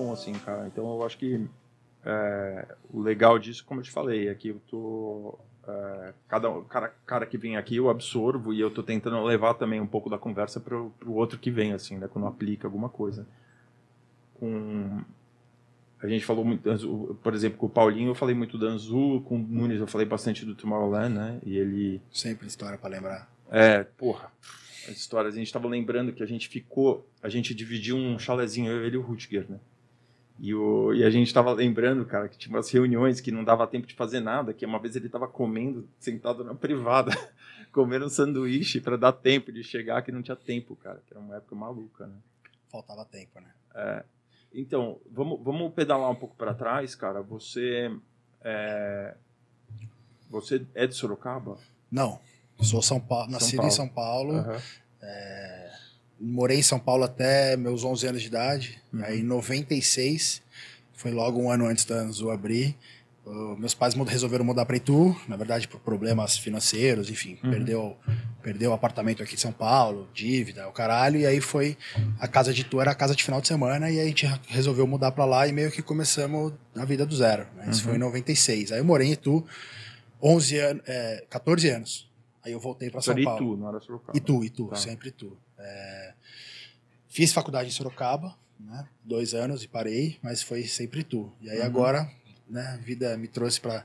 bom, assim, cara. Então eu acho que é, o legal disso, como eu te falei, é que eu tô. É, cada cara, cara que vem aqui eu absorvo e eu tô tentando levar também um pouco da conversa pro, pro outro que vem, assim, né? Quando aplica alguma coisa. Com. A gente falou muito, por exemplo, com o Paulinho eu falei muito do Anzu, com o Nunes eu falei bastante do Tomorrowland, né? E ele. Sempre história para lembrar. É, porra as histórias. A gente estava lembrando que a gente ficou, a gente dividiu um chalezinho, eu, ele e o Rutger, né? E, o, e a gente estava lembrando, cara, que tinha umas reuniões que não dava tempo de fazer nada, que uma vez ele estava comendo, sentado na privada, comendo um sanduíche para dar tempo de chegar, que não tinha tempo, cara, que era uma época maluca, né? Faltava tempo, né? É. Então, vamos, vamos pedalar um pouco para trás, cara. Você é, você é de Sorocaba? Não. Sou São Paulo, nascido Paulo. em São Paulo. Uhum. É, morei em São Paulo até meus 11 anos de idade. Uhum. Aí em 96, foi logo um ano antes da Anzu abrir. Uh, meus pais resolveram mudar para Itu, na verdade por problemas financeiros, enfim, uhum. perdeu perdeu o apartamento aqui em São Paulo, dívida, o caralho, e aí foi a casa de Itu era a casa de final de semana e a gente resolveu mudar para lá e meio que começamos a vida do zero. Né? Isso foi em 96. Aí eu morei em Itu 11 anos, é, 14 anos. Aí eu voltei para São Paulo. Itu, não era Sorocaba. Itu, Itu, tá. sempre Itu. É... Fiz faculdade em Sorocaba, né? Dois anos e parei, mas foi sempre Itu. E aí uhum. agora, né? A vida me trouxe para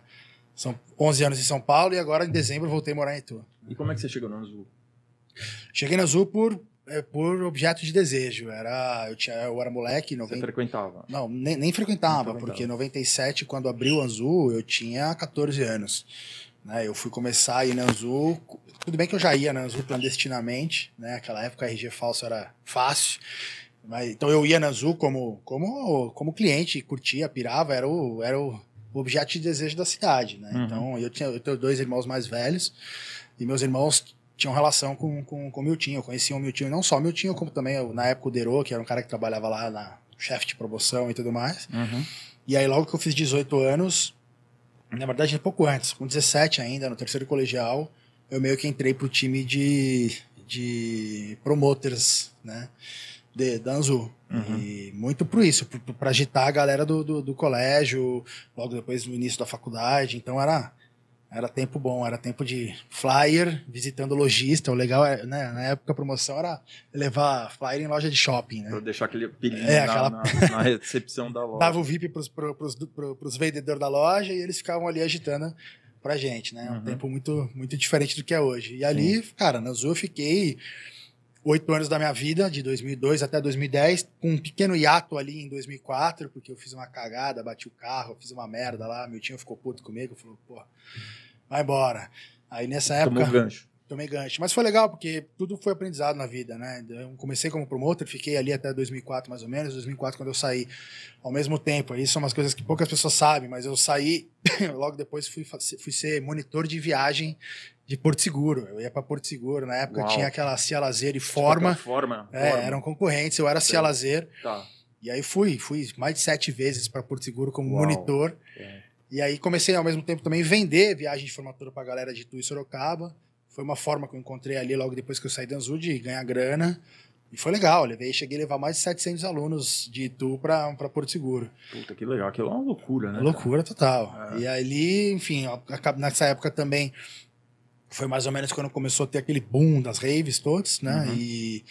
são 11 anos em São Paulo e agora em dezembro voltei a morar em Itu. E como é que você chegou no Azul? Cheguei no Azul por é, por objeto de desejo. Era, eu, tinha, eu era moleque. 90... Você frequentava? Não, nem, nem frequentava, frequentava, porque em 97, quando abriu o Anzu, eu tinha 14 anos. Né? Eu fui começar a ir na Anzu, tudo bem que eu já ia na Anzu clandestinamente, né? Aquela época RG falso era fácil. Mas, então eu ia na Anzu como, como, como cliente, curtia, pirava, era o, era o objeto de desejo da cidade, né? Uhum. Então eu, tinha, eu tenho dois irmãos mais velhos e meus irmãos tinham relação com, com, com o Milton. Eu conhecia o Milton, não só o Milton, como também na época o Dero, que era um cara que trabalhava lá na chefe de promoção e tudo mais. Uhum. E aí logo que eu fiz 18 anos, na verdade, um pouco antes, com 17 ainda, no terceiro colegial, eu meio que entrei pro time de, de promoters, né? De, da Anzu. Uhum. E muito por isso, para agitar a galera do, do, do, colégio, logo depois no início da faculdade. Então era era tempo bom, era tempo de flyer, visitando lojista. O legal, é, né, na época a promoção era levar flyer em loja de shopping, né? Pra deixar aquele pelinho é, aquela... na, na, recepção da loja. Dava o VIP pros, pros, pros, pros vendedores da loja e eles ficavam ali agitando pra gente, né? Uhum. Um tempo muito, muito diferente do que é hoje. E ali, Sim. cara, na Azul eu fiquei oito anos da minha vida, de 2002 até 2010, com um pequeno hiato ali em 2004, porque eu fiz uma cagada, bati o carro, fiz uma merda lá, meu tio ficou puto comigo, falou, pô vai embora. Aí nessa época. Tomou gancho. Tomei gancho. Mas foi legal, porque tudo foi aprendizado na vida, né? Eu comecei como promotor, fiquei ali até 2004 mais ou menos. 2004, quando eu saí ao mesmo tempo. Isso são umas coisas que poucas pessoas sabem, mas eu saí, logo depois fui, fui ser monitor de viagem de Porto Seguro. Eu ia para Porto Seguro. Na época Uau. tinha aquela Cia Lazer e Forma. Forma. É, forma. eram concorrentes. Eu era Cia Lazer. Tá. E aí fui, fui mais de sete vezes para Porto Seguro como Uau. monitor. É. E aí comecei ao mesmo tempo também vender viagem de formatura para a galera de Itu e Sorocaba. Foi uma forma que eu encontrei ali logo depois que eu saí da Anzu de ganhar grana. E foi legal, levei, cheguei a levar mais de 700 alunos de Itu para Porto Seguro. Puta, que legal, aquilo é uma loucura, né? Loucura total. É. E ali, enfim, nessa época também foi mais ou menos quando começou a ter aquele boom das raves todos, né? Uhum. E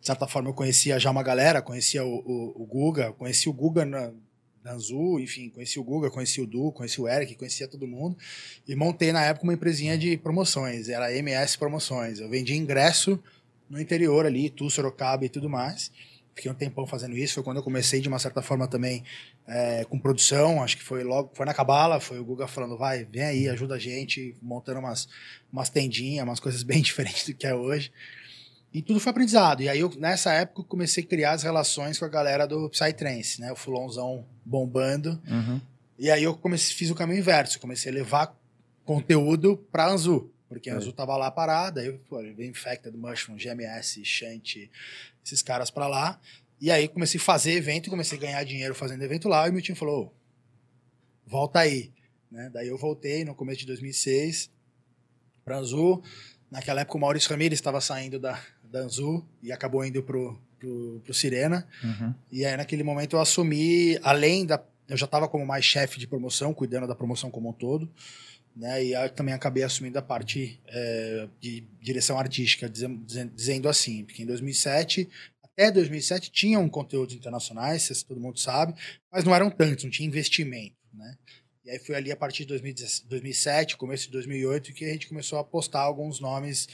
de certa forma eu conhecia já uma galera, conhecia o, o, o Guga, conheci o Guga na, Anzu, enfim, conheci o Guga, conheci o Du, conheci o Eric, conhecia todo mundo. E montei na época uma empresinha de promoções, era MS Promoções. Eu vendia ingresso no interior ali, Tu, Sorocaba e tudo mais. Fiquei um tempão fazendo isso. Foi quando eu comecei, de uma certa forma, também é, com produção. Acho que foi logo, foi na Cabala, foi o Guga falando, vai, vem aí, ajuda a gente, montando umas, umas tendinhas, umas coisas bem diferentes do que é hoje. E tudo foi aprendizado. E aí, eu, nessa época, eu comecei a criar as relações com a galera do Psytrance, né? O Fulonzão bombando. Uhum. E aí eu comecei, fiz o caminho inverso. Comecei a levar conteúdo pra Anzu. Porque a Anzu tava lá parada. Aí eu pô, veio Infected Mushroom, GMS, Shanty, esses caras pra lá. E aí comecei a fazer evento, comecei a ganhar dinheiro fazendo evento lá. E meu time falou, volta aí. Né? Daí eu voltei no começo de 2006 pra Anzu. Naquela época o Maurício Ramirez estava saindo da, da Anzu e acabou indo pro, pro, pro Sirena. Uhum. E aí, naquele momento, eu assumi, além da. Eu já estava como mais chefe de promoção, cuidando da promoção como um todo. Né, e eu também acabei assumindo a parte é, de direção artística, dizendo, dizendo assim, porque em 2007 até 2007 tinham conteúdos internacionais, todo mundo sabe, mas não eram tantos, não tinha investimento, né? E aí foi ali a partir de 2007, começo de 2008, que a gente começou a postar alguns nomes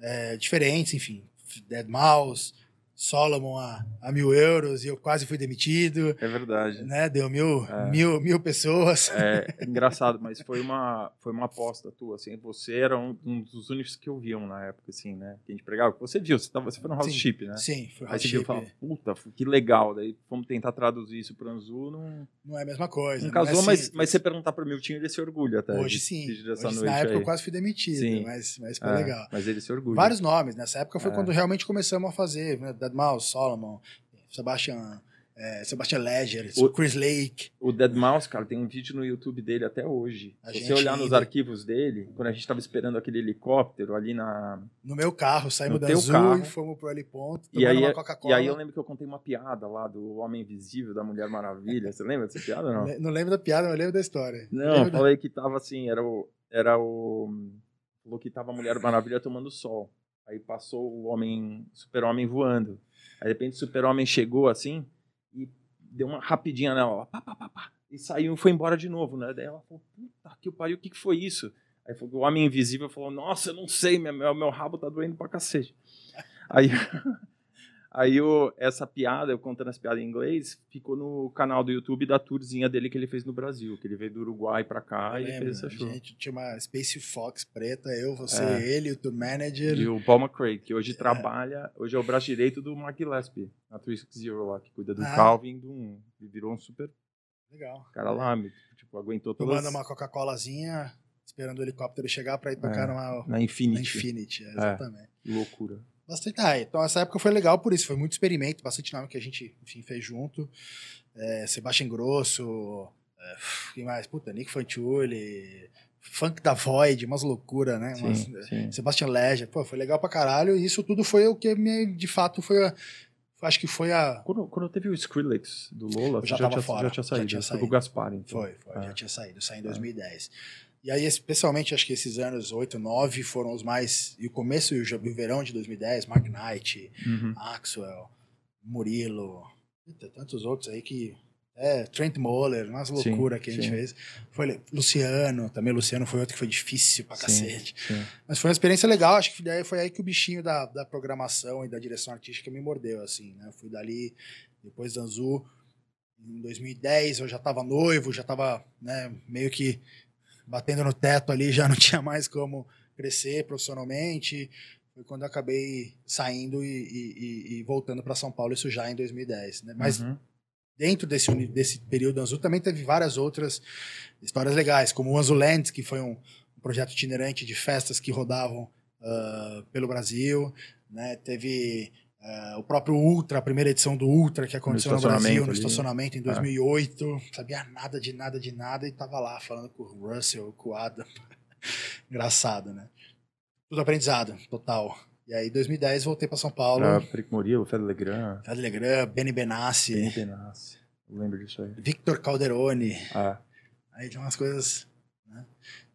é, diferentes, enfim, Dead Mouse, Solomon a, a mil euros e eu quase fui demitido. É verdade. Né? Deu mil, é. mil, mil pessoas. É, é engraçado, mas foi uma, foi uma aposta tua, assim. Você era um, um dos únicos que ouviam na época, assim, né? Que a gente pregava. Você viu, você, tava, você foi no House sim, Chip, né? Sim, foi House Aí Chip. Aí viu puta, que legal. Daí vamos tentar traduzir isso para Anzu, não... Não é a mesma coisa. Não casou, é mas, mas você perguntar para o Miltinho, ele se orgulha até. Hoje sim. De, Hoje, na época aí. eu quase fui demitido, sim. mas, mas foi é, legal. Mas ele se orgulha. Vários nomes. Nessa época foi é. quando realmente começamos a fazer, né? Dead Mouse, Solomon, Sebastian, é, Sebastian Ledger, o, Chris Lake. O Dead Mouse, cara, tem um vídeo no YouTube dele até hoje. A Se você olhar nos arquivos dele, quando a gente estava esperando aquele helicóptero ali na. No meu carro, saímos da Azul carro. e fomos pro heliponto, e aí, uma Coca-Cola. E aí eu lembro que eu contei uma piada lá do Homem Invisível, da Mulher Maravilha. Você lembra dessa piada ou não? Não lembro da piada, mas lembro da história. Não, eu falei da... que tava assim, era o. Era o. Falou que tava a Mulher Maravilha tomando sol. Aí passou o homem, super-homem voando. Aí, de repente, o super-homem chegou assim e deu uma rapidinha nela, pá, pá, pá, pá, e saiu e foi embora de novo, né? Daí ela falou, puta que pariu, o que, que foi isso? Aí o homem invisível falou, nossa, eu não sei, meu, meu rabo tá doendo pra cacete. Aí, Aí o, essa piada, eu contando essa piada em inglês, ficou no canal do YouTube da tourzinha dele que ele fez no Brasil, que ele veio do Uruguai pra cá eu e lembro, fez essa show. Gente, tinha uma Space Fox preta, eu, você, é. ele, o tour manager. E o Paul McCrae, que hoje é. trabalha, hoje é o braço direito do Mark Gillespie, na 360 lá, que cuida do ah. Calvin, do um, virou um super Legal. cara lá, tipo, aguentou todas... Tomando uma Coca-Colazinha, esperando o helicóptero chegar pra ir tocar é, numa... Na Infinity. Na Infinity, é, exatamente. É, loucura. Bastante. Ah, então essa época foi legal por isso, foi muito experimento, bastante nome que a gente, enfim, fez junto. É, Sebastião Grosso, é, quem mais? Puta, Nick Fanciulli, Funk da Void, umas loucuras, né? Umas, sim, sim. Sebastian Ledger, pô, foi legal pra caralho. E isso tudo foi o que me, de fato foi a, acho que foi a. Quando, quando teve o Skrillex do Lola, já, já, tinha, já tinha saído. Já tinha saído. Foi o Gaspar, então. Foi, foi, já tinha saído, saiu em 2010. É. E aí, especialmente, acho que esses anos 8, 9 foram os mais. E o começo e o, verão de 2010, Mark Knight, uhum. Axwell, Murilo, tantos outros aí que. É, Trent Moller, umas loucuras que a gente sim. fez. Foi Luciano, também Luciano foi outro que foi difícil pra sim, cacete. Sim. Mas foi uma experiência legal, acho que daí foi aí que o bichinho da, da programação e da direção artística me mordeu, assim, né? Fui dali, depois da Anzu, em 2010 eu já estava noivo, já estava né, meio que batendo no teto ali, já não tinha mais como crescer profissionalmente. Foi quando eu acabei saindo e, e, e voltando para São Paulo, isso já em 2010. Né? Mas uhum. dentro desse, desse período azul também teve várias outras histórias legais, como o Azulands, que foi um, um projeto itinerante de festas que rodavam uh, pelo Brasil. Né? Teve Uh, o próprio Ultra, a primeira edição do Ultra que aconteceu no, no Brasil, no estacionamento em 2008. É. Sabia nada de nada de nada e tava lá falando com o Russell, com o Adam. Engraçado, né? Tudo aprendizado, total. E aí, em 2010, voltei para São Paulo. Pra Prico Murilo, Fede Legrand. Fede Legrand, Benny Benassi. Benny Benassi. Eu lembro disso aí. Victor Calderoni. Ah. Aí tinha umas coisas. Né?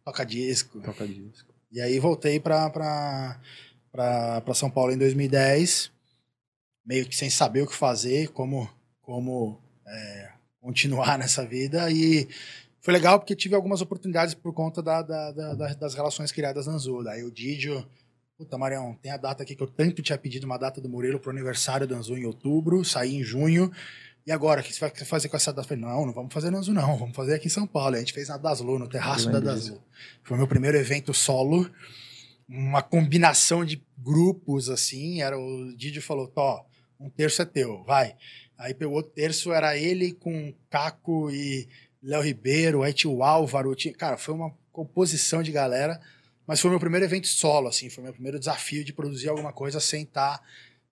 Toca disco. Toca disco. E aí voltei para São Paulo em 2010 meio que sem saber o que fazer, como, como é, continuar nessa vida. E foi legal porque tive algumas oportunidades por conta da, da, da, das relações criadas na Anzul. Aí o Didio, puta, Marião, tem a data aqui que eu tanto tinha pedido uma data do Murilo pro aniversário da Anzul em outubro, saí em junho. E agora, o que você vai fazer com essa data? Eu falei, não, não vamos fazer no Azul, não, vamos fazer aqui em São Paulo. a gente fez na Daslu, no terraço da Daslu. Foi meu primeiro evento solo, uma combinação de grupos, assim. Era o Didio falou, Tó, um terço é teu, vai. Aí pelo outro terço era ele com Caco e Léo Ribeiro, aí tinha o Álvaro, tinha, cara, foi uma composição de galera, mas foi meu primeiro evento solo, assim, foi meu primeiro desafio de produzir alguma coisa sem estar, tá,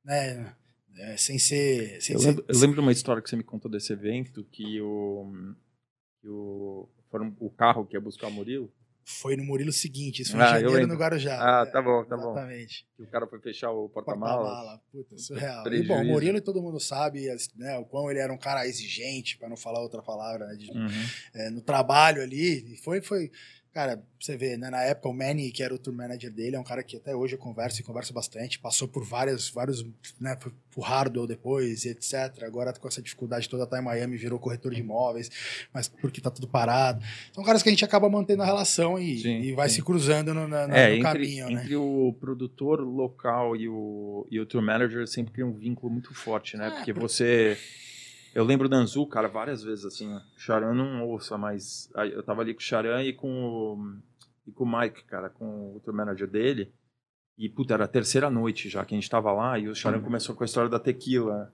né, é, sem ser... Sem eu, ser, lembro, eu lembro de uma história que você me contou desse evento, que o, que o, o carro que ia buscar o Murilo, Foi no Murilo seguinte, isso foi em Ah, eu janeiro no Guarujá. Ah, tá bom, tá bom. Exatamente. O cara foi fechar o porta-malas. Porta-mala, puta, surreal. E bom, o Murilo todo mundo sabe né, o quão ele era um cara exigente, para não falar outra palavra, né, de- Uhum. é, no trabalho ali. E foi, foi. Cara, você vê, né, na época o Manny, que era o tour manager dele, é um cara que até hoje eu converso e conversa bastante, passou por várias, vários, né, por, Hardwell depois, e etc. Agora com essa dificuldade toda tá em Miami, virou corretor de imóveis, mas porque tá tudo parado. São caras que a gente acaba mantendo a relação e, Sim, e vai sim. se cruzando no, na- É, no entre, caminho, né? entre o produtor local e o, e o tour manager sempre cria um vínculo muito forte, né? É, Porque por- você. Eu lembro do Anzu, cara, várias vezes assim. O Charan não ouça, mas eu tava ali com o Charan e com o, e com o Mike, cara, com o tour manager dele. E, puta, era a terceira noite já que a gente tava lá e o Charan começou com a história da tequila.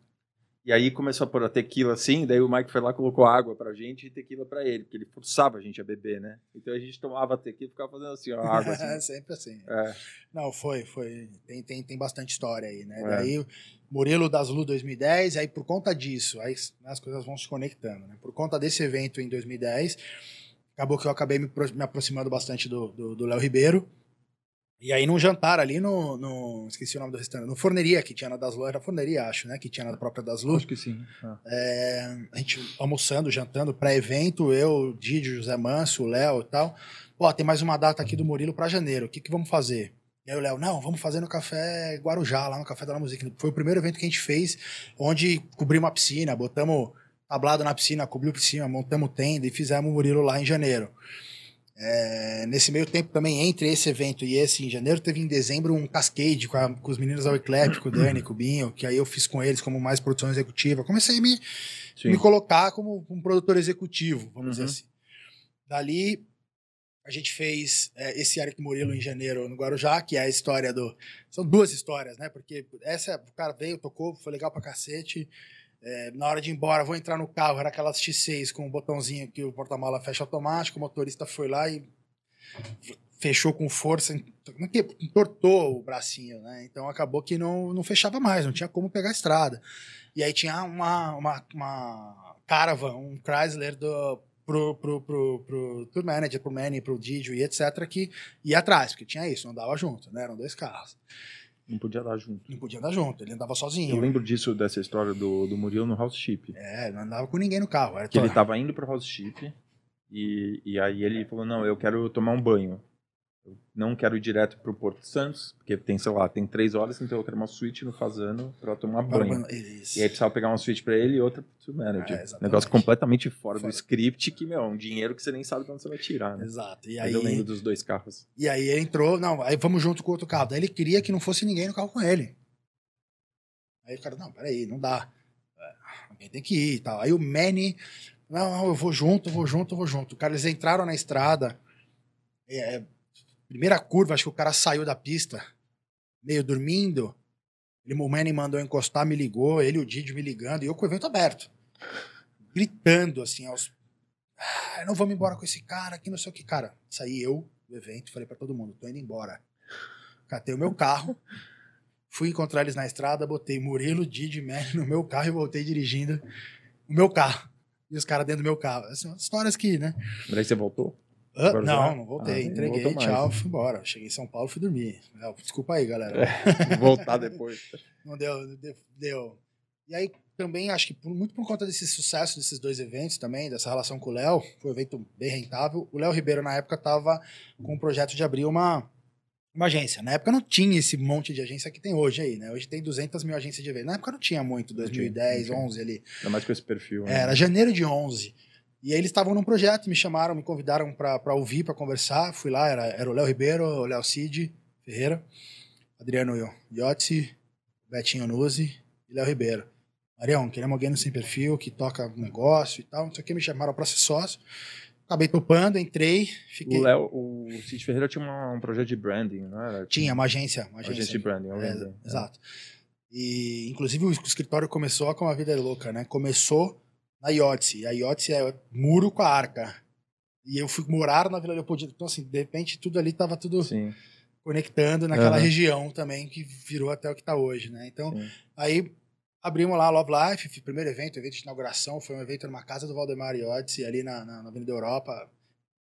E aí começou a pôr a tequila assim, daí o Mike foi lá colocou água pra gente e tequila pra ele, porque ele forçava a gente a beber, né? Então a gente tomava tequila e ficava fazendo assim, ó, água assim. Sempre assim. É. Não, foi, foi. Tem, tem, tem bastante história aí, né? É. Daí, Murilo das Lu 2010, aí por conta disso, aí as coisas vão se conectando, né? Por conta desse evento em 2010, acabou que eu acabei me, me aproximando bastante do Léo Ribeiro. E aí, num jantar ali no, no. Esqueci o nome do restaurante. No Forneria, que tinha na Das Lu, era Forneria, acho, né? Que tinha na própria Das Lu. Acho que sim. Ah. É, a gente almoçando, jantando, pré-evento, eu, Didi, José Manso, o Léo e tal. Ó, tem mais uma data aqui do Murilo para janeiro, o que, que vamos fazer? E aí o Léo, não, vamos fazer no Café Guarujá, lá no Café da Música. Foi o primeiro evento que a gente fez, onde cobrimos a piscina, botamos tablado na piscina, cobriu a piscina, montamos tenda e fizemos o Murilo lá em janeiro. É, nesse meio tempo também, entre esse evento e esse em janeiro, teve em dezembro um cascade com, a- com os meninos da Ecléptico, o Dani, com o Binho, que aí eu fiz com eles como mais produção executiva. Comecei a me, Sim. me colocar como um produtor executivo, vamos dizer Uhum. assim. Dali, a gente fez é, esse Eric Murilo em janeiro no Guarujá, que é a história do. São duas histórias, né? Porque essa, o cara veio, tocou, foi legal pra cacete. É, na hora de ir embora, vou entrar no carro, era aquelas X6 com um botãozinho que o porta-mala fecha automático, o motorista foi lá e fechou com força, é entortou o bracinho, né? Então acabou que não, não fechava mais, não tinha como pegar a estrada. E aí tinha uma, uma, uma Caravan, um Chrysler do, pro, pro, pro, pro tour manager, pro Manny, pro Didio e etc, que ia atrás, porque tinha isso, não andava junto, né? Eram dois carros. Não podia dar junto. Não podia andar junto, ele andava Eu sozinho. lembro disso, dessa história do, do Murilo no House Chip. É, não andava com ninguém no carro. Era Que ele to- tava indo pro House Chip e, e aí ele falou, não, eu quero tomar um banho. Eu não quero ir direto pro Porto Santos, porque tem, sei lá, tem três horas, então eu quero uma suíte no Fazano pra tomar banho. Isso. E aí precisava pegar uma suíte pra ele e outra pro manager. É, exatamente. Negócio completamente fora, Fora. do script, que, meu, é um dinheiro que você nem sabe onde você vai tirar, né? Exato. E Mas aí, eu lembro dos dois carros. e aí ele entrou, não, aí vamos junto com o outro carro. Daí ele queria que não fosse ninguém no carro com ele. Aí o cara, não, peraí, não dá. É, Alguém tem que ir e tal. Aí o Manny, não, não, eu vou junto, eu vou junto, eu vou junto. Cara, eles entraram na estrada, é, primeira curva, acho que o cara saiu da pista, meio dormindo. Ele, o Manny mandou encostar, me ligou, ele e o Didi me ligando, e eu com o evento aberto. Gritando, assim, aos. Ah, não vamos embora com esse cara aqui, não sei o que. Cara, saí eu do evento, falei pra todo mundo, tô indo embora. Catei o meu carro, fui encontrar eles na estrada, botei Murilo, Didi, Manny no meu carro e voltei dirigindo o meu carro. E os caras dentro do meu carro. Assim, histórias que, né? Mas aí você voltou? Agora já- não, não voltei. Ah, entreguei, tchau, fui embora. Cheguei em São Paulo, fui dormir. Não, Desculpa aí, galera. Voltar depois. Não deu, deu. E aí também acho que por- muito por conta desse sucesso desses dois eventos também, dessa relação com o Léo, foi um evento bem rentável. O Léo Ribeiro na época estava com o projeto de abrir uma uma agência. Na época não tinha esse monte de agência que tem hoje aí, né? Hoje tem 200 mil agências de evento. Na época não tinha muito, Não tinha, 2010, não tinha. 11 ali. Ainda mais com esse perfil. né? É, Era janeiro de 11. E aí eles estavam num projeto, me chamaram, me convidaram para ouvir, para conversar. Fui lá, era, era o Léo Ribeiro, o Léo Cid Ferreira, Adriano Iotzi, Betinho Nuzzi e Léo Ribeiro. Marião, queremos alguém no sem perfil que toca negócio e tal. Não sei o que, me chamaram para ser sócio. Acabei topando, entrei, fiquei. O Léo, o Cid Ferreira tinha uma- um projeto de branding, não era? Tinha uma agência. Uma agência, agência de branding, É, lembro. Exato. E, inclusive, o escritório começou com uma vida louca, né? Começou na Iotzi. A Iotzi é muro com a arca. E eu fui morar na Vila Leopoldina. Então, assim, de repente, tudo ali tava tudo Sim, conectando naquela Aham. região também, que virou até o que tá hoje, né? Então, sim. aí abrimos lá a Love Life, primeiro evento, evento de inauguração, foi um evento numa casa do Valdemar Iotzi, ali na, na, na Avenida Europa.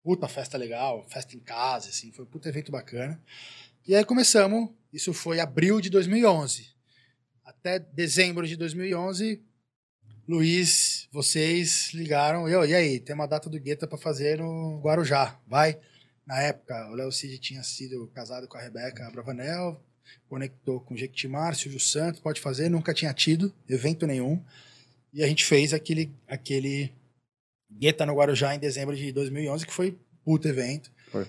puta festa legal, festa em casa, assim, foi um puta evento bacana. E aí começamos, isso foi abril de 2011. Até dezembro de 2011, Luiz, vocês ligaram, eu, e aí, tem uma data do Guetta para fazer no Guarujá, vai? Na época, o Léo Cid tinha sido casado com a Rebeca Bravanel, conectou com o Jequitimar, Silvio Santos, pode fazer, nunca tinha tido evento nenhum. E a gente fez aquele, aquele Guetta no Guarujá em dezembro de 2011, que foi puto evento. Foi.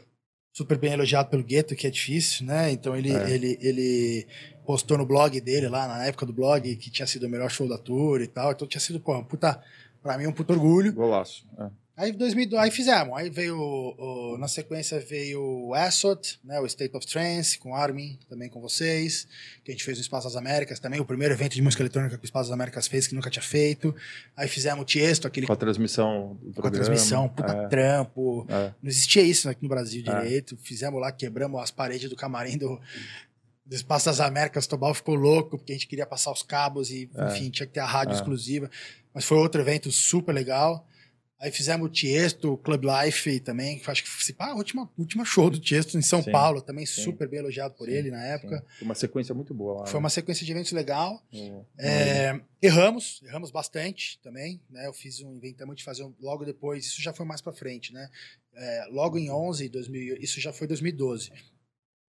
Super bem elogiado pelo Gueto, que é difícil, né? Então ele, É. ele, ele postou no blog dele lá, na época do blog, que tinha sido o melhor show da tour e tal. Então tinha sido, pô, um puta, pra mim, um puto orgulho. Golaço. É. Aí, 2000, aí fizemos. Aí veio, o- na sequência, veio o Asot, né, o State of Trance, com Armin, também com vocês, que a gente fez no Espaço das Américas também, o primeiro evento de música eletrônica que o Espaço das Américas fez, que nunca tinha feito. Aí fizemos o Tiesto, aquele Com a transmissão do com a programa. transmissão, puta é, trampo. é. Não existia isso aqui no Brasil É. direito. Fizemos lá, quebramos as paredes do camarim do Espaço das Américas. Tobal ficou louco, porque a gente queria passar os cabos e, É. enfim, tinha que ter a rádio É. exclusiva. Mas foi outro evento super legal. Aí fizemos o Tiesto, o Club Life também, que acho que foi a última, última show do Tiesto em São Sim, Paulo, também sim. super bem elogiado por Sim, ele na época. Foi Uma sequência muito boa lá. Foi uma sequência de eventos legal. No- É, erramos, erramos bastante também, né? Eu fiz um inventamos de fazer um, logo depois, isso já foi mais pra frente, né? É, logo em 11, 2000, isso já foi 2012.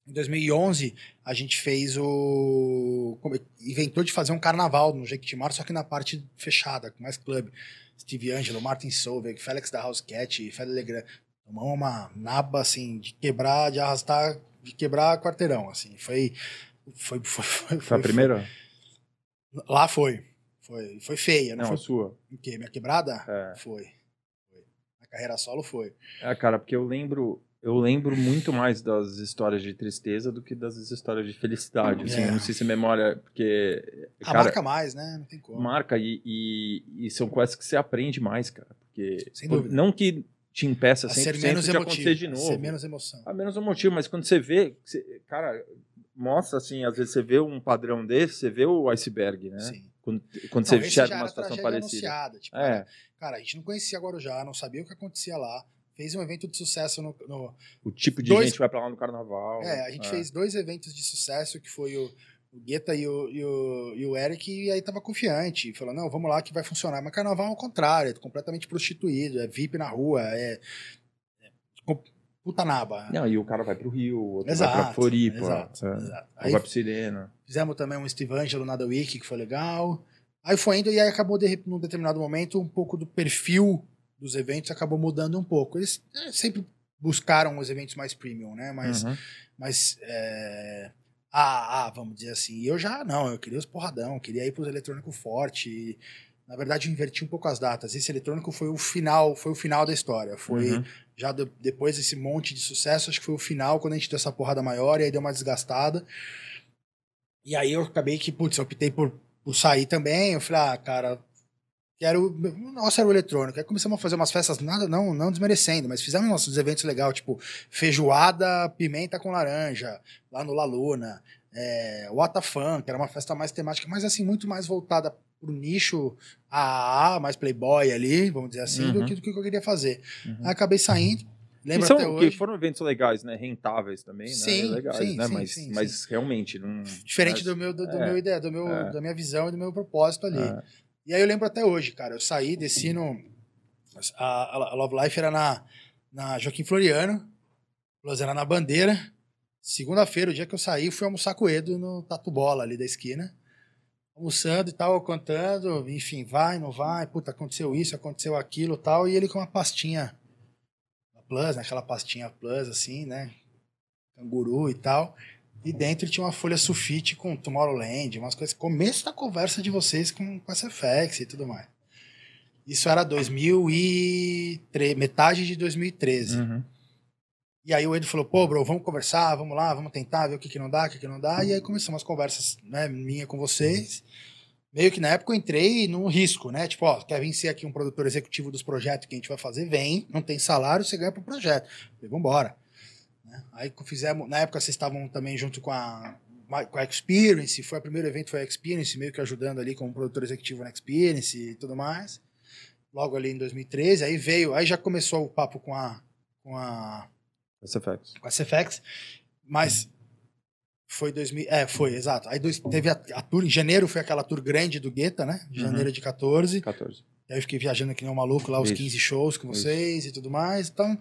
Em 2011, a gente fez o inventou de fazer um carnaval no Jequitimar, só que na parte fechada, com mais clube. Steve Angelo, Martin Solveig, Félix da House Cat, Félix Legrand. Tomamos uma naba assim de quebrar, de arrastar, de quebrar quarteirão, assim. Foi foi foi, foi, Foi a primeira? Lá foi. Foi, foi feia, não, Não, a foi sua. o quê? Minha quebrada? É. Foi. foi. A carreira solo foi. É, cara, porque eu lembro, eu lembro muito mais das histórias de tristeza do que das histórias de felicidade. Assim, É. não sei se memória, porque A cara, marca mais, né? Não tem como. marca e, e, e são coisas que você aprende mais, cara. Porque Sem dúvida. não que te impeça a 100% ser menos de acontecer emotivo. de a novo. Ser menos emoção. A menos um motivo, mas quando você vê, você- cara, mostra assim, às vezes você vê um padrão desse, você vê o iceberg, né? Sim. Quando, quando Não, você enxerga já uma situação parecida. anunciada. Tipo, É, cara, cara, a gente não conhecia Guarujá, não sabia o que acontecia lá. Fez um evento de sucesso no. no- o tipo de Dois- gente vai pra lá no carnaval. é, a gente fez dois eventos de sucesso, que foi o, o Guetta e o, e, o, e o Eric, e aí tava confiante. Falou, não, vamos lá que vai funcionar. Mas carnaval é o contrário, é completamente prostituído, é VIP na rua, é. é puta naba. Não, e o cara vai pro Rio, o outro vai Exato, pra Floripa, exato, é, exato. Aí vai pro Sirena. Fizemos também um Steve Angelo na The Week, que foi legal. Aí foi indo, e aí acabou, de, num determinado momento, um pouco do perfil dos eventos acabou mudando um pouco. Eles eh, sempre buscaram os eventos mais premium, né? Mas, Uhum. mas é, ah, ah, vamos dizer assim. Eu já, não, eu queria os porradão, eu queria ir pros eletrônico forte. E, na verdade, eu inverti um pouco as datas. Esse eletrônico foi o final, foi o final da história. Foi Uhum. já de- depois desse monte de sucesso, acho que foi o final, quando a gente deu essa porrada maior, e aí deu uma desgastada. E aí eu acabei que, putz, eu optei por, por sair também. Eu falei, ah, cara, quero. Nossa, era o eletrônico. Aí começamos a fazer umas festas, nada, não, não desmerecendo, mas fizemos nossos eventos legais, tipo, feijoada, pimenta com laranja, lá no La Luna. É, que era uma festa mais temática, mas assim, muito mais voltada pro nicho AA, mais playboy ali, vamos dizer assim, do Uhum. que do que eu queria fazer. Uhum. Acabei saindo. Lembro Que são- até que hoje. foram eventos legais, né? Rentáveis também, né? Sim, Legais, sim, né? sim, mas, sim, mas realmente não. Diferente mas- do meu, do, do é, meu ideia, do meu, é. da minha visão e do meu propósito ali. é, E aí eu lembro até hoje, cara. Eu saí, desci no. A, a Love Life era na, na Joaquim Floriano. Plus era na Bandeira. Segunda-feira, o dia que eu saí, fui almoçar com o Edo no Tatu Bola ali da esquina. Almoçando e tal, contando, enfim, vai, não vai, puta, aconteceu isso, aconteceu aquilo tal. E ele com uma pastinha Plus, né, aquela pastinha Plus, assim, né? Canguru e tal. E dentro tinha uma folha sulfite com Tomorrowland, umas coisas. Começo da conversa de vocês com, com SFX e tudo mais. Isso era 2003, metade de 2013. uhum. E aí o Edu falou, pô, bro, vamos conversar, vamos lá, vamos tentar ver o que, que não dá, o que, que não dá. E aí começamos as conversas, né, minha com vocês. Meio que na época eu entrei num risco, né? Tipo, ó, quer vir ser aqui um produtor executivo dos projetos que a gente vai fazer? Vem, não tem salário, você ganha pro projeto. Falei, vambora. Né? Aí fizemos, na época vocês estavam também junto com a, com a Experience, foi o primeiro evento, foi a Experience, meio que ajudando ali como produtor executivo na Experience e tudo mais. Logo ali em 2013, aí veio, aí já começou o papo com a, com a SFX. Com a SFX, mas foi 2000, é, foi, exato. Aí dois, teve a, a, tour em janeiro, foi aquela tour grande do Guetta, né? De uhum. janeiro de 14. 14. E aí eu fiquei viajando que nem um maluco lá, os Isso. 15 shows com vocês Isso. e tudo mais. Então,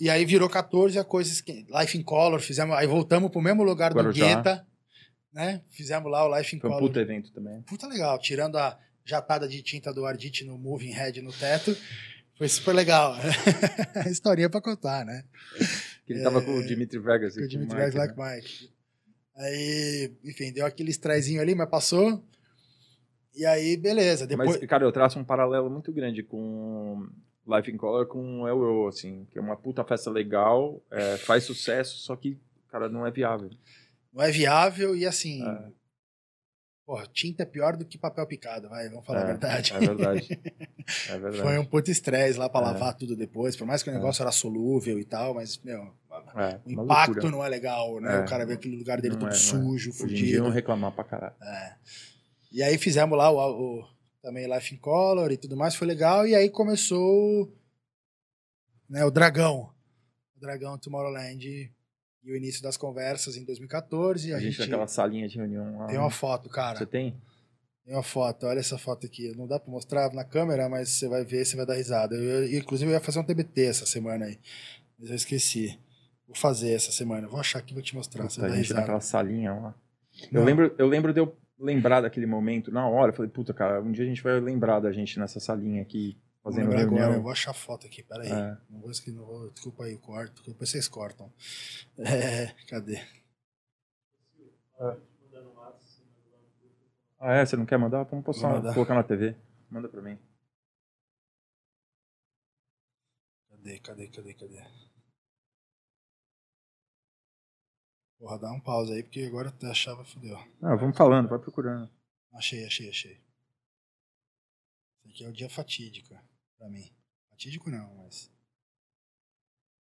e aí virou 14 a coisas que Life in Color, fizemos, aí voltamos pro mesmo lugar Guarujá. do Guetta, né? Fizemos lá o Life in foi Color. Foi um puta evento também. Puta legal, tirando a jatada de tinta do Ardite no Moving Head no teto. Foi super legal. Historinha pra contar, né? Que ele tava com o é, Dimitri Vegas. Com o Dimitri Vegas, like né? Mike. Aí, enfim, deu aquele estrezinho ali, mas passou. E aí, beleza. Depois... Mas, cara, eu traço um paralelo muito grande com Life in Color com o El assim, que é uma puta festa legal, é, faz sucesso, só que, cara, não é viável. Não é viável e, assim, é. Porra, tinta é pior do que papel picado, vai, vamos falar é, a verdade. É verdade. É verdade. Foi um puto estresse lá pra é. lavar tudo depois, por mais que o é. negócio era solúvel e tal, mas, meu, é, o impacto loucura. não é legal, né? O cara vê aquele lugar dele não todo sujo, fudido. Hoje não reclamar pra caralho. É. E aí fizemos lá o, o, também Life in Color e tudo mais, foi legal, e aí começou né, o Dragão. O Dragão Tomorrowland e o início das conversas em 2014. A, a gente, gente naquela salinha de reunião lá. Tem uma foto, cara. Você tem? Tem uma foto, olha essa foto aqui. Não dá pra mostrar na câmera, mas você vai ver, você vai dar risada. Eu, eu, inclusive, eu ia fazer um TBT essa semana aí. Mas eu esqueci. Vou fazer essa semana. Vou achar aqui e vou te mostrar. Puta, você a gente naquela salinha lá. Eu lembro, eu lembro de eu lembrar daquele momento na hora. Eu falei, puta, cara, um dia a gente vai lembrar da gente nessa salinha aqui fazendo reunião. Agora, eu vou achar a foto aqui, peraí. É. Não vou esquecer, não vou, desculpa aí, corto, depois vocês cortam. É, cadê? É. Ah, é? Você não quer mandar? Vamos postar, colocar na TV. Manda pra mim. Cadê, cadê, cadê, cadê? Porra, dá um pause aí, porque agora a chave fudeu. Ah, vamos falando, vai procurando. Achei, achei, achei. Esse aqui é o dia fatídico para mim. Fatídico não, mas.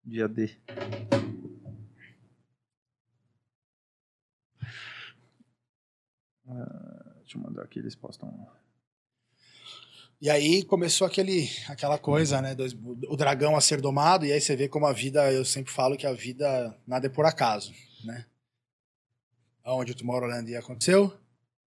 Dia D. Uh, deixa eu mandar aqui, eles postam. E aí começou aquele, aquela coisa, né? O dragão a ser domado, e aí você vê como a vida, eu sempre falo que a vida nada é por acaso, né? Aonde o Tomorrowland aconteceu,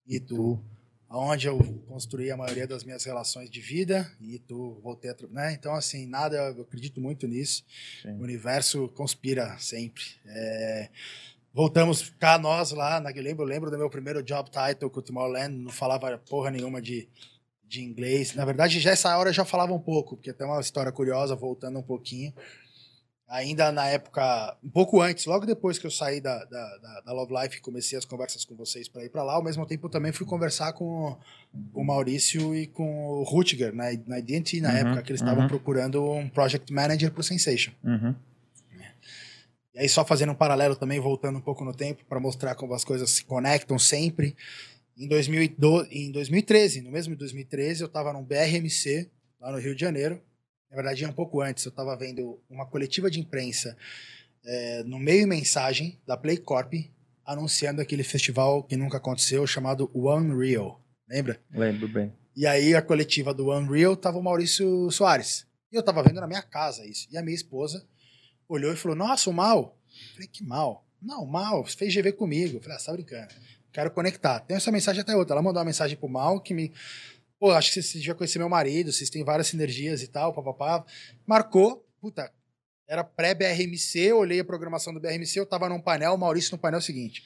e tu onde eu construí a maioria das minhas relações de vida e tu voltei a, né? Então assim, nada, eu acredito muito nisso. Sim. O universo conspira sempre. É, voltamos cá nós lá, na, eu lembro, eu lembro do meu primeiro job title com o Tomorrowland, não falava porra nenhuma de de inglês. Na verdade, já essa hora eu já falava um pouco, porque tem uma história curiosa voltando um pouquinho ainda na época, um pouco antes, logo depois que eu saí da, da, da, da Love Life e comecei as conversas com vocês para ir para lá, ao mesmo tempo também fui conversar com o Maurício e com o Rutger na, na IDT na uhum, época, que eles estavam uhum. procurando um project manager para o Sensation. Uhum. E aí, só fazendo um paralelo também, voltando um pouco no tempo, para mostrar como as coisas se conectam sempre. Em, 2012, em 2013, no mesmo 2013, eu estava num BRMC, lá no Rio de Janeiro, na verdade, um pouco antes, eu estava vendo uma coletiva de imprensa é, no meio mensagem da Play Corp anunciando aquele festival que nunca aconteceu chamado One Real. Lembra? Lembro bem. E aí a coletiva do One Real tava o Maurício Soares. E eu tava vendo na minha casa isso. E a minha esposa olhou e falou: Nossa, o mal. Eu falei: Que mal? Não, mal, fez GV comigo. Eu falei: Ah, você tá brincando. Quero conectar. Tem essa mensagem até outra. Ela mandou uma mensagem pro mal que me Pô, acho que vocês já conhecer meu marido, vocês têm várias sinergias e tal, papapá. Marcou, puta, era pré-BRMC, olhei a programação do BRMC, eu tava num painel, o Maurício no painel seguinte.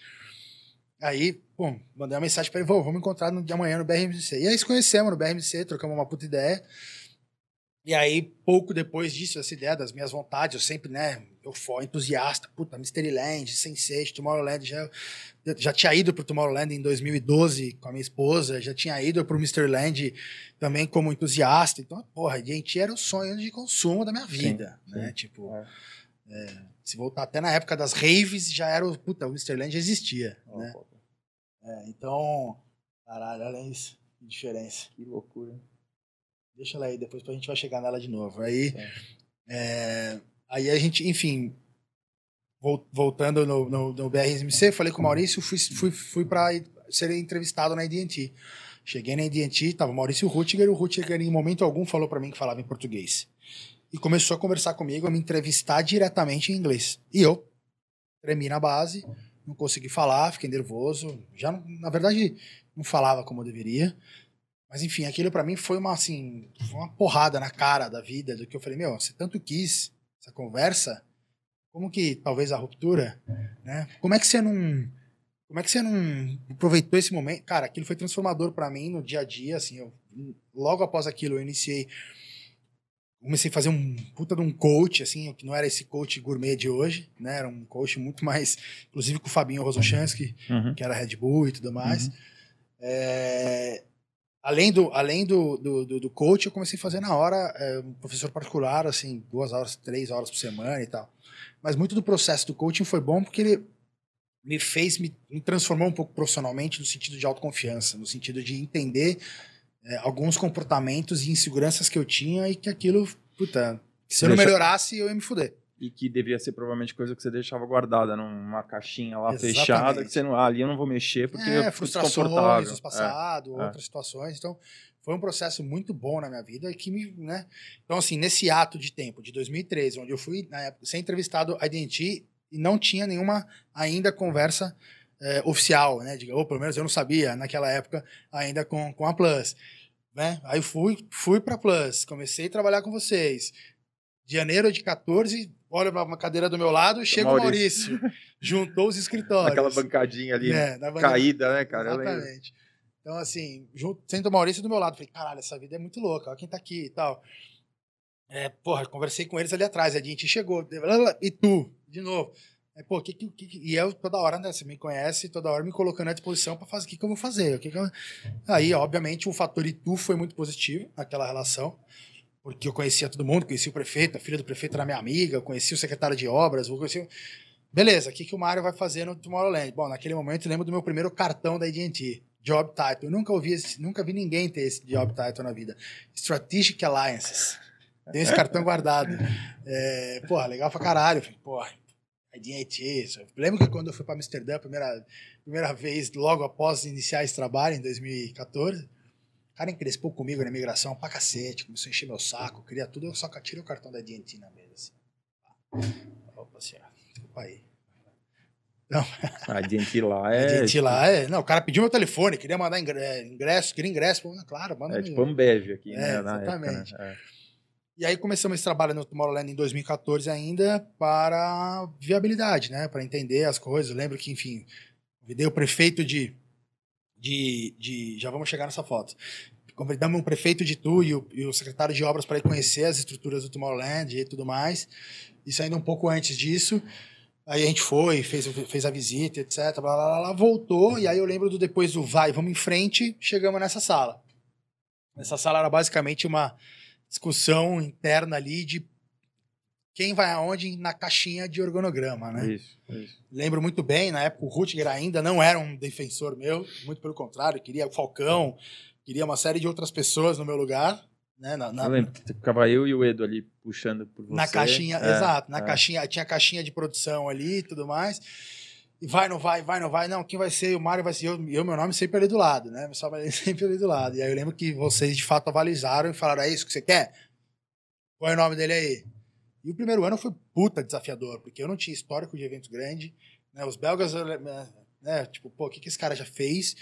Aí, pô, mandei uma mensagem para ele, vamos encontrar no de amanhã no BRMC. E aí se conhecemos no BRMC, trocamos uma puta ideia. E aí, pouco depois disso, essa ideia das minhas vontades, eu sempre, né, eu fui entusiasta, puta, Mysteryland, Sense8, Tomorrowland, já, já tinha ido pro Tomorrowland em 2012 com a minha esposa, já tinha ido pro Mysteryland também como entusiasta, então, porra, gente, era o sonho de consumo da minha vida, sim, né, sim. tipo... É. É, se voltar até na época das raves, já era o. Puta, o Mysteryland já existia. Oh, né? É, então. Caralho, olha isso. Que diferença. Que loucura. Deixa ela aí, depois a gente vai chegar nela de novo. Aí, é, aí a gente, enfim, voltando no, no, no BRMC, falei com o Maurício, fui, fui, fui para ser entrevistado na IDT. Cheguei na IDT, tava o Maurício Rutger, e o Rutger em momento algum falou para mim que falava em português. e começou a conversar comigo, a me entrevistar diretamente em inglês. E eu tremi na base, não consegui falar, fiquei nervoso. Já, na verdade, não falava como eu deveria. Mas enfim, aquilo para mim foi uma assim, uma porrada na cara da vida, do que eu falei, meu, você tanto quis essa conversa, como que talvez a ruptura, né? Como é que você não como é que você não aproveitou esse momento? Cara, aquilo foi transformador para mim no dia a dia, assim, eu, logo após aquilo eu iniciei comecei a fazer um puta de um coach, assim, que não era esse coach gourmet de hoje, né? Era um coach muito mais, inclusive com o Fabinho Rosochansky, uhum. que era Red Bull e tudo mais. Uhum. É, além do, além do, do, do, coach, eu comecei a fazer na hora é, um professor particular, assim, duas horas, três horas por semana e tal. Mas muito do processo do coaching foi bom porque ele me fez, me, me transformou um pouco profissionalmente no sentido de autoconfiança, no sentido de entender é, alguns comportamentos e inseguranças que eu tinha e que aquilo, puta, se eu não melhorasse, eu ia me fuder. E que devia ser provavelmente coisa que você deixava guardada numa caixinha lá Exatamente. fechada, que você não, ah, ali eu não vou mexer porque é, eu frustrações do é, passado, é, outras é. situações. Então, foi um processo muito bom na minha vida que me, né? Então, assim, nesse ato de tempo de 2013, onde eu fui na época, ser entrevistado a identity e não tinha nenhuma ainda conversa é, oficial, né? Diga, ou pelo menos eu não sabia naquela época ainda com, com a Plus. Né? Aí fui, fui para Plus, comecei a trabalhar com vocês. De janeiro de 14, olha para uma cadeira do meu lado, chega o Maurício. Maurício juntou os escritórios. Aquela bancadinha ali, é, caída, né, cara? Exatamente. Então, assim, junto, sendo o Maurício do meu lado, falei, caralho, essa vida é muito louca, olha quem tá aqui e tal. É, porra, conversei com eles ali atrás, a gente chegou, e tu, de novo. É, pô, que, que, que, e eu toda hora, né? Você me conhece, toda hora me colocando à disposição para fazer o que, que eu vou fazer. O que, que eu... Aí, obviamente, o fator Itu foi muito positivo naquela relação, porque eu conhecia todo mundo, conhecia o prefeito, a filha do prefeito era minha amiga, conhecia o secretário de obras, eu conhecia. Beleza, o que, que o Mário vai fazer no Tomorrowland? Bom, naquele momento eu lembro do meu primeiro cartão da AT&T, Job Title. Eu nunca ouvi, nunca vi ninguém ter esse Job Title na vida. Strategic Alliances. Tem esse cartão guardado. É, porra, legal pra caralho. Porra, isso. Lembro que quando eu fui para Amsterdã, primeira, primeira vez, logo após iniciar esse trabalho, em 2014, o cara encrespou comigo na imigração pra cacete, começou a encher meu saco, queria tudo, eu só tirei o cartão da AT&T na mesa, assim. Opa, senhora, desculpa aí. Não. A AT&T lá é... A AT&T lá é... Não, o cara pediu meu telefone, queria mandar ingresso, queria ingresso, claro, manda É tipo Ambev aqui, né? É, exatamente. Época, né? é. E aí começamos esse trabalho no Tomorrowland em 2014 ainda para viabilidade, né? Para entender as coisas. Eu lembro que, enfim, convidei o prefeito de, de, de... Já vamos chegar nessa foto. Convidamos o prefeito de Tu e o, e o secretário de obras para ir conhecer as estruturas do Tomorrowland e tudo mais. Isso ainda um pouco antes disso. Aí a gente foi, fez, fez a visita, etc. Blá, blá, blá, voltou, e aí eu lembro do depois do vai, vamos em frente, chegamos nessa sala. Essa sala era basicamente uma discussão interna ali de quem vai aonde na caixinha de organograma, né? Isso, isso. Lembro muito bem, na época o Rutger ainda não era um defensor meu, muito pelo contrário, queria o Falcão, queria uma série de outras pessoas no meu lugar. Né, na, na, eu lembro que ficava eu e o Edu ali puxando por você. Na caixinha, é, exato, na é. caixinha, tinha caixinha de produção ali e tudo mais. E vai, não vai, vai, não vai. Não, quem vai ser? O Mário vai ser eu, eu meu nome sempre ali do lado, né? Só sempre ali do lado. E aí eu lembro que vocês de fato avalizaram e falaram: é isso que você quer? Qual é o nome dele aí? E o primeiro ano foi puta desafiador, porque eu não tinha histórico de evento grande. Né? Os belgas, né? Tipo, pô, o que, que esse cara já fez?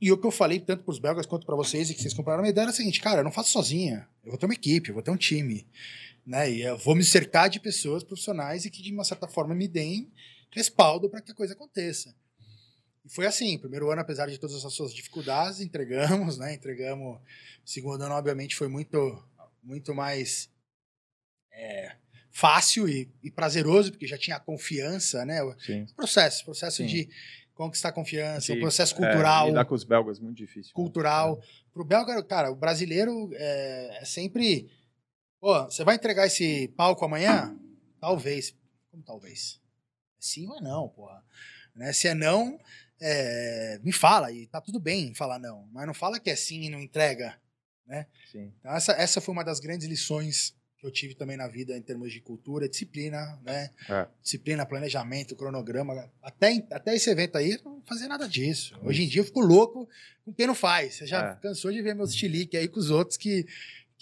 E o que eu falei tanto para os belgas quanto para vocês e que vocês compraram a ideia era o seguinte, cara, eu não faço sozinha. Eu vou ter uma equipe, eu vou ter um time. Né? E eu vou me cercar de pessoas profissionais e que, de uma certa forma, me deem respaldo para que a coisa aconteça. E foi assim, primeiro ano, apesar de todas as suas dificuldades, entregamos, né? Entregamos. Segundo ano, obviamente, foi muito, muito mais é, fácil e, e, prazeroso, porque já tinha a confiança, né? Sim. Processo, processo Sim. de conquistar confiança, o processo cultural. É, lidar com os belgas muito difícil. Né? Cultural. Né? Pro belga, cara, o brasileiro é, é sempre. Pô, você vai entregar esse palco amanhã? Talvez. Como talvez? sim ou é não, porra. Né? Se é não, é, me fala, e tá tudo bem falar não, mas não fala que é sim e não entrega, né? Sim. Então essa, essa foi uma das grandes lições que eu tive também na vida em termos de cultura, disciplina, né? É. Disciplina, planejamento, cronograma. Até, até esse evento aí, não fazia nada disso. Hoje em dia eu fico louco com quem não faz. Você já é. cansou de ver meus chilique aí com os outros que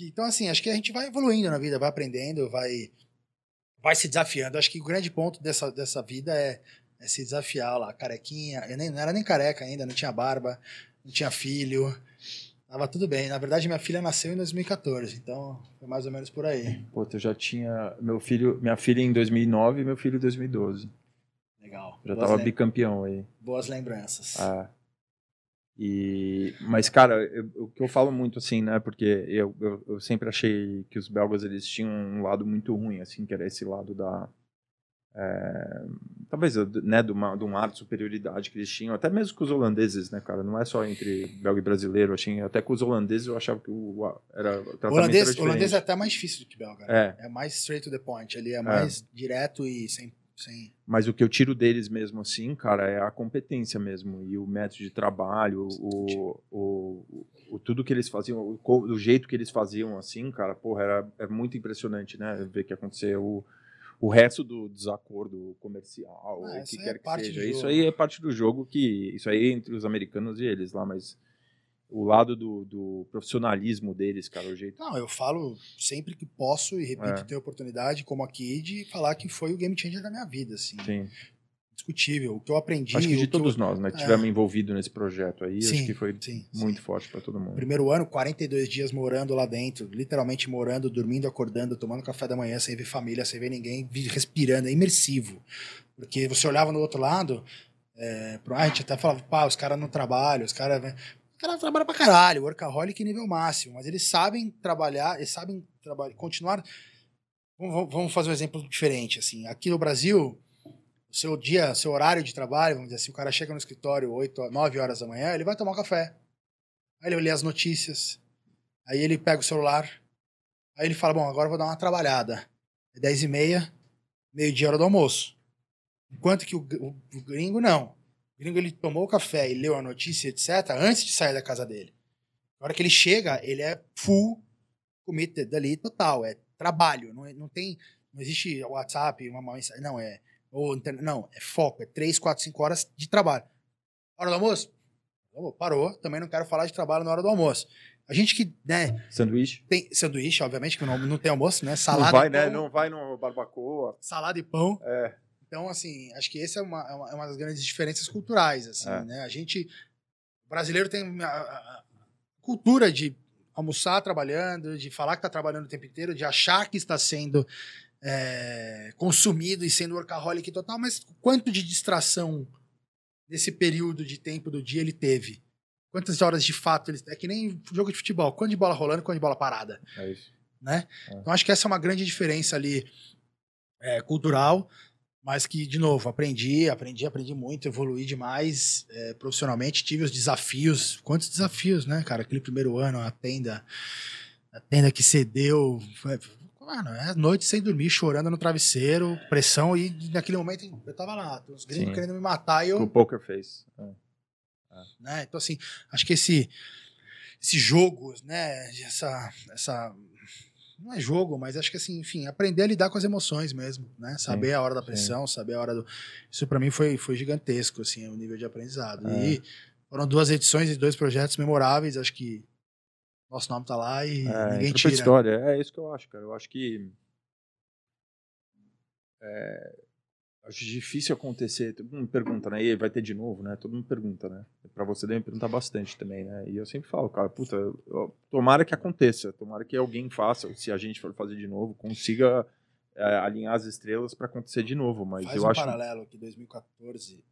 Então, assim, acho que a gente vai evoluindo na vida, vai aprendendo, vai, vai se desafiando. Acho que o grande ponto dessa, dessa vida é, é se desafiar lá. Carequinha, eu nem, não era nem careca ainda, não tinha barba, não tinha filho. Tava tudo bem. Na verdade, minha filha nasceu em 2014, então foi mais ou menos por aí. Pô, eu já tinha meu filho, minha filha em 2009 e meu filho em 2012. Legal. Já Boas tava bicampeão aí. Boas lembranças. Ah. E, mas, cara, eu, o que eu falo muito, assim, né? Porque eu, eu, eu, sempre achei que os belgas, eles tinham um lado muito ruim, assim, que era esse lado da... É, talvez, né, de, uma, de um ar de superioridade que eles tinham, até mesmo com os holandeses, né, cara? Não é só entre belga e brasileiro, assim, até com os holandeses eu achava que o, era, o tratamento holandês, era holandês é até mais difícil do que belga. Né? É. é mais straight to the point, ele é, é. mais direto e sem Sim. Mas o que eu tiro deles mesmo assim, cara, é a competência mesmo. E o método de trabalho, o, o, o, tudo que eles faziam, o, o, jeito que eles faziam assim, cara, porra, era, é muito impressionante, né? Ver que aconteceu o, resto do desacordo comercial, ah, o que quer é que seja. Isso aí é parte do jogo que. Isso aí é entre os americanos e eles lá, mas o lado do, do, profissionalismo deles, cara, o jeito. Não, eu falo sempre que posso e repito, é. ter oportunidade, como aqui, de falar que foi o game changer da minha vida, assim. Sim. Discutível. O que eu aprendi. Acho que de todos eu... nós, né, que é. tivemos envolvido nesse projeto aí, sim, acho que foi sim, muito sim. forte para todo mundo. Primeiro ano, 42 dias morando lá dentro, literalmente morando, dormindo, acordando, tomando café da manhã, sem ver família, sem ver ninguém, respirando, é imersivo. Porque você olhava no outro lado, é, a gente até falava, pá, os caras não trabalham, os caras cara trabalha pra caralho, workaholic nível máximo, mas eles sabem trabalhar, eles sabem trabalhar, continuar. Vamos fazer um exemplo diferente, assim. Aqui no Brasil, o seu dia, seu horário de trabalho, vamos dizer assim, o cara chega no escritório 8, 9 horas da manhã, ele vai tomar um café. Aí ele lê as notícias. Aí ele pega o celular. Aí ele fala, bom, agora eu vou dar uma trabalhada. É 10 e meia, meio-dia, hora do almoço. Enquanto que o, o, o gringo, não gringo ele tomou o café e leu a notícia, etc., antes de sair da casa dele. Na hora que ele chega, ele é full committed ali, total. É trabalho. Não, é, não tem. Não existe WhatsApp, uma mensagem. Não, é. Ou, não, é foco. É 3, 4, 5 horas de trabalho. Hora do almoço? Parou. Também não quero falar de trabalho na hora do almoço. A gente que, né? Sanduíche. Tem sanduíche, obviamente, que não, não tem almoço, né? Salada. Não vai, né? Não vai no barbacoa. Salada e pão. É. Então, assim, acho que essa é uma, é uma, é uma das grandes diferenças culturais, assim, é. né? A gente, o brasileiro tem a, a cultura de almoçar trabalhando, de falar que está trabalhando o tempo inteiro, de achar que está sendo é, consumido e sendo workaholic total, mas quanto de distração nesse período de tempo do dia ele teve? Quantas horas de fato ele. É que nem jogo de futebol. Quanto de bola rolando, quanto de bola parada. É isso. Né? É. Então acho que essa é uma grande diferença ali é, cultural. Mas que, de novo, aprendi, aprendi, aprendi muito, evolui demais é, profissionalmente, tive os desafios. Quantos desafios, né, cara? Aquele primeiro ano, a tenda, a tenda que cedeu. Mano, é noite sem dormir, chorando no travesseiro, pressão, e naquele momento eu tava lá, os gringos Sim. querendo me matar e eu. O poker face. É. É. Né? Então, assim, acho que esse, esse jogo, né, essa, essa não é jogo, mas acho que assim, enfim, aprender a lidar com as emoções mesmo, né? Saber sim, a hora da pressão, sim. saber a hora do. Isso para mim foi, foi gigantesco, assim, o nível de aprendizado. É. E foram duas edições e dois projetos memoráveis, acho que nosso nome tá lá e é, ninguém tira. história, é isso que eu acho, cara. Eu acho que. É, Acho difícil acontecer. Todo mundo pergunta, né? E vai ter de novo, né? Todo mundo pergunta, né? Para você deve perguntar bastante também, né? E eu sempre falo, cara, puta, eu, tomara que aconteça, tomara que alguém faça, se a gente for fazer de novo, consiga é, alinhar as estrelas para acontecer de novo. Mas Faz eu um acho. paralelo que 2014,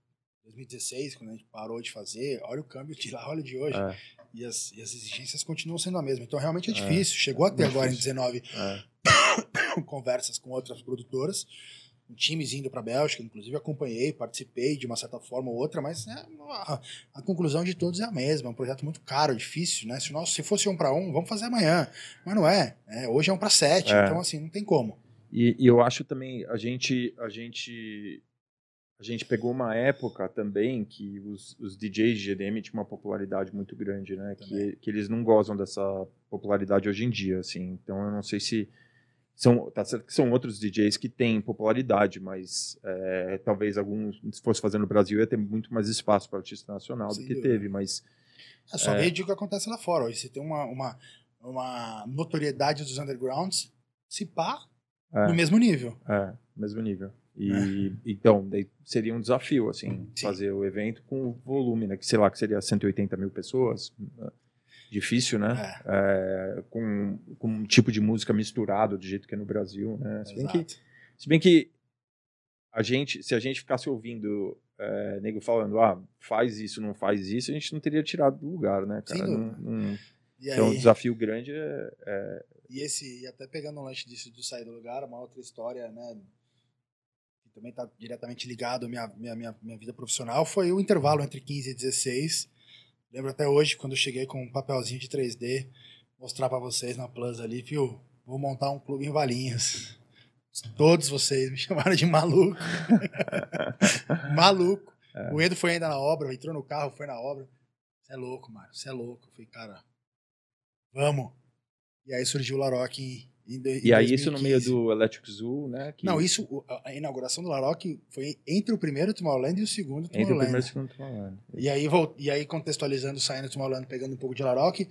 2016, quando a gente parou de fazer, olha o câmbio de lá, olha o de hoje. É. E, as, e as exigências continuam sendo a mesma. Então realmente é, é. difícil. Chegou até agora difícil. em 19 é. conversas com outras produtoras times indo para a Bélgica, inclusive acompanhei, participei de uma certa forma ou outra, mas é, a, a, conclusão de todos é a mesma. É um projeto muito caro, difícil, né? Se, nós, se fosse um para um, vamos fazer amanhã. Mas não é. é hoje é um para sete, é. então assim, não tem como. E, e, eu acho também, a gente, a gente, a gente pegou uma época também que os, os DJs de GDM tinham uma popularidade muito grande, né? Que, que eles não gozam dessa popularidade hoje em dia, assim. Então eu não sei se são, tá certo que são outros DJs que têm popularidade, mas é, talvez alguns, se fosse fazer no Brasil, ia ter muito mais espaço para artista nacional Sem do que dúvida. teve, mas... É só é... o que acontece lá fora. Hoje você tem uma, uma, uma notoriedade dos undergrounds, se pá, é. no mesmo nível. É, mesmo nível. E é. então, seria um desafio, assim, Sim. fazer o evento com volume, né? Que sei lá, que seria 180 mil pessoas. Difícil, né? É. É, com, com um tipo de música misturado, do jeito que é no Brasil, né? Se bem, que, se bem que a gente, se a gente ficasse ouvindo é, nego falando, ah, faz isso, não faz isso, a gente não teria tirado do lugar, né, cara? Sim, não, não... Então, aí... um desafio grande é, é, E esse, e até pegando um lanche disso do sair do lugar, uma outra história, né, também está diretamente ligado à minha, minha, minha, minha vida profissional, foi o intervalo entre 15 e 16. Lembro até hoje, quando eu cheguei com um papelzinho de 3D, mostrar para vocês na Plus ali, viu? Vou montar um clube em Valinhos. Todos vocês me chamaram de maluco. maluco. É. O Edu foi ainda na obra, entrou no carro, foi na obra. Você é louco, mano. Você é louco. Eu falei, cara, vamos. E aí surgiu o Laroque em, E aí 2015. isso no meio do Electric Zoo, né? Que... Não, isso, a inauguração do Laroque foi entre o primeiro Tomorrowland e o segundo Tomorrowland. Entre o primeiro e o segundo Tomorrowland. E aí, e aí contextualizando, saindo do Tomorrowland, pegando um pouco de Laroque,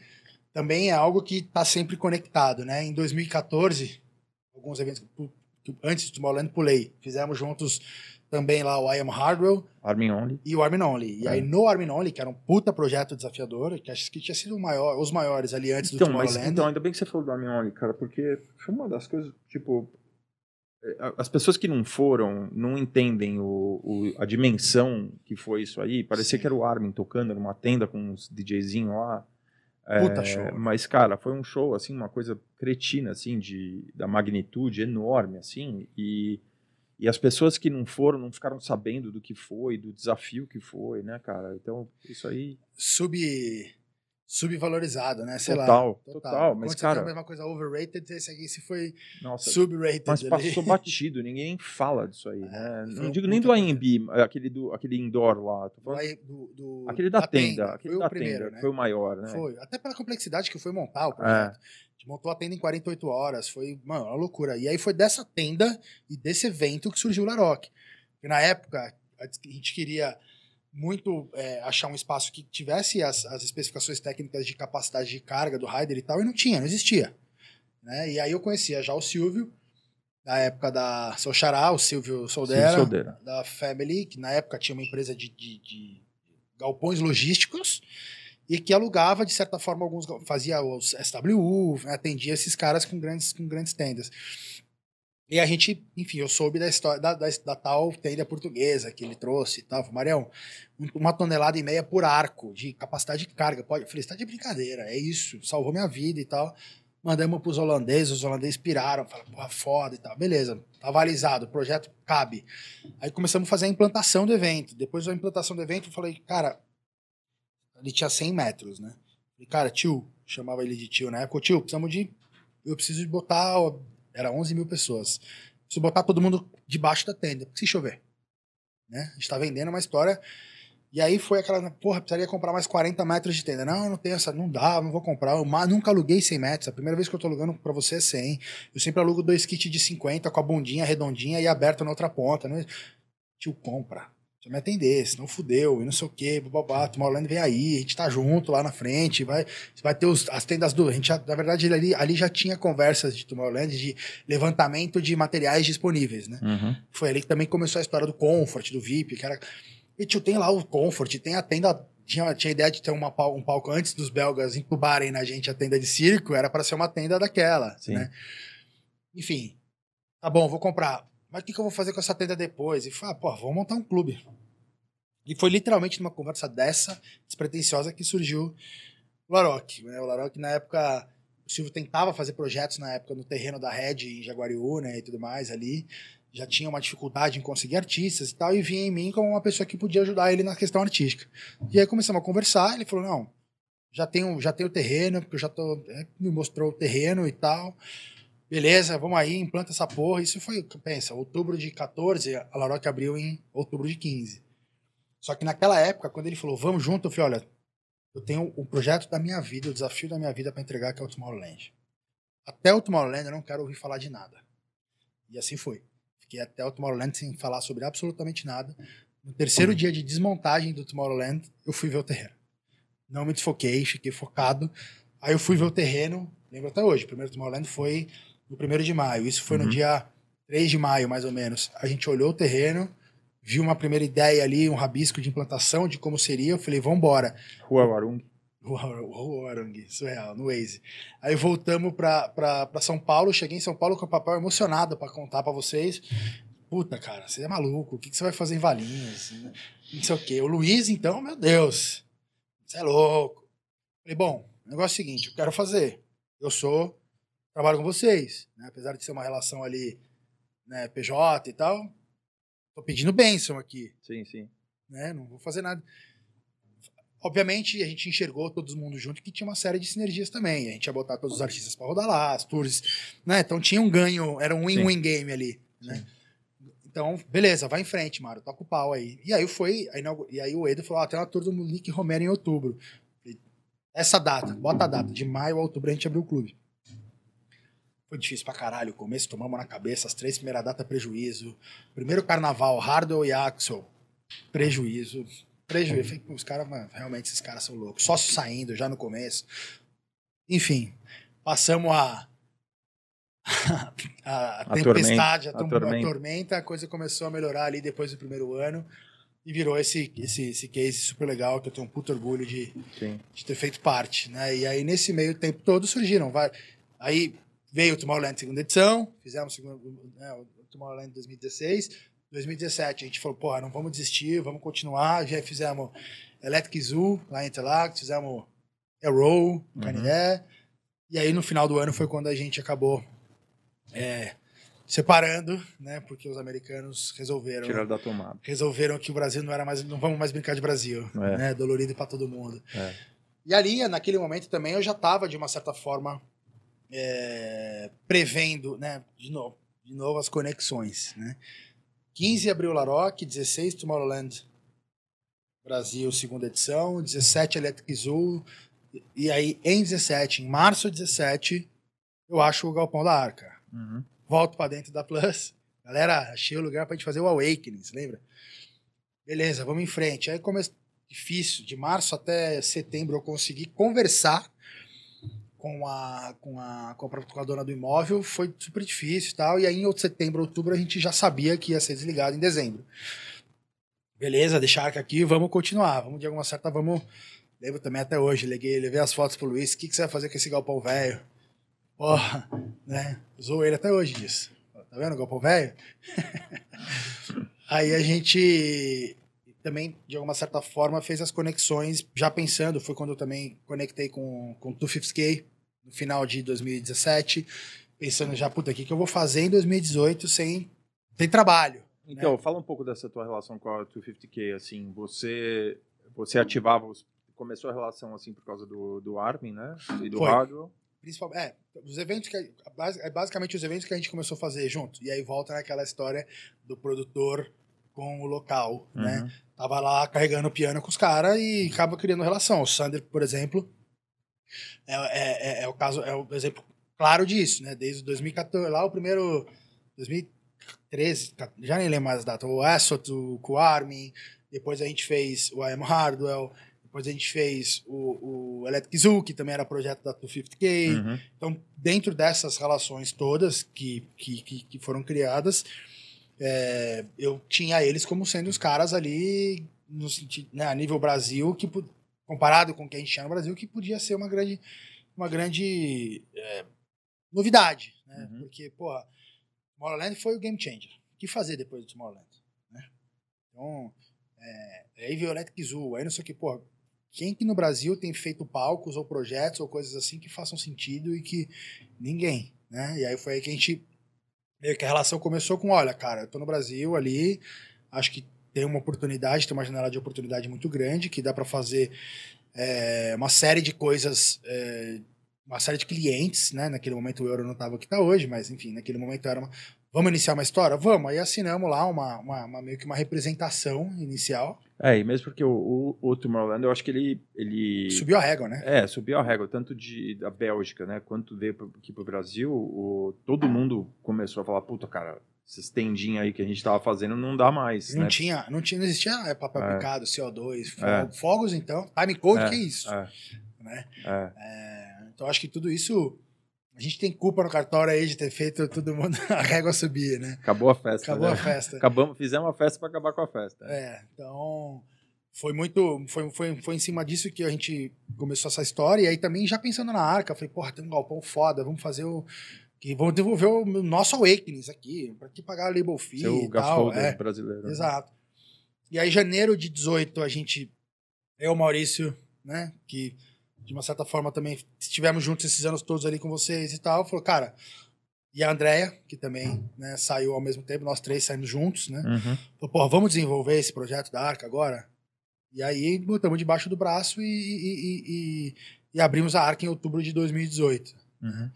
também é algo que está sempre conectado, né? Em 2014, alguns eventos antes do Tomorrowland, pulei. Fizemos juntos também lá o I Am Hardwell. Armin Only. E o Armin Only. E é. aí no Armin Only, que era um puta projeto desafiador, que acho que tinha sido maior, os maiores ali antes então, do Tomorrowland. Mas, então, ainda bem que você falou do Armin Only, cara, porque foi uma das coisas, tipo... É, as pessoas que não foram não entendem o, o a dimensão que foi isso aí. Parecia Sim. que era o Armin tocando numa tenda com uns DJzinhos lá. Puta é, show. Mas, cara, foi um show, assim, uma coisa cretina, assim, de, da magnitude enorme, assim, e, e as pessoas que não foram não ficaram sabendo do que foi, do desafio que foi, né, cara? Então, isso aí... Sub subvalorizado, né? Sei total, lá. Total, total. Mas, Quando cara... a mesma coisa overrated, esse aqui se foi Nossa, subrated. Mas passou batido, ninguém fala disso aí, é, né? Não digo nem do AMB, aquele, do, aquele indoor lá. Do, do, aquele da, da tenda, tenda, aquele foi da primeiro, tenda, né? foi o maior, né? Foi, até pela complexidade que foi montar o projeto. É. A gente montou a tenda em 48 horas, foi, mano, uma loucura. E aí foi dessa tenda e desse evento que surgiu o Laroque. Na época, a gente queria muito é, achar um espaço que tivesse as, as especificações técnicas de capacidade de carga do Rider e tal, e não tinha, não existia. Né? E aí eu conhecia já o Silvio, da época da Seu Xará, o Silvio Soldera, Soldera, da Family, que na época tinha uma empresa de, de, de galpões logísticos, e que alugava, de certa forma, alguns. fazia os SWU, atendia esses caras com grandes, com grandes tendas. E a gente, enfim, eu soube da história da, da, da tal tenda portuguesa que ele trouxe e tal. Falei, Marião, uma tonelada e meia por arco de capacidade de carga. Pode? Eu falei, você tá de brincadeira, é isso, salvou minha vida e tal. Mandamos pros holandeses, os holandeses piraram, falaram, porra, foda e tal. Beleza, tá avalizado, o projeto cabe. Aí começamos a fazer a implantação do evento. Depois da implantação do evento, eu falei, cara, ele tinha 100 metros, né? Falei, cara, tio, chamava ele de tio na época, tio, precisamos de. Eu preciso botar era 11 mil pessoas. Se botar todo mundo debaixo da tenda, se chover. Né? A gente tá vendendo uma história. E aí foi aquela, porra, precisaria comprar mais 40 metros de tenda. Não, não tenho essa, não dá, não vou comprar. Eu nunca aluguei 100 metros. A primeira vez que eu tô alugando pra você é 100. Eu sempre alugo dois kits de 50 com a bundinha redondinha e aberta na outra ponta. Né? Tio, compra me atender, senão fudeu, e não sei o quê, babá, Tomorrowland vem aí, a gente tá junto lá na frente, vai, vai ter os, as tendas do. A gente já, na verdade, ali, ali já tinha conversas de Tomorrowland de levantamento de materiais disponíveis, né? Uhum. Foi ali que também começou a história do Comfort, do VIP, era. E tio, tem lá o Comfort, tem a tenda. Tinha, tinha ideia de ter uma, um palco antes dos belgas entubarem na gente a tenda de circo, era para ser uma tenda daquela, Sim. né? Enfim, tá bom, vou comprar. Mas o que, que eu vou fazer com essa tenda depois? E falei, ah, pô, vamos montar um clube. E foi literalmente numa conversa dessa, despretensiosa, que surgiu o Laroque. Né? O Laroque, na época, o Silvio tentava fazer projetos na época no terreno da Red em Jaguariú, né, e tudo mais ali. Já tinha uma dificuldade em conseguir artistas e tal, e vinha em mim como uma pessoa que podia ajudar ele na questão artística. E aí começamos a conversar, ele falou, não, já tenho, já tenho o terreno, porque eu já tô... É, me mostrou o terreno e tal. Beleza, vamos aí, implanta essa porra. Isso foi, pensa, outubro de 14, a Laroque abriu em outubro de 15. Só que naquela época, quando ele falou, vamos junto, eu falei, olha, eu tenho o projeto da minha vida, o desafio da minha vida para entregar, que é o Tomorrowland. Até o Tomorrowland eu não quero ouvir falar de nada. E assim foi. Fiquei até o Tomorrowland sem falar sobre absolutamente nada. No terceiro dia de desmontagem do Tomorrowland, eu fui ver o terreno. Não me desfoquei, fiquei focado. Aí eu fui ver o terreno, lembro até hoje, o primeiro Tomorrowland foi no primeiro de maio. Isso foi Uhum. no dia 3 de maio, mais ou menos. A gente olhou o terreno, viu uma primeira ideia ali, um rabisco de implantação de como seria. Eu falei, vambora. Rua Warung. O Arang, surreal, no Waze. Aí voltamos pra São Paulo, cheguei em São Paulo com o papel emocionado pra contar pra vocês. Puta, cara, você é maluco, o que, que você vai fazer em Valinhos? Não sei o quê. O Luiz, então, meu Deus, você é louco. Falei, bom, o negócio é o seguinte, eu quero fazer. Eu sou, trabalho com vocês, né? apesar de ser uma relação ali, né, PJ e tal, tô pedindo bênção aqui Sim, sim. né? Não vou fazer nada. Obviamente, a gente enxergou todo mundo junto que tinha uma série de sinergias também. A gente ia botar todos os artistas para rodar lá, as tours, né? Então tinha um ganho, era um win-win game ali, né? Então, beleza, vai em frente, Mário, toca o pau aí. E aí foi, aí, e aí o Edo falou: ah, tem uma tour do Nick Romero em outubro. Essa data, bota a data, de maio a outubro a gente abriu o clube. Foi difícil pra caralho. O começo tomamos na cabeça, as três primeiras datas, prejuízo. Primeiro carnaval, Hardwell e Axel, prejuízo. Prejuízo. Falei, "Pô, os caras, mano, realmente esses caras são loucos. Sócio saindo já no começo. Enfim, passamos a. a, A tempestade, tormenta, a, a tom- a tormenta. tormenta, a coisa começou a melhorar ali depois do primeiro ano. E virou esse, esse, esse case super legal, que eu tenho um puto orgulho de, Sim. de ter feito parte, né? E aí, nesse meio tempo todo, surgiram. Vai... Aí veio o Tomorrowland segunda edição, fizemos né, o Tomorrowland 2016. 2017 a gente falou, porra, não vamos desistir, vamos continuar. Já fizemos Electric Zoo lá em Interlagos, fizemos Arrow no Uhum. Canidé. E aí, no final do ano, foi quando a gente acabou é, separando, né? Porque os americanos resolveram Tirar da tomada. resolveram que o Brasil não era mais, não vamos mais brincar de Brasil, É. né? Dolorido para todo mundo. É. E ali, naquele momento também, eu já estava de uma certa forma é, prevendo, né? De novo, de novo as conexões, né? 15 abriu Laroque, 16 Tomorrowland Brasil, segunda edição, 17 Electric Zoo, e aí em 17, em março de 17, eu acho o Galpão da Arca Uhum. volto pra dentro da Plus. Galera, achei o lugar pra gente fazer o Awakening, você lembra? Beleza, vamos em frente. Aí começou difícil, de março até setembro eu consegui conversar com a com a com a, com a dona do imóvel, foi super difícil e tal. E aí em setembro, outubro a gente já sabia que ia ser desligado em dezembro. Beleza, deixar aqui, vamos continuar. Vamos de alguma certa, vamos. Lembro também até hoje, levei, levei as fotos pro Luiz. O que, que você vai fazer com esse galpão velho? Porra, né? Usou ele até hoje disso. Tá vendo o galpão velho? Aí a gente também, de alguma certa forma, fez as conexões, já pensando, foi quando eu também conectei com, com o 250K, no final de 2017, pensando já, puta, o que, que eu vou fazer em 2018 sem, sem trabalho? Então, fala um pouco dessa tua relação com a 250K, assim, você, você ativava, os, começou a relação, assim, por causa do, do Armin, né, e do Foi. Hardwell. Principalmente, é, os eventos que é basicamente os eventos que a gente começou a fazer junto. E aí volta naquela história do produtor com o local, né? Uhum. Tava lá carregando o piano com os caras e acaba criando relação. O Sander, por exemplo, é, é, é- é o caso, é o exemplo claro disso, né? Desde 2014, lá o primeiro 2013, já nem lembro mais as datas. O Essot, o com o Armin, depois a gente fez o I Am Hardwell, depois a gente fez o, o Electric Zoo, que também era projeto da 250K. Uhum. Então, dentro dessas relações todas que, que, que, que foram criadas, é, eu tinha eles como sendo os caras ali, no sentido, né, a nível Brasil, que comparado com o que a gente tinha no Brasil, que podia ser uma grande, uma grande é, novidade. Né? Uhum. Porque, porra, Tomorrowland foi o game changer. O que fazer depois do Tomorrowland? Né? Então, é, aí veio o Electric Zoo, aí não sei o que, porra, quem que no Brasil tem feito palcos ou projetos ou coisas assim que façam sentido e que ninguém, né? E aí foi aí que a gente meio que a relação começou com, olha, cara, eu tô no Brasil ali, acho que tem uma oportunidade, tem uma janela de oportunidade muito grande, que dá para fazer é, uma série de coisas, é, uma série de clientes, né? Naquele momento o euro não estava que está hoje, mas enfim, naquele momento era uma, vamos iniciar uma história? Vamos, aí assinamos lá uma, uma, uma- meio que uma representação inicial, É, e mesmo porque o, o, o Tomorrowland, eu acho que ele... ele... subiu a régua, né? É, subiu a régua, tanto de, da Bélgica, né, quanto veio pro- aqui pro Brasil, o, todo mundo começou a falar, puta, cara, esses tendinhos aí que a gente tava fazendo não dá mais, Não né? tinha, não tinha, não existia é, papel É. picado, CO2, fogo, É. fogos então, time code, É, que isso, É, né? é. É, então acho que tudo isso a gente tem culpa no cartório aí de ter feito todo mundo a régua subir, né? Acabou a festa. Acabou né? a festa. Acabamos, fizemos uma festa para acabar com a festa. É, então foi muito. Foi, foi, foi em cima disso que a gente começou essa história. E aí também já pensando na arca, falei, porra, tem um galpão foda, vamos fazer o. Que vamos desenvolver o nosso Awakenings aqui, para que pagar a label fee. Seu e tal, é. brasileiro. né? Exato. E aí, janeiro de 18, a gente. Eu, Maurício, né? Que de uma certa forma também estivemos juntos esses anos todos ali com vocês e tal. Falou, cara. E a Andrea, que também né, saiu ao mesmo tempo, nós três saímos juntos, né? Uhum. Falou, pô, vamos desenvolver esse projeto da Arca agora? E aí botamos debaixo do braço e, e, e, e abrimos a Arca em outubro de 2018. Uhum.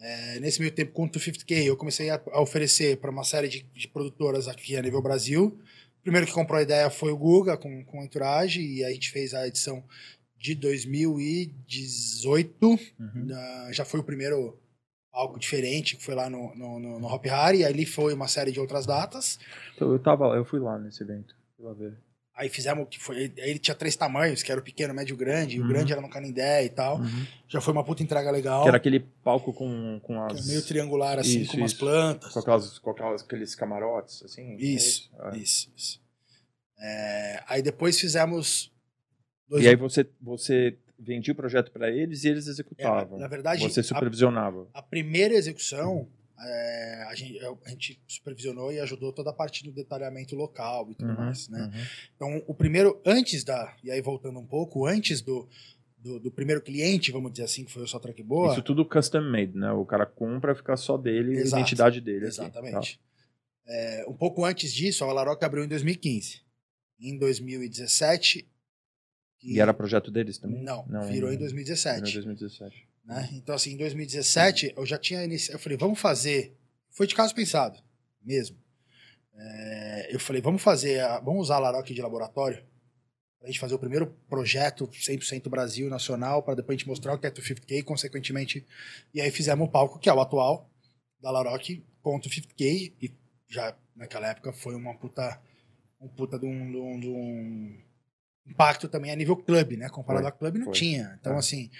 É, nesse meio tempo, com o 250K, eu comecei a, a oferecer para uma série de, de, produtoras aqui a nível Brasil. O primeiro que comprou a ideia foi o Guga, com, com Entourage, e a gente fez a edição de 2018. Uhum. Uh, já foi o primeiro algo diferente, que foi lá no, no, no, no Hop Hari, e ali foi uma série de outras datas. Então, eu tava eu fui lá nesse evento, fui lá ver. Aí fizemos que foi. Aí ele tinha três tamanhos, que era o pequeno, o médio e o grande. Uhum. O grande era no Canindé e tal. Uhum. Já foi uma puta entrega legal. Que era aquele palco com, com que as. meio triangular, assim, Isso, com umas isso. plantas. Com, aquelas, com aquelas, aqueles camarotes, assim. é Isso, É. isso, isso. É, aí depois fizemos. Dois- E aí você, você vendia o projeto para eles e eles É, executavam. na verdade, você a- supervisionava. A primeira execução, é, a, gente, a gente supervisionou e ajudou toda a parte do detalhamento local e tudo Uhum, mais, né? uhum. Então, o primeiro, antes da, e aí voltando um pouco, antes do, do, do primeiro cliente, vamos dizer assim, que foi o Só Track Boa, Isso tudo custom made, né? O cara compra, fica só dele, Exato. a identidade dele. aqui, exatamente. É, um pouco antes disso, a Laroca abriu em 2015. Em 2017... tá? E era projeto deles também? Não, Não virou em Virou 2017. em 2017. né? Então, assim, em 2017, eu já tinha iniciado. Eu falei, vamos fazer. Foi de caso pensado, mesmo. É, eu falei, vamos fazer. a- Vamos usar a Laroque de laboratório pra gente fazer o primeiro projeto 100% Brasil nacional, para depois a gente mostrar o que é 250K, consequentemente. E aí fizemos o palco, que é o atual, da Laroque com o 250K. E já naquela época foi uma puta. Um puta de um, de um- de um impacto também a nível clube, né? Comparado Foi, a clube, não foi. tinha. Então, É. assim.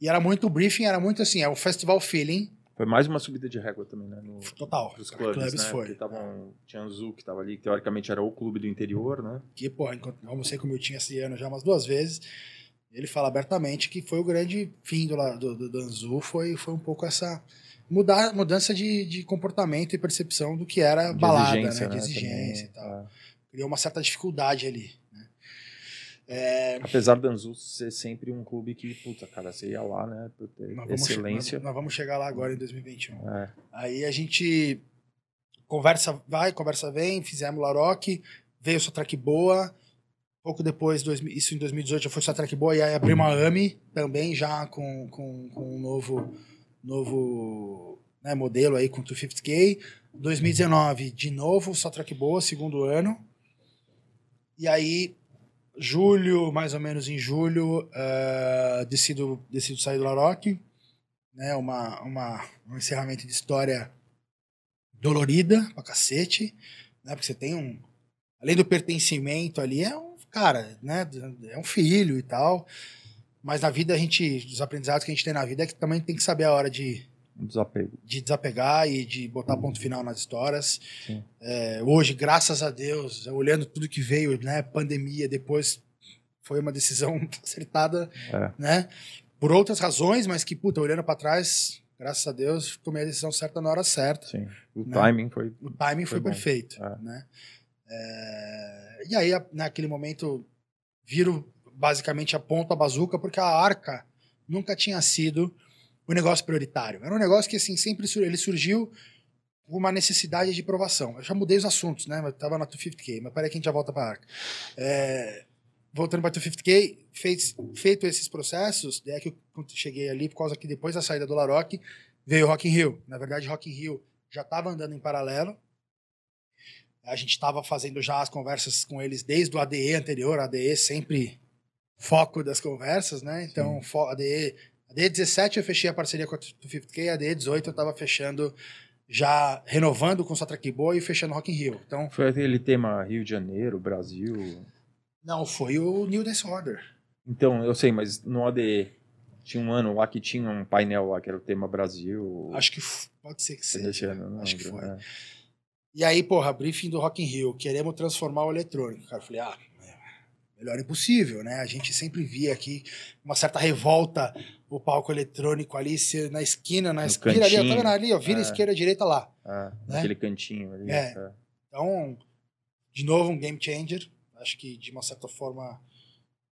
E era muito o briefing, era muito assim, é o festival feeling Foi mais uma subida de régua também, né? No, total. Dos Clubes, clubes, né? foi. Tavam, tinha Anzu, que tava ali, que teoricamente era o clube do interior, né? Que, pô, almocei com o meu tinha esse ano já umas duas vezes. Ele fala abertamente que foi o grande fim do, do, do, do Anzu, foi, foi um pouco essa mudar, mudança de, de comportamento e percepção do que era De balada, né? De né, exigência e tal. é. Criou uma certa dificuldade ali. É, Apesar do Anzu ser sempre um clube que, puta, cara, você ia lá, né? Por ter nós, vamos excelência. nós, nós vamos chegar lá agora em 2021. É. Aí a gente conversa vai, conversa vem, fizemos Laroque, veio sua track boa. Pouco depois, dois- isso em 2018 já foi sua track boa, e aí abrimos a AMI também, já com, com, com um novo, novo né, modelo aí com 250K. 2019, de novo, só track boa, segundo ano. E aí, julho, mais ou menos em julho, ah, decido, decido sair do Laroque né, uma, uma, um encerramento de história dolorida pra cacete, né, porque você tem um, além do pertencimento ali, é um, cara, né, é um filho e tal, mas na vida a gente, os aprendizados que a gente tem na vida é que também tem que saber a hora de, Um desapego. de desapegar e de botar ponto final nas histórias. É, hoje, graças a Deus, olhando tudo que veio, né, pandemia, depois foi uma decisão acertada, É. né, por outras razões, mas que, puta, olhando pra trás, graças a Deus, tomei a decisão certa na hora certa. Sim. O Né? timing foi. O timing foi, Foi perfeito, É. né. É, e aí, naquele momento, viro basicamente a ponta a bazuca, porque a arca nunca tinha sido o negócio prioritário. Era um negócio que, assim, sempre sur- ele surgiu uma necessidade de provação. Eu já mudei os assuntos, né? Eu tava na 250K, mas peraí que a gente já volta pra arca. É, voltando para 250K, fez, feito esses processos, é que eu cheguei ali, por causa que depois da saída do Laroque, veio o Rock in Rio. Na verdade, Rock in Rio já estava andando em paralelo. A gente estava fazendo já as conversas com eles desde o ADE anterior, ADE sempre foco das conversas, né? Então, fo- ADE, ADE 17 eu fechei a parceria com a 250K, ADE 18 eu estava fechando já renovando com o Satrack Boa e fechando Rock in Rio. Então, Foi aquele tema Rio de Janeiro, Brasil. não, foi o New Disorder. Então, eu sei, mas no ADE, Tinha um ano lá que tinha um painel lá que era o tema Brasil. Acho que pode ser que seja. Ano, Acho que foi. é. E aí, porra, briefing do Rock in Rio, queremos transformar o eletrônico. Cara, eu falei, ah, melhor impossível, né? A gente sempre via aqui uma certa revolta, o palco eletrônico ali na esquina, na No esquina ali, ó, tá cantinho. vendo ali, ó, vira É. esquerda, direita lá. É, Né? Naquele cantinho ali. É. é. Então, de novo, um game changer. Acho que, de uma certa forma,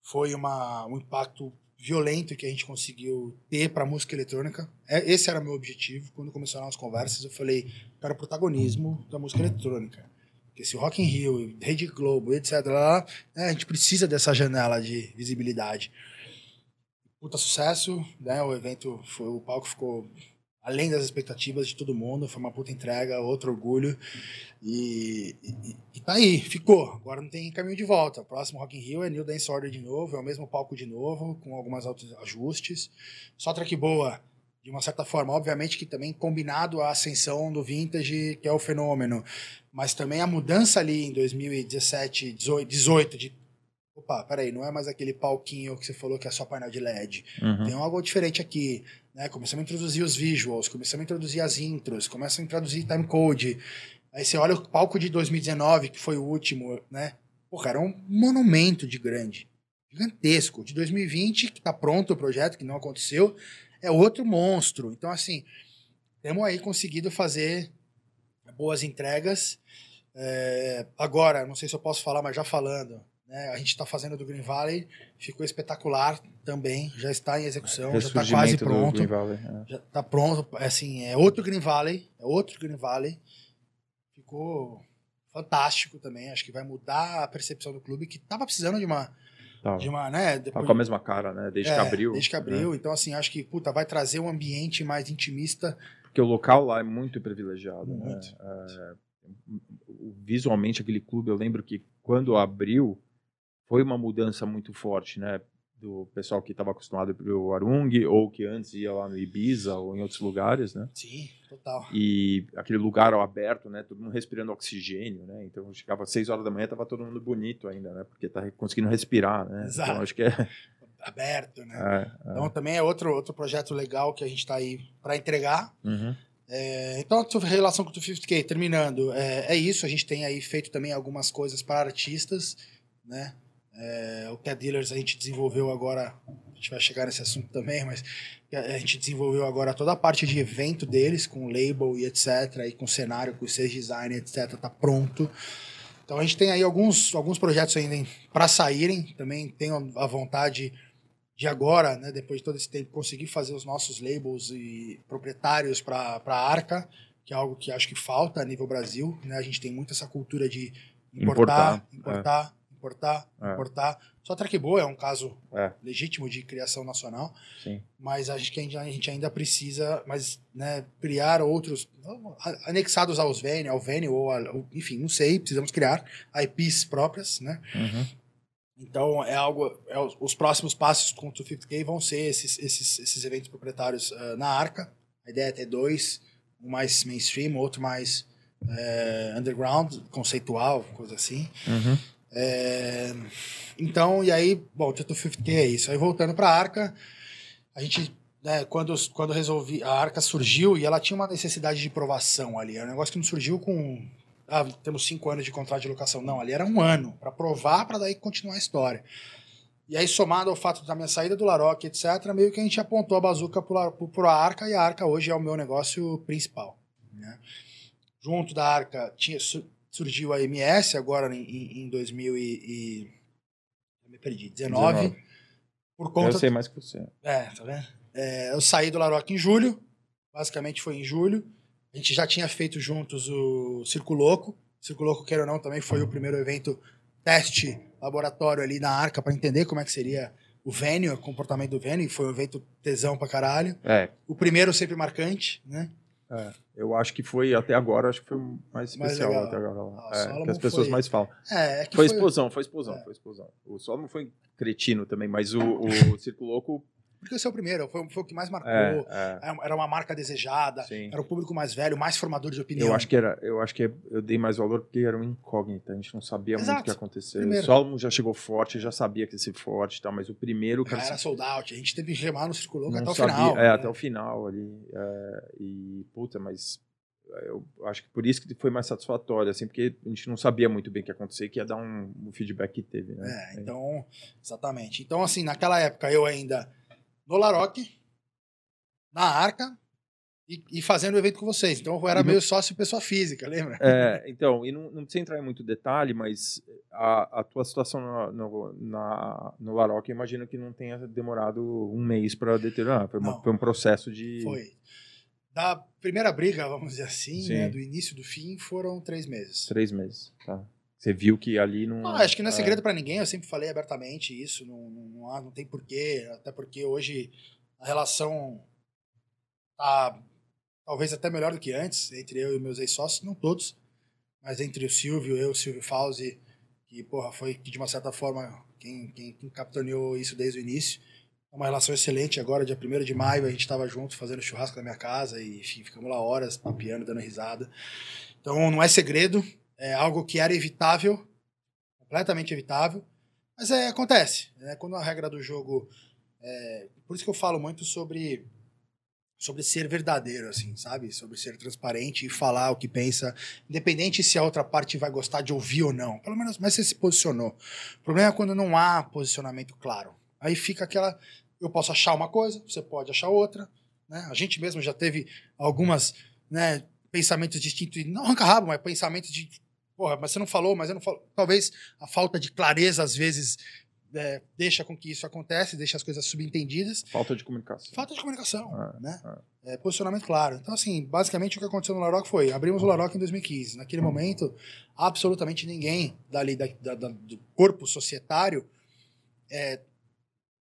foi uma, um impacto violento que a gente conseguiu ter para a música eletrônica. É, esse era o meu objetivo. Quando começaram as conversas, eu falei, quero protagonismo da música eletrônica. Porque se o Rock in Rio, Rede Globo, etc., lá, né, a gente precisa dessa janela de visibilidade. Puta sucesso, né? O evento, foi, o palco ficou além das expectativas de todo mundo, foi uma puta entrega, outro orgulho. E, e, e tá aí, ficou. Agora não tem caminho de volta. O próximo Rock in Rio é New Dance Order de novo, é o mesmo palco de novo, com alguns ajustes. Só track boa, de uma certa forma. Obviamente que também combinado à ascensão do Vintage, que é o fenômeno. Mas também a mudança ali em 2017, 18, 18 de... Opa, peraí, não é mais aquele palquinho que você falou que é só painel de LED. Uhum. Tem algo diferente aqui. Né? Começamos a introduzir os visuals, começamos a introduzir as intros, começamos a introduzir timecode. Aí você olha o palco de 2019, que foi o último, né? Porra, era um monumento de grande. Gigantesco. De 2020, que tá pronto o projeto, que não aconteceu, é outro monstro. Então, assim, temos aí conseguido fazer boas entregas. É, agora, não sei se eu posso falar, mas já falando, né? A gente está fazendo do Green Valley, ficou espetacular também, já está em execução, já está quase pronto. Valley, é. Já tá pronto, assim, é outro Green Valley, é outro Green Valley. Ficou fantástico também, acho que vai mudar a percepção do clube que tava precisando de uma Tá. de uma, né, Tá com a mesma cara, né? Desde que é, abriu. Desde que né? abriu, então assim, acho que puta, vai trazer um ambiente mais intimista. Porque o local lá é muito privilegiado, né? Muito. É, o- visualmente aquele clube, eu lembro que quando abriu foi uma mudança muito forte, né? Do pessoal que estava acostumado pro Arung ou que antes ia lá no Ibiza ou em outros lugares, né? Sim, total. E aquele lugar ao aberto, né? Todo mundo respirando oxigênio, né? Então chegava às 6 horas da manhã, tava todo mundo bonito ainda, né? Porque tá conseguindo respirar, né? Exato. Então acho que é, Aberto, né? é, é. Então também é outro outro projeto legal que a gente está aí para entregar. Uhum. É, então, a relação com o 250K, terminando, é, é isso. A gente tem aí feito também algumas coisas para artistas, né? É, o Cat Dealers a gente desenvolveu agora, a gente vai chegar nesse assunto também, mas a gente desenvolveu agora toda a parte de evento deles, com label e etc, e com cenário, com stage design, etc, tá pronto. Então a gente tem aí alguns, alguns projetos ainda para saírem, também tenho a vontade de agora, né, depois de todo esse tempo, conseguir fazer os nossos labels e proprietários para a Arca, que é algo que acho que falta a nível Brasil. Né? A gente tem muito essa cultura de importar, Importar, importar, importar, É. importar. Só Track Boa é um caso É. legítimo de criação nacional, Sim. mas acho que a gente, ainda precisa mas, né, criar outros, anexados aos Vene, ao Vene, ou, a- enfim, não sei, precisamos criar IPs próprias, né? Uhum. Então, é algo. é os, os próximos passos com o 250K vão ser esses, esses, esses eventos proprietários ah, na Arca. A ideia é ter dois: um mais mainstream, outro mais eh, underground, conceitual, coisa assim. Uhum. É, então, e aí, bom, o 250K é isso. Aí voltando para a Arca, a gente. né, quando, quando resolvi. A Arca surgiu e ela tinha uma necessidade de provação ali. É um negócio que não surgiu com ah, temos cinco anos de contrato de locação. Não, ali era um ano para provar, para daí continuar a história. E aí, somado ao fato da minha saída do Laroque, etc., meio que a gente apontou a bazuca para a Arca, e a Arca hoje é o meu negócio principal. Né? Junto da Arca tinha, surgiu a MS, agora em, em, em 2000 e, e... eu Me perdi, 19. 19. Por conta Eu sei mais que você. é, tá vendo? É, eu saí do Laroque em julho, basicamente foi em julho. A gente já tinha feito juntos o Circo Louco. Circo Louco, queira ou não, também foi o primeiro evento teste laboratório ali na Arca para entender como é que seria o Venue, o comportamento do Venue. Foi um evento tesão pra caralho. É, O primeiro sempre marcante, né? Eu acho que foi até agora, acho que foi mais Mais especial legal. até agora. lá. Ah, É, que as pessoas foi- mais falam. É, é Foi foi, explosão, foi explosão, É. foi explosão. O Solomon foi cretino também, mas o, o Circo Louco Porque esse é o primeiro, foi, foi o que mais marcou. É, é. Era uma marca desejada, Sim. era o público mais velho, mais formador de opinião. Eu acho que era, eu acho que eu dei mais valor porque era um incógnita, a gente não sabia muito Exato. o que ia acontecer. Primeiro. O Solomon já chegou forte, já sabia que ia ser forte e tal, mas o primeiro, cara, era sold out, a gente teve que remar no circulo não até o sabia, final. é, né? até o final ali. é, e puta, mas eu acho que por isso que foi mais satisfatório, assim, porque a gente não sabia muito bem o que ia acontecer, que ia dar um, o feedback que teve, né? É, então, exatamente. Então, assim, naquela época eu ainda no Laroque, na Arca e, e fazendo o evento com vocês. Então eu era meio sócio pessoa física, lembra? É, então, e não, não precisa entrar em muito detalhe, mas a, a tua situação no, no, na, no Laroque, eu imagino que não tenha demorado um mês para deteriorar. Foi, uma- foi um processo de. Foi. Da primeira briga, vamos dizer assim, Sim. né, do início do fim, foram três meses. Três meses, tá? Você viu que ali não. Acho que não é é, segredo pra ninguém, eu sempre falei abertamente isso, não, não, não, há- não tem porquê, até porque hoje a relação tá talvez até melhor do que antes, entre eu e meus ex-sócios, não todos, mas entre o Silvio, eu, o Silvio Fauzi, que, porra, foi que, de uma certa forma quem, quem, quem capitaneou isso desde o início. É uma relação excelente agora, dia 1 de maio, a gente estava junto fazendo churrasco na minha casa e, enfim, ficamos lá horas papiando, dando risada. Então não é segredo, é algo que era evitável, completamente evitável, mas é, acontece. Né? Quando a regra do jogo. é, por isso que eu falo muito sobre sobre ser verdadeiro, assim, sabe? Sobre ser transparente e falar o que pensa, independente se a outra parte vai gostar de ouvir ou não. Pelo menos, mas você se posicionou. O problema é quando não há posicionamento claro. Aí fica aquela. Eu posso achar uma coisa, você pode achar outra. Né? A gente mesmo já teve algumas né, pensamentos distintos, não arranca rabo, mas pensamentos de. Porra, mas você não falou, mas eu não falo. Talvez a falta de clareza, às vezes, é, deixa com que isso aconteça, deixa as coisas subentendidas. Falta de comunicação. Falta de comunicação, É, né? É, posicionamento claro. Então, assim, basicamente o que aconteceu no Laroque foi, abrimos o Laroque em 2015. Naquele momento, absolutamente ninguém dali da, da- da- do corpo societário é,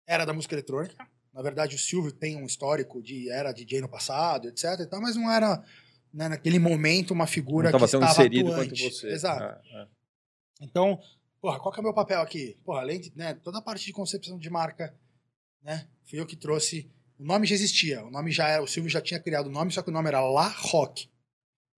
era da música eletrônica. Na verdade, o Silvio tem um histórico de era DJ no passado, etc. e tal, mas não era, né, naquele momento, uma figura não que estava inserido atuante. quanto você. Exato. É, é. Então, porra, qual que é o meu papel aqui? Porra, além de né, toda a parte de concepção de marca, né? Fui eu que trouxe. O nome já existia, o nome já era, o Silvio já tinha criado o nome, só que o nome era La Rock.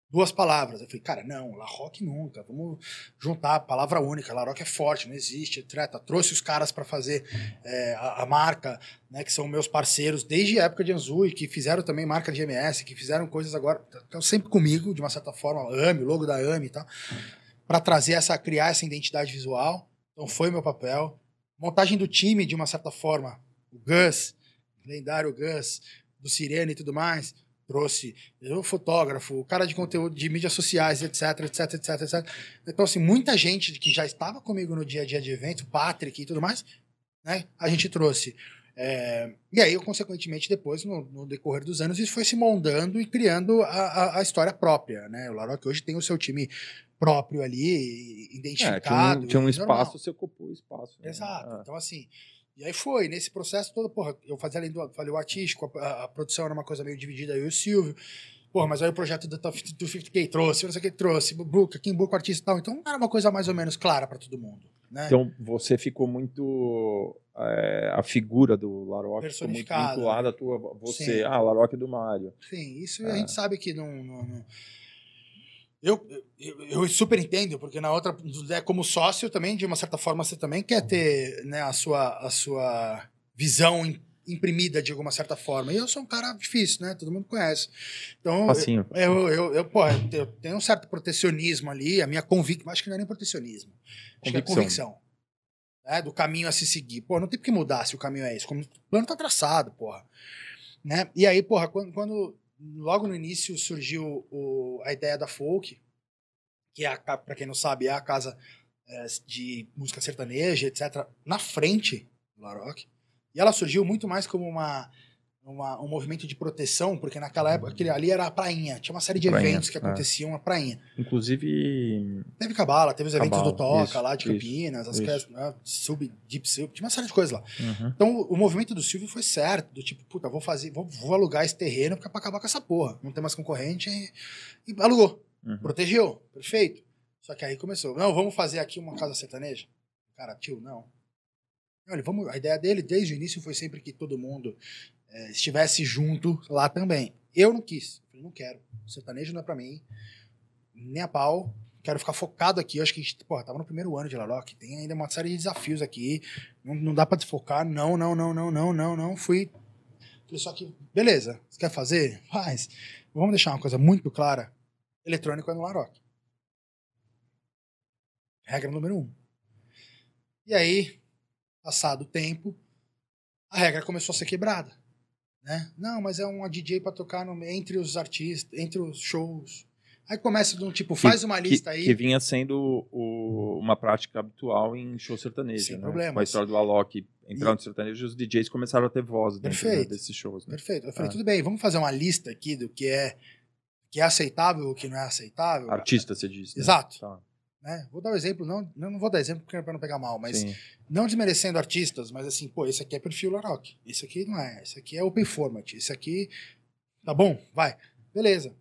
Duas palavras. Eu falei, cara, não, La Rock nunca. Vamos juntar, palavra única. La Rock é forte, não existe, etc. Trouxe os caras para fazer é, a, a marca, né? Que são meus parceiros desde a época de Anzu e que fizeram também marca de MS, que fizeram coisas agora. Estão sempre comigo, de uma certa forma, AMI, o logo da AMI e tal para trazer essa, criar essa identidade visual. Então foi meu papel. Montagem do time, de uma certa forma, o Gus, lendário Gus, do Sirene e tudo mais, trouxe o fotógrafo, o cara de conteúdo de mídias sociais, etc, etc, etc, etc. Então, assim, muita gente que já estava comigo no dia a dia de evento, Patrick e tudo mais, né, a gente trouxe. É, e aí, eu, consequentemente, depois, no, no decorrer dos anos, isso foi se moldando e criando a, a, a história própria. Né? O Laroque hoje tem o seu time próprio ali, É, tinha identificado. um, tinha um normal. espaço, você ocupou o espaço. né? Exato. É. Então, assim. E aí foi, nesse processo todo, porra, eu fazia além do falei, o artístico, a, a produção era uma coisa meio dividida, eu e o Silvio. Porra, mas aí o projeto do, do 50K trouxe, não sei o que trouxe, Buca, quem Buca, artista e tal. Então era uma coisa mais ou menos clara para todo mundo. Né? Então você ficou muito. é, a figura do Laroque ficou muito vinculada a tua. Você, Sim. ah, Laroque do Mário. Sim, isso É. a gente sabe que não. não- não- Eu, eu, eu super entendo, porque na outra, né, como sócio também, de uma certa forma, você também quer ter né, a, sua, a sua visão im- imprimida de alguma certa forma. E eu sou um cara difícil, né? Todo mundo conhece. Então, Facinho. eu, eu, eu, pô, eu tenho um certo protecionismo ali, a minha convicção, acho que não é nem protecionismo, acho que é Convicção. convicção. Né, do caminho a se seguir. Pô, não tem que mudar se o caminho é esse. O plano tá traçado, porra. Né? E aí, porra, quando, quando logo no início surgiu o- a ideia da folk, que é, a ca- pra quem não sabe, é a casa é, de música sertaneja, etc., na frente do Laroque. E ela surgiu muito mais como uma, uma- um movimento de proteção, porque naquela época aquele ali era a prainha. Tinha uma série de Prainha, eventos que é. aconteciam na prainha. Inclusive. Teve Cabala, teve os eventos Cabala, do Toca isso, lá de isso, Campinas, as isso. coisas, né, Sub, Deep Sub, tinha uma série de coisas lá. uhum. Então o movimento do Silvio foi certo, do tipo, puta, vou fazer, vou, vou alugar esse terreno porque é pra acabar com essa porra. Não tem mais concorrente e, e alugou. uhum. Protegeu, perfeito. Só que aí começou, não, vamos fazer aqui uma casa sertaneja? Cara, tio, não. Olha, vamos, a ideia dele desde o início foi sempre que todo mundo é, estivesse junto lá também. Eu não quis. Eu não quero. Sertanejo não é para mim. Nem a pau. Quero ficar focado aqui. Eu acho que a gente, porra, tava no primeiro ano de Laroque. Tem ainda uma série de desafios aqui. Não, não dá para desfocar. Não, não, não, não, não, não, não. Fui. Falei, só que, beleza. Você quer fazer? Faz. Vamos deixar uma coisa muito clara. Eletrônico é no Laroque. Regra número um. E aí, passado o tempo, a regra começou a ser quebrada. Né? Não, mas é uma DJ para tocar no, entre os artistas, entre os shows. Aí começa de um tipo, faz uma lista que, aí. Que vinha sendo o, uma prática habitual em show sertanejo. Sem né? problemas. Com a história do Alok entrando E- no sertanejo, os DJs começaram a ter voz dentro Perfeito. desses shows. Né? Perfeito. Eu falei, Ah. tudo bem, vamos fazer uma lista aqui do que é, que é aceitável o que não é aceitável. Artista, você disse. né? Exato. Tá. Né? Vou dar um exemplo, não, não vou dar exemplo para não pegar mal, mas Sim. não desmerecendo artistas, mas assim, pô, esse aqui é perfil Laroque, esse aqui não é, esse aqui é open format, esse aqui tá bom, vai, beleza.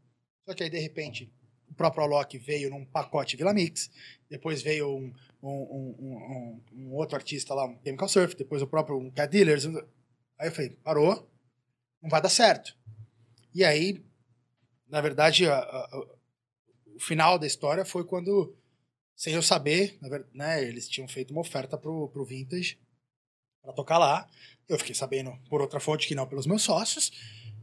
Só que aí de repente o próprio Alok veio num pacote Vila Mix, depois veio um, um, um, um- outro artista lá, um Chemical Surf, depois o próprio um Cat Dealers. Aí eu falei, parou, não vai dar certo. E aí, na verdade, a- a- a- o final da história foi quando sem eu saber, né, eles tinham feito uma oferta pro, pro Vintage para tocar lá. Eu fiquei sabendo por outra fonte que não pelos meus sócios.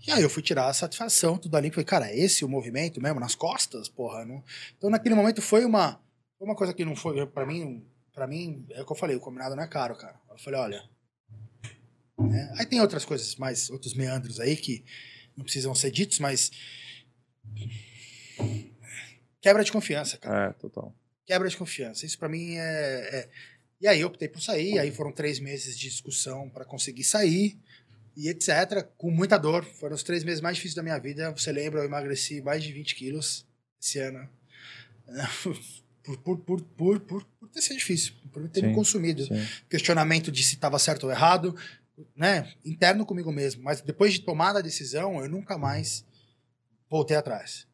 E aí eu fui tirar a satisfação, tudo ali. Falei, cara, é esse o movimento mesmo, nas costas, porra. Não... Então naquele momento foi uma, uma coisa que não foi, para mim, para mim, é o que eu falei, o combinado não é caro, cara. Eu falei, olha. né, Aí tem outras coisas, mais outros meandros aí que não precisam ser ditos, mas. Quebra de confiança, cara É, total. Quebra de confiança. Isso pra mim é, é- E aí eu optei por sair, aí foram três meses de discussão pra conseguir sair e etc. Com muita dor. Foram os três meses mais difíceis da minha vida. Você lembra, eu emagreci mais de 20 quilos esse ano. Por, por, por, por, por, por ter sido difícil, por ter me Sim, consumido. Sim. Questionamento de se estava certo ou errado, né? Interno comigo mesmo. Mas depois de tomada a decisão, eu nunca mais voltei atrás.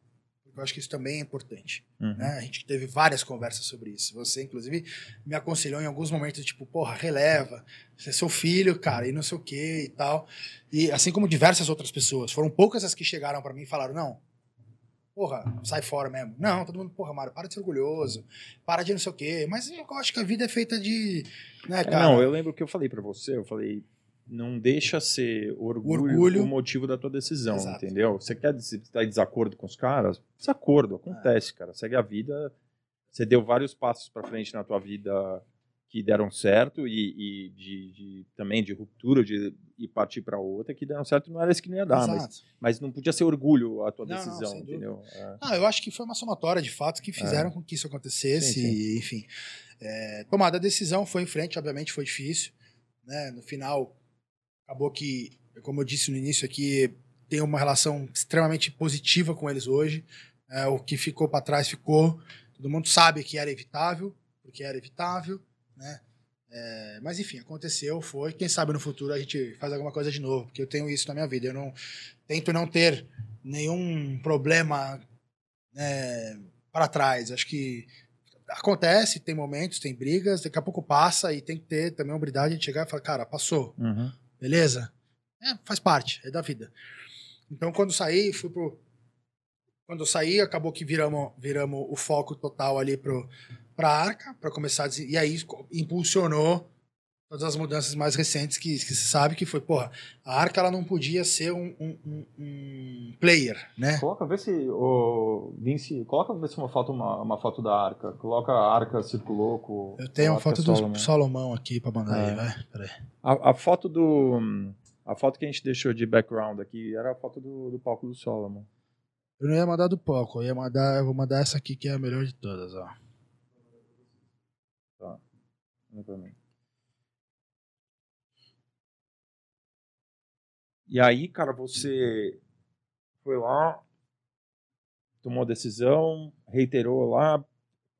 Eu acho que isso também é importante Uhum. né? A gente teve várias conversas sobre isso. Você, inclusive, me aconselhou em alguns momentos, tipo, porra, releva, você é seu filho, cara, e não sei o que e tal. E assim como diversas outras pessoas. Foram poucas as que chegaram pra mim e falaram, não, porra, sai fora mesmo. Não, todo mundo, porra, Mário, para de ser orgulhoso, para de não sei o quê. Mas eu acho que a vida é feita de, né, É, cara? não, eu lembro que eu falei pra você, eu falei, não deixa ser orgulho, Orgulho. o motivo da tua decisão, Exato. entendeu? Você quer estar em desacordo com os caras? Desacordo, acontece, cara. Segue a vida. Você deu vários passos pra frente na tua vida que deram certo e, e de, de- também de ruptura de e partir pra outra que deram certo não era isso que não ia dar, mas, mas não podia ser orgulho a tua Não, não, decisão, sem entendeu? É. Ah, eu acho que foi uma somatória de fatos que fizeram com que isso acontecesse. É. Sim, E, enfim, é, tomada a decisão foi em frente, obviamente foi difícil. Né? No final, acabou que, como eu disse no início aqui, tenho uma relação extremamente positiva com eles hoje. É, o que ficou para trás ficou. Todo mundo sabe que era evitável, porque era evitável, né? É, mas enfim, aconteceu, foi. Quem sabe no futuro a gente faz alguma coisa de novo, porque eu tenho isso na minha vida. Eu não tento não ter nenhum problema né, para trás. Acho que acontece, tem momentos, tem brigas, daqui a pouco passa e tem que ter também a humildade de chegar e falar, cara, passou, Uhum. Beleza? É, faz parte, é da vida. Então, quando saí, fui pro. Quando eu saí, acabou que viramos, viramos o foco total ali pro, pra arca, para começar a dizer, E aí impulsionou todas as mudanças mais recentes que, que se sabe que foi, porra, a arca ela não podia ser um, um, um- player, né? Coloca, vê se. O Vince, coloca ver se uma foto, uma, uma foto da arca. Coloca a arca circulou com. Eu tenho uma a foto Arca do Solomon. Salomão aqui pra mandar É. aí, vai. Peraí. A, a foto do. A foto que a gente deixou de background aqui era a foto do, do palco do Solomon. Eu não ia mandar do palco, eu ia mandar, eu vou mandar essa aqui que é a melhor de todas, ó. Olha pra mim. E aí, cara, você foi lá, tomou a decisão, reiterou lá,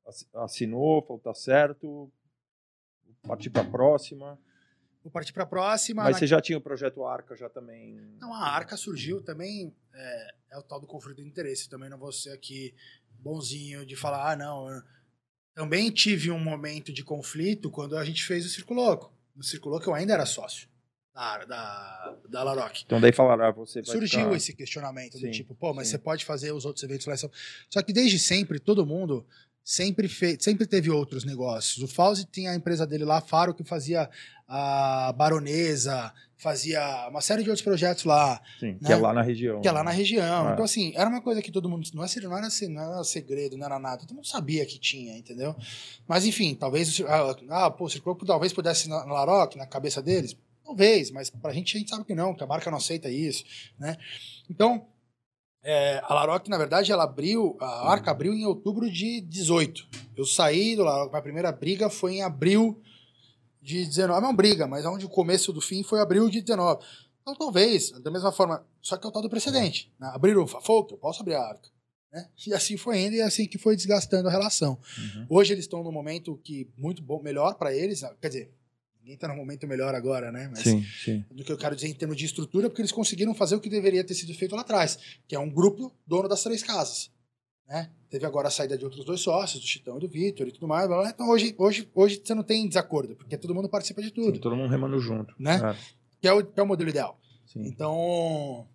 ass- assinou, falou tá certo, partir pra próxima. Vou partir pra próxima. Mas na- você já tinha o projeto Arca já também. Não, a arca surgiu também, é, é o tal do conflito de interesse. Também não vou ser aqui bonzinho de falar, ah, não. eu também tive um momento de conflito quando a gente fez o Circo Louco. não circulou que eu ainda era sócio da, da, da Laroque. Então daí falaram, ah, você Surgiu ficar... esse questionamento do Sim, tipo, pô, mas sim. você pode fazer os outros eventos lá. Só que desde sempre, todo mundo sempre fez, sempre teve outros negócios. O Fauzi tinha a empresa dele lá, Faro, que fazia a Baronesa, fazia uma série de outros projetos lá, Sim, que né? é lá na região. que é lá na região. Ah. Então, assim, era uma coisa que todo mundo. Não, é, não, era, não era segredo, não era nada. Todo mundo sabia que tinha, entendeu? Mas, enfim, talvez. Ah, ah, pô, o Circo talvez pudesse ir na, na Laroque, na cabeça deles. Talvez, mas pra gente a gente sabe que não, que a marca não aceita isso, né? Então, é, a Laroque, na verdade, ela abriu, a Arca abriu em outubro de 18. Eu saí do Laroque, minha primeira briga foi em abril de 19. Não briga, mas onde o começo do fim foi abril de 19. Então, talvez, da mesma forma, só que é o tal do precedente. Né? Abrir o Folk, eu posso abrir a Arca. Né? E assim foi indo e assim que foi desgastando a relação. Uhum. Hoje eles estão num momento que muito bom, melhor para eles, quer dizer, ninguém está num momento melhor agora, né? Mas Sim, sim. do que eu quero dizer em termos de estrutura, porque eles conseguiram fazer o que deveria ter sido feito lá atrás, que é um grupo dono das três casas. Né? Teve agora a saída de outros dois sócios, do Chitão e do Vitor e tudo mais. blá, blá. Então hoje, hoje, hoje você não tem desacordo, porque todo mundo participa de tudo, Sim, todo mundo remando junto. Né? É, que, é o, que é o modelo ideal. sim. Então,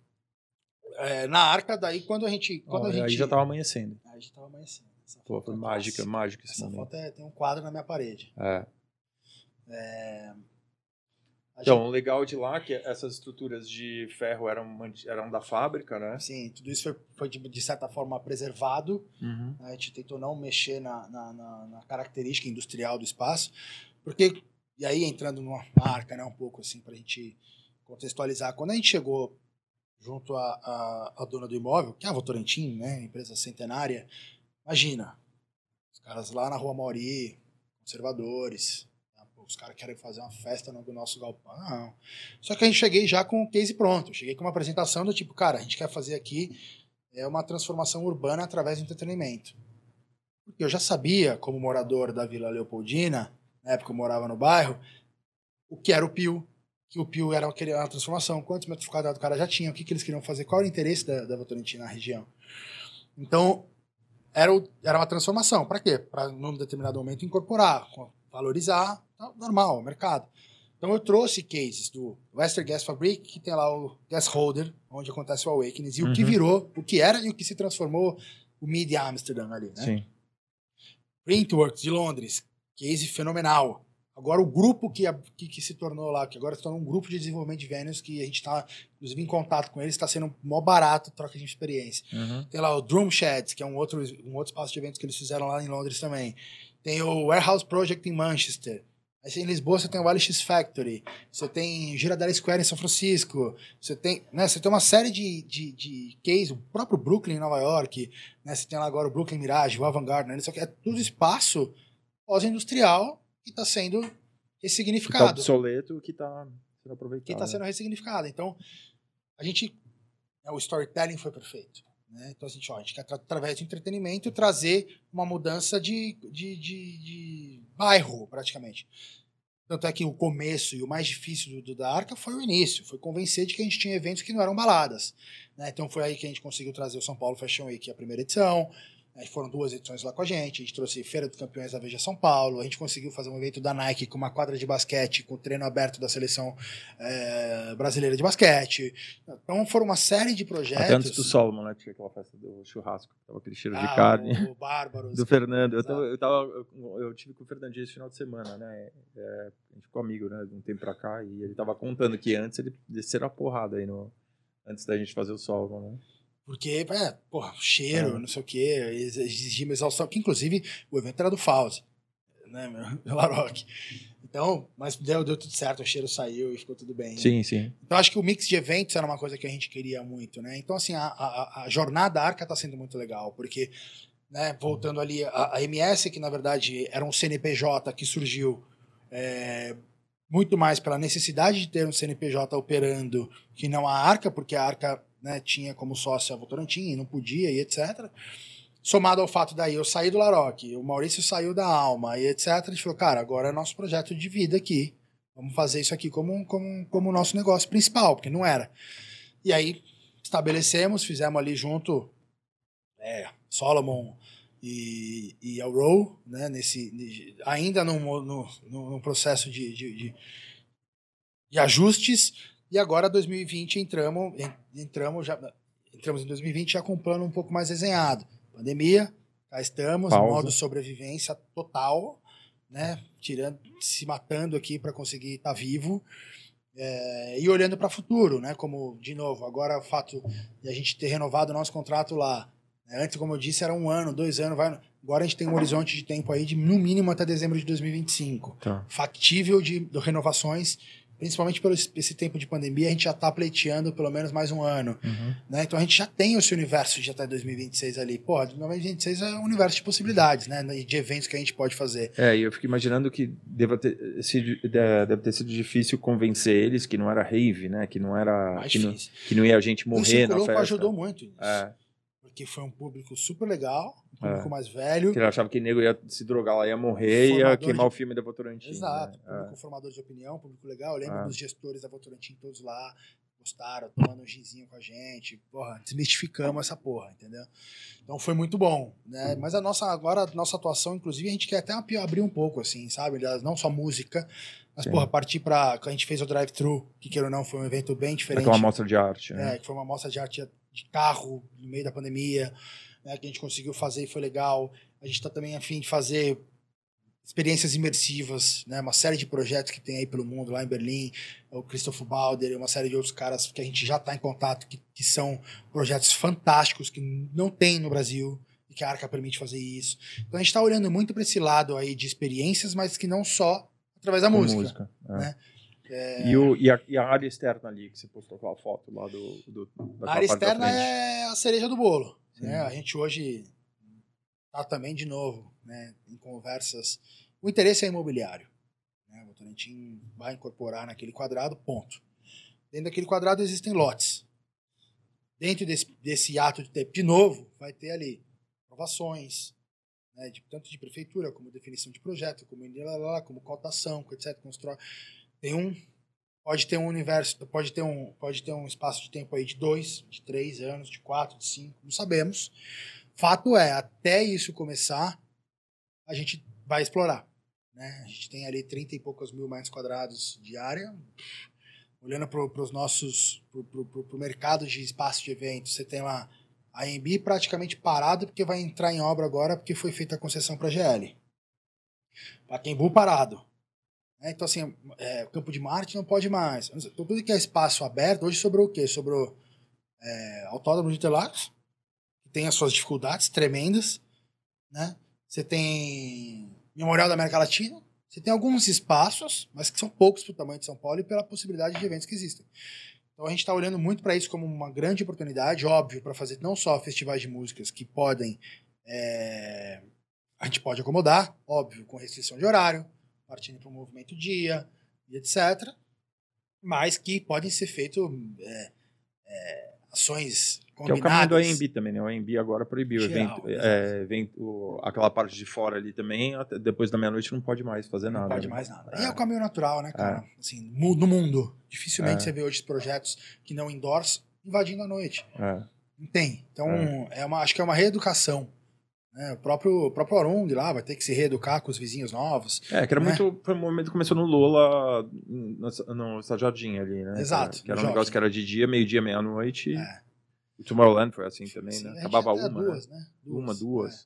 é, na arca, daí quando a gente. Quando a gente Aí já tava amanhecendo. Aí já tava amanhecendo. Essa Pô, foi é mágica, mágica esse Essa momento. foto é, tem um quadro na minha parede. É. A Então, o legal de lá é que essas estruturas de ferro eram, eram da fábrica, né? Sim, tudo isso foi, foi de, de certa forma preservado. Uhum. A gente tentou não mexer na, na, na- na característica industrial do espaço, porque, e aí entrando numa marca, né, um pouco assim, para a gente contextualizar, quando a gente chegou junto à, dona do imóvel, que é a Votorantim, né, empresa centenária, imagina, os caras lá na Rua Mauri, conservadores, os caras querem fazer uma festa no nosso galpão. Só que a gente cheguei já com o case pronto, eu cheguei com uma apresentação do tipo, cara, a gente quer fazer aqui é uma transformação urbana através do entretenimento. Porque eu já sabia, como morador da Vila Leopoldina, na época eu morava no bairro, o que era o Pio, que o Pio era uma transformação, quantos metros quadrados o cara já tinha, o que, que eles queriam fazer, qual era o interesse da, da Votorantim na região. Então, era, o- era uma transformação. Para quê? Para, num determinado momento, incorporar, co- valorizar, normal, mercado. Então, eu trouxe cases do Western Gas Fabric, que tem lá o Gas Holder, onde acontece o Awakenings, e o que Uhum. virou, o que era e o que se transformou o Media Amsterdam ali, né? Sim. Printworks de Londres, case fenomenal. Agora o grupo que, que, que se tornou lá, que agora se tornou um grupo de desenvolvimento de venues, que a gente está, inclusive, em contato com eles, está sendo mó barato, troca de experiência. Uhum. Tem lá o Drum Sheds, que é um outro, um outro espaço de eventos que eles fizeram lá em Londres também. Tem o Warehouse Project em Manchester. Aí em Lisboa você tem o LX Factory. Você tem Girardelli Square em São Francisco. Você tem, né, você tem uma série de, de, de cases, o próprio Brooklyn em Nova York. Né, você tem lá agora o Brooklyn Mirage, o Avant-Garde. Né, isso aqui é tudo espaço pós-industrial que está sendo Que tá ressignificado obsoleto que tá sendo aproveitado. que está sendo ressignificado. Então, a gente. né, O storytelling foi perfeito. Né? Então, a gente, ó, a gente quer, tra- através do entretenimento, trazer uma mudança de, de, de, de bairro, praticamente. Tanto é que o começo e o mais difícil do, do da Arca foi o início, foi convencer de que a gente tinha eventos que não eram baladas. Né? Então foi aí que a gente conseguiu trazer o São Paulo Fashion Week, a primeira edição. Aí foram duas edições lá com a gente. A gente trouxe Feira dos Campeões da Veja São Paulo. A gente conseguiu fazer um evento da Nike com uma quadra de basquete, com treino aberto da seleção eh, brasileira de basquete. Então foram uma série de projetos. Até antes do Solomon, né? Tinha aquela festa do churrasco. Tava aquele cheiro de Ah, carne. O, o Bárbaros. Do Fernando. Eu, tava, eu, tava, eu tive com o Fernandinho esse final de semana, né? É, a gente ficou amigo, né? De um tempo pra cá. E ele tava contando que antes ele desceram a porrada aí no. Antes da gente fazer o Solomon, né? Porque, é, porra, cheiro, É. não sei o quê, exigia uma exaustão, que inclusive o evento era do Fauzi, né, meu, Laroque. Então, mas deu, deu tudo certo, o cheiro saiu e ficou tudo bem. Sim, sim. Então, acho que o mix de eventos era uma coisa que a gente queria muito, né? Então, assim, a, a, a jornada Arca está sendo muito legal, porque, né, voltando ali, a, a MS, que na verdade era um CNPJ que surgiu é, muito mais pela necessidade de ter um CNPJ operando que não a Arca, porque a Arca né, tinha como sócio a Votorantim e não podia e etc. Somado ao fato daí eu saí do Laroque, o Maurício saiu da Alma e etc. A gente falou, cara, agora é nosso projeto de vida aqui. Vamos fazer isso aqui como, como, como nosso negócio principal, porque não era. E aí estabelecemos, fizemos ali junto é, Solomon e, e Elrow, né, nesse, ainda no, no, no processo de, de, de, de ajustes. E agora, 2020, entramos, entramos, já, entramos em 2020 já com um plano um pouco mais desenhado. Pandemia, cá estamos, Pausa. modo sobrevivência total, né? Tirando, se matando aqui para conseguir estar tá vivo. É, e olhando para o futuro, né? Como, de novo, agora o fato de a gente ter renovado o nosso contrato lá. Né? Antes, como eu disse, era um ano, dois anos. Vai, agora a gente tem um horizonte de tempo aí de no mínimo até dezembro de 2025. Tá. Factível de, de renovações principalmente pelo esse tempo de pandemia, a gente já está pleiteando pelo menos mais um ano. Uhum. Né? Então a gente já tem esse universo de até 2026 ali. Pô, 2026 é um universo de possibilidades, né? De eventos que a gente pode fazer. É, e eu fico imaginando que deva ter sido, deve ter sido difícil convencer eles que não era rave, né? Que não era. Que não, que não, ia a gente morrer o na festa. ajudou muito. Isso. É. Porque foi um público super legal um público é. mais velho. Que ele achava que o nego ia se drogar lá, ia morrer e ia queimar de... o filme da Votorantim. Exato, né? público é. formador de opinião, público legal. Eu lembro é. dos gestores da Votorantim todos lá, gostaram, tomando um ginzinho com a gente. Porra, desmistificamos essa porra, entendeu? Então foi muito bom, né? Mas a nossa, agora, a nossa atuação, inclusive, a gente quer até abrir um pouco, assim, sabe? Não só música, mas, Sim. porra, partir pra. A gente fez o drive-thru, que queira ou não, foi um evento bem diferente. Foi uma mostra de arte, né? É, que foi uma mostra de arte de carro no meio da pandemia né, que a gente conseguiu fazer e foi legal. A gente está também afim de fazer experiências imersivas, né? Uma série de projetos que tem aí pelo mundo, lá em Berlim, o Christopher Balder e uma série de outros caras que a gente já está em contato, que, que são projetos fantásticos que não tem no Brasil e que a Arca permite fazer isso. Então a gente está olhando muito para esse lado aí de experiências, mas que não só através da música, música é. né? É... E, o, e, a, e, a, área externa ali, que você postou aquela foto lá do. do a área externa é a cereja do bolo. Né? A gente hoje está também, de novo, né, em conversas. O interesse é imobiliário. Né? O Votorantim vai incorporar naquele quadrado, ponto. Dentro daquele quadrado existem lotes. Dentro desse, desse ato de ter, de novo, vai ter ali aprovações, né, de, tanto de prefeitura, como definição de projeto, como, como cotação, etc. Constrói. Tem um pode ter um universo, pode ter um, pode ter um espaço de tempo aí de dois, de três anos, de quatro, de cinco, não sabemos. Fato é, até isso começar, a gente vai explorar. Né? A gente tem ali 30 e poucos mil metros quadrados de área. Olhando para os nossos, para o mercado de espaço de eventos, você tem lá a AMB praticamente parado, porque vai entrar em obra agora, porque foi feita a concessão para a GL. Paquembu parado. É, então, assim, é, Campo de Marte não pode mais. Então, tudo que é espaço aberto, hoje sobrou o quê? Sobrou é, Autódromo de Interlagos, que tem as suas dificuldades tremendas, né? Você tem Memorial da América Latina, você tem alguns espaços, mas que são poucos para o tamanho de São Paulo e pela possibilidade de eventos que existem. Então a gente está olhando muito para isso como uma grande oportunidade, óbvio, para fazer não só festivais de músicas que podem. É, a gente pode acomodar, óbvio, com restrição de horário, partindo para o movimento dia e etc. Mas que podem ser feitas é, é, ações combinadas. Que é o caminho do AMB também, né? O AMB agora proibiu. Geral, evento, é, evento, aquela parte de fora ali também, depois da meia-noite não pode mais fazer nada. Não pode né? mais nada. É. E é o caminho natural, né, cara? É. Assim, no mundo. Dificilmente é. você vê hoje projetos que não endorsam invadindo a noite. É. Não tem. Então, é. é uma, acho que é uma reeducação é, o próprio, o próprio Arung lá vai ter que se reeducar com os vizinhos novos. É, que era né? muito. Foi um momento que começou no Lula, no, no Jardim ali, né? Exato. Que era, um negócio que era de dia, meio-dia, meia-noite. É. O Tomorrowland foi assim também, Sim, né? Acabava uma. Duas, né? Duas, uma, duas. É.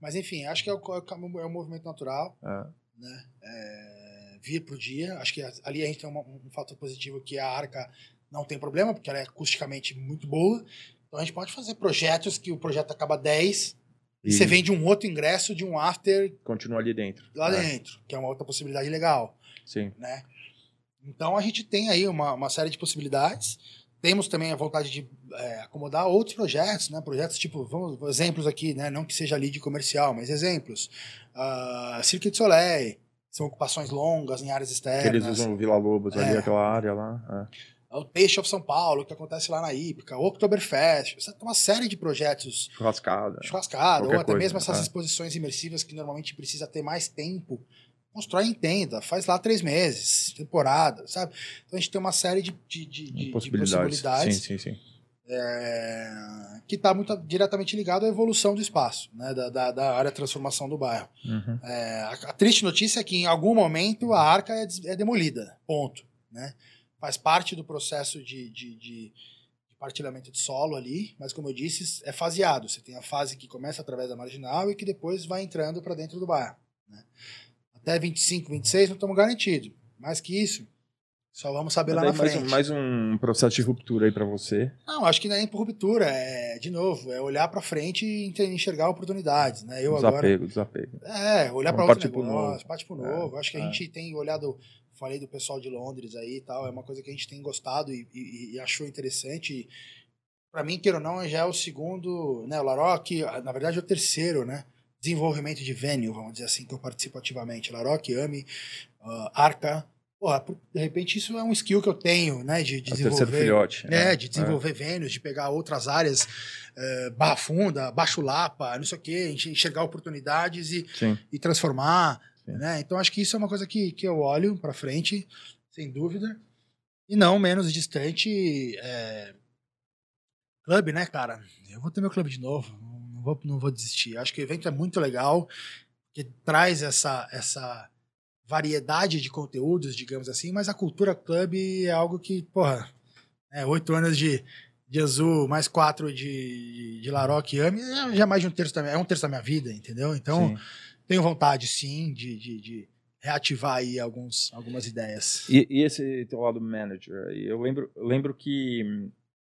Mas enfim, acho que é o, é o movimento natural. É. Né? É, vir pro dia. Acho que ali a gente tem um, um fator positivo que a arca não tem problema, porque ela é acusticamente muito boa. Então a gente pode fazer projetos que o projeto acaba 10 e você vende um outro ingresso de um after. Continua ali dentro. Lá é. dentro, que é uma outra possibilidade legal. Sim. Né? Então a gente tem aí uma, uma série de possibilidades. Temos também a vontade de é, acomodar outros projetos, né? Projetos tipo, vamos, exemplos aqui, né? Não que seja lead comercial, mas exemplos. Uh, Cirque du Soleil, são ocupações longas em áreas externas. Que eles usam Vila Lobos é. ali, aquela área lá. É o Taste of São Paulo, que acontece lá na Ípica, o Oktoberfest, uma série de projetos. Churrascada. Churrascada, ou até coisa, mesmo essas é. exposições imersivas que normalmente precisa ter mais tempo. Constrói em tenda, faz lá três meses, temporada, sabe? Então a gente tem uma série de, de, de, de possibilidades. De possibilidades sim, sim, sim. É, que está muito diretamente ligado à evolução do espaço, né, da, da, da área de transformação do bairro. Uhum. É, a, a, triste notícia é que em algum momento a arca é, é demolida, ponto. Né? Faz parte do processo de, de, de, de partilhamento de solo ali, mas como eu disse, é faseado. Você tem a fase que começa através da marginal e que depois vai entrando para dentro do bairro. Né? Até 25, 26 não estamos garantidos. Mais que isso, só vamos saber lá na mais frente. Um, mais um processo de ruptura aí para você. Não, acho que não é por ruptura, é, de novo, é olhar para frente e enxergar oportunidades, né? Eu desapego, agora desapego. É, olhar para outro negócio, novo. parte pro novo. É, acho que a é. gente tem olhado, falei do pessoal de Londres aí e tal, é uma coisa que a gente tem gostado e, e, e achou interessante. Para mim, queira ou não, já é o segundo, né, o Laroque, na verdade é o terceiro, né? Desenvolvimento de venue, vamos dizer assim, que eu participo ativamente. Laroque, AMI, uh, Arca, Porra, de repente isso é um skill que eu tenho, né? De, de é desenvolver. filhote. É, né? de desenvolver é. venues, de pegar outras áreas, é, barra funda, baixo lapa, não sei o quê, enxergar oportunidades e, e transformar. Né? Então acho que isso é uma coisa que, que eu olho para frente, sem dúvida. E não menos distante. É... Clube, né, cara? Eu vou ter meu clube de novo. Não vou, não vou desistir. Acho que o evento é muito legal, que traz essa. essa variedade de conteúdos, digamos assim, mas a cultura club é algo que, porra, é, oito anos de, de azul, mais quatro de, de Laroque e Ami, é já mais de um terço da minha, é um terço da minha vida, entendeu? Então, sim. Tenho vontade, sim, de, de, de, reativar aí alguns, algumas ideias. E, e esse teu lado manager, eu lembro, lembro que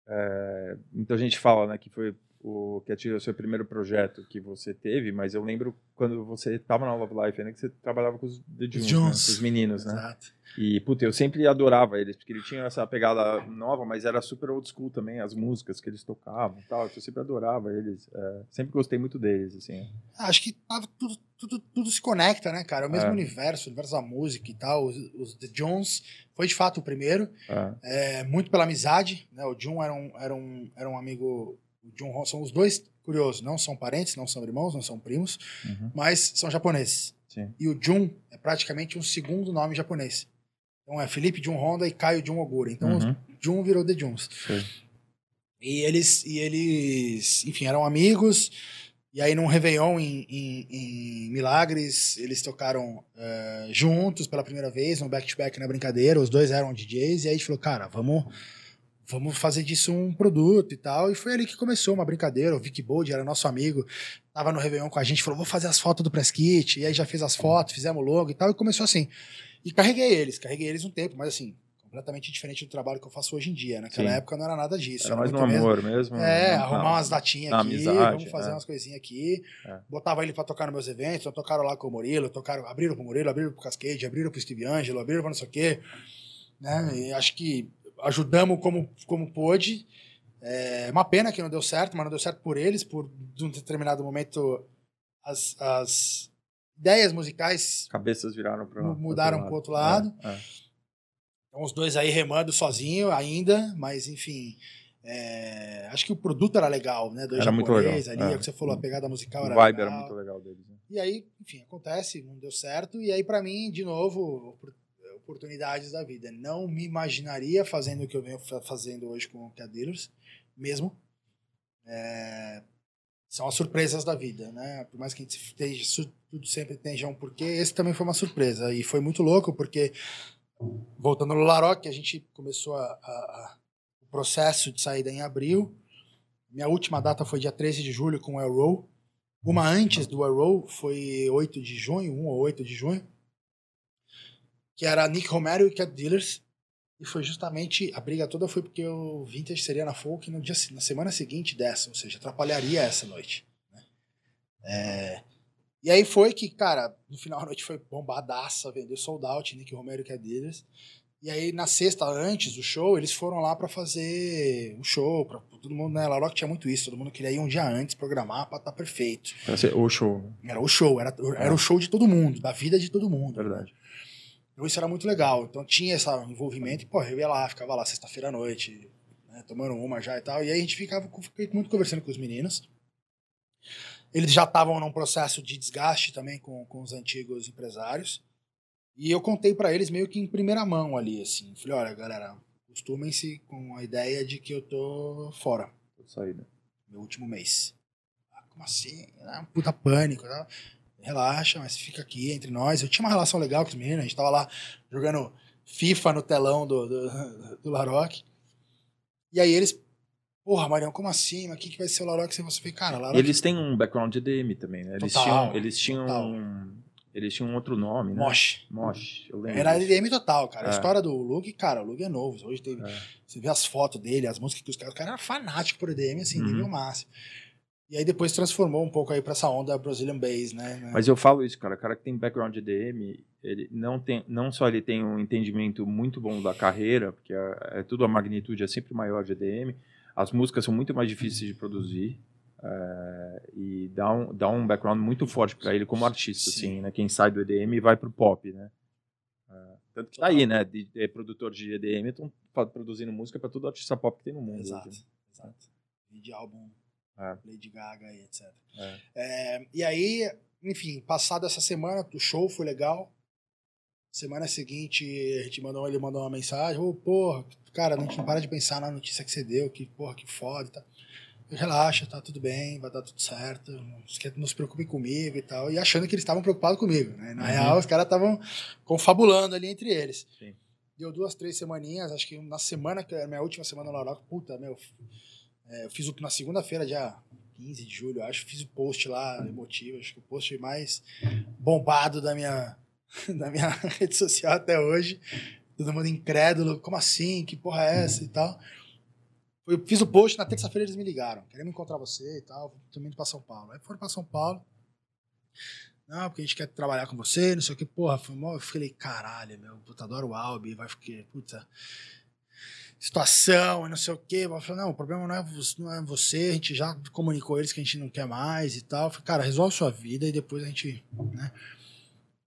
é, muita gente fala, né, que foi o que é o seu primeiro projeto que você teve, mas eu lembro quando você estava na Love Life, né, que você trabalhava com os The Jones, né, com os meninos, né? Exato. E, puta, eu sempre adorava eles, porque eles tinham essa pegada nova, mas era super old school também, as músicas que eles tocavam e tal, eu sempre adorava eles, é, sempre gostei muito deles, assim. Acho que tudo, tudo, tudo se conecta, né, cara? É o mesmo é. universo, o universo da música e tal, os, os The Jones foi de fato o primeiro, é. é muito pela amizade, né, o John era um, era um, era um amigo o John são os dois, curioso, não são parentes, não são irmãos, não são primos, uhum. mas são japoneses. Sim. E o Jun é praticamente um segundo nome japonês. Então é Felipe Jun Honda e Caio Jun Ogura. Então uhum. Jun virou The Juns. E eles, e eles, enfim, eram amigos. E aí, num Réveillon em, em, em Milagres, eles tocaram uh, juntos pela primeira vez, no back-to-back -back na brincadeira. Os dois eram DJs. E aí a gente falou, cara, vamos vamos fazer disso um produto e tal. E foi ali que começou uma brincadeira. O Vic Bold era nosso amigo, tava no Réveillon com a gente, falou: vou fazer as fotos do press kit. E aí já fez as fotos, fizemos logo e tal. E começou assim. E carreguei eles, carreguei eles um tempo, mas assim, completamente diferente do trabalho que eu faço hoje em dia. Naquela Sim. época não era nada disso. Era mais no amor mesmo. É, arrumar não, umas datinhas aqui, amizade, vamos fazer é. umas coisinhas aqui. É. Botava ele para tocar nos meus eventos, tocaram lá com o Murilo, tocaram, abriram pro Murilo, abriram pro Cascade, abriram pro Steve Angelo, abriram pra não sei o quê. Né? E acho que ajudamos como, como pôde. É uma pena que não deu certo, mas não deu certo por eles, por de um determinado momento as, as ideias musicais. Cabeças viraram para mudaram para o outro lado. É, é. Então os dois aí remando sozinho ainda, mas enfim. É, acho que o produto era legal, né? Dois era muito legal. ali, é. é. que você falou, a pegada musical era o vibe legal. era muito legal deles. Né? E aí, enfim, acontece, não deu certo. E aí, para mim, de novo, oportunidades da vida. Não me imaginaria fazendo o que eu venho fazendo hoje com o Dealers, mesmo. É, são as surpresas da vida, né? Por mais que a gente esteja, tudo sempre tenha um porquê, esse também foi uma surpresa. E foi muito louco, porque, voltando no Laroque, a gente começou a, a, a, o processo de saída em abril. Minha última data foi dia 13 de julho com o El Row. Uma antes do El Row foi 8 de junho, 1 ou 8 de junho que era Nick Romero e Cat Dealers. E foi justamente, a briga toda foi porque o Vintage seria na Folk no dia, na semana seguinte dessa, ou seja, atrapalharia essa noite. Né? É, e aí foi que, cara, no final da noite foi bombadaça, vendeu sold out, Nick Romero e Cat Dealers. E aí, na sexta, antes do show, eles foram lá para fazer um show. Pra, todo mundo, né? La Rock tinha muito isso. Todo mundo queria ir um dia antes, programar pra estar tá perfeito. Era o show. Né? Era o show. Era, era o show de todo mundo, da vida de todo mundo. Verdade. Então isso era muito legal. Então tinha esse envolvimento e, pô, eu ia lá, ficava lá sexta-feira à noite, né, tomando uma já e tal. E aí a gente ficava fiquei muito conversando com os meninos. Eles já estavam num processo de desgaste também com, com os antigos empresários. E eu contei para eles meio que em primeira mão ali, assim. Falei, olha, galera, acostumem-se com a ideia de que eu tô fora. Tô saída. Meu último mês. Ah, como assim? Ah, puta pânico. Relaxa, mas fica aqui entre nós. Eu tinha uma relação legal com os meninos, a gente tava lá jogando FIFA no telão do, do, do Laroque. E aí eles, porra, Marião, como assim? Mas o que, que vai ser o Laroque se você ficar, cara, Laroque... Eles têm um background de EDM também, né? Eles Total, tinham, eles tinham, total. eles tinham um outro nome, né? Mosh. Mosh, eu lembro. Era. EDM total, cara. A É. história do Lug, cara, o Lug é novo. Hoje teve. É. Você vê as fotos dele, as músicas que os caras. O cara era fanático por EDM, assim, Uhum. nível máximo. E aí depois transformou um pouco aí pra essa onda Brazilian Bass, né? Mas eu falo isso, cara. O cara que tem background de EDM, ele não tem, não só ele tem um entendimento muito bom da carreira, porque é, é tudo a magnitude é sempre maior de EDM. As músicas são muito mais difíceis de produzir é, e dá um, dá um background muito forte para ele como artista, Sim. assim, né? Quem sai do EDM e vai pro pop, né? É, tanto que tá aí, né? De, de produtor de EDM estão produzindo música para todo artista pop que tem no mundo. Exato, hoje, exato. E de álbum É. Lady Gaga e etc. né? É, e aí, enfim, passado essa semana, o show foi legal. Semana seguinte, a gente mandou, ele mandou uma mensagem, ô, porra, cara, a gente não para de pensar na notícia que você deu, que porra, que foda e. Eu, Relaxa, tá tudo bem, vai dar tudo certo, não se, não preocupe comigo e tal. E achando que eles estavam preocupados comigo, né? Na Uhum. real, os caras estavam confabulando ali entre eles. Sim. Deu duas, três semaninhas, acho que na semana, que era a minha última semana no Laroca, puta, meu, é, eu fiz na segunda-feira, dia 15 de julho, acho, fiz o post lá, emotivo, acho que o post mais bombado da minha, da minha rede social até hoje. Todo mundo incrédulo, como assim? Que porra é essa e tal. Eu fiz o post, na terça-feira eles me ligaram, queremos encontrar você e tal, indo pra São Paulo. Aí foram pra São Paulo. Não, porque a gente quer trabalhar com você, não sei o que, porra. Foi mó, eu falei, caralho, meu, puta, adoro o Albi, vai ficar, puta, situação e não sei o quê. Falei, não, o problema não é, não é você, a gente já comunicou eles que a gente não quer mais e tal. Eu falei, cara, resolve sua vida e depois a gente, né?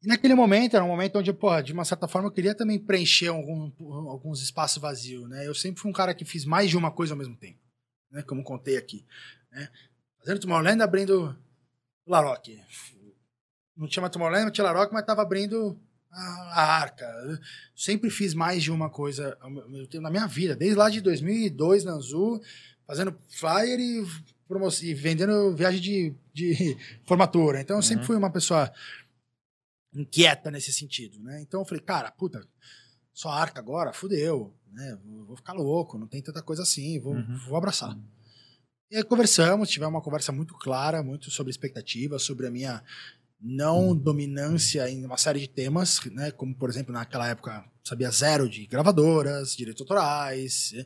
E naquele momento, era um momento onde, porra, de uma certa forma, eu queria também preencher algum- alguns espaços vazios, né? Eu sempre fui um cara que fiz mais de uma coisa ao mesmo tempo, né? Como contei aqui, né? Fazendo Tomorrowland, abrindo Laroque. Não tinha mais Tomorrowland, não tinha Laroque, mas tava abrindo a arca. Eu sempre fiz mais de uma coisa ao mesmo tempo na minha vida, desde lá de 2002 na Anzu, fazendo flyer e, e vendendo viagem de, de formatura. Então eu sempre Uhum. fui uma pessoa inquieta nesse sentido, né? Então eu falei, cara, puta, só arca agora, fudeu, né? Vou, vou ficar louco, não tem tanta coisa assim, vou, Uhum. vou abraçar. E aí conversamos, tivemos uma conversa muito clara, muito sobre expectativa, sobre a minha não dominância em uma série de temas, né? Como, por exemplo, naquela época, sabia zero de gravadoras, direitos autorais. né?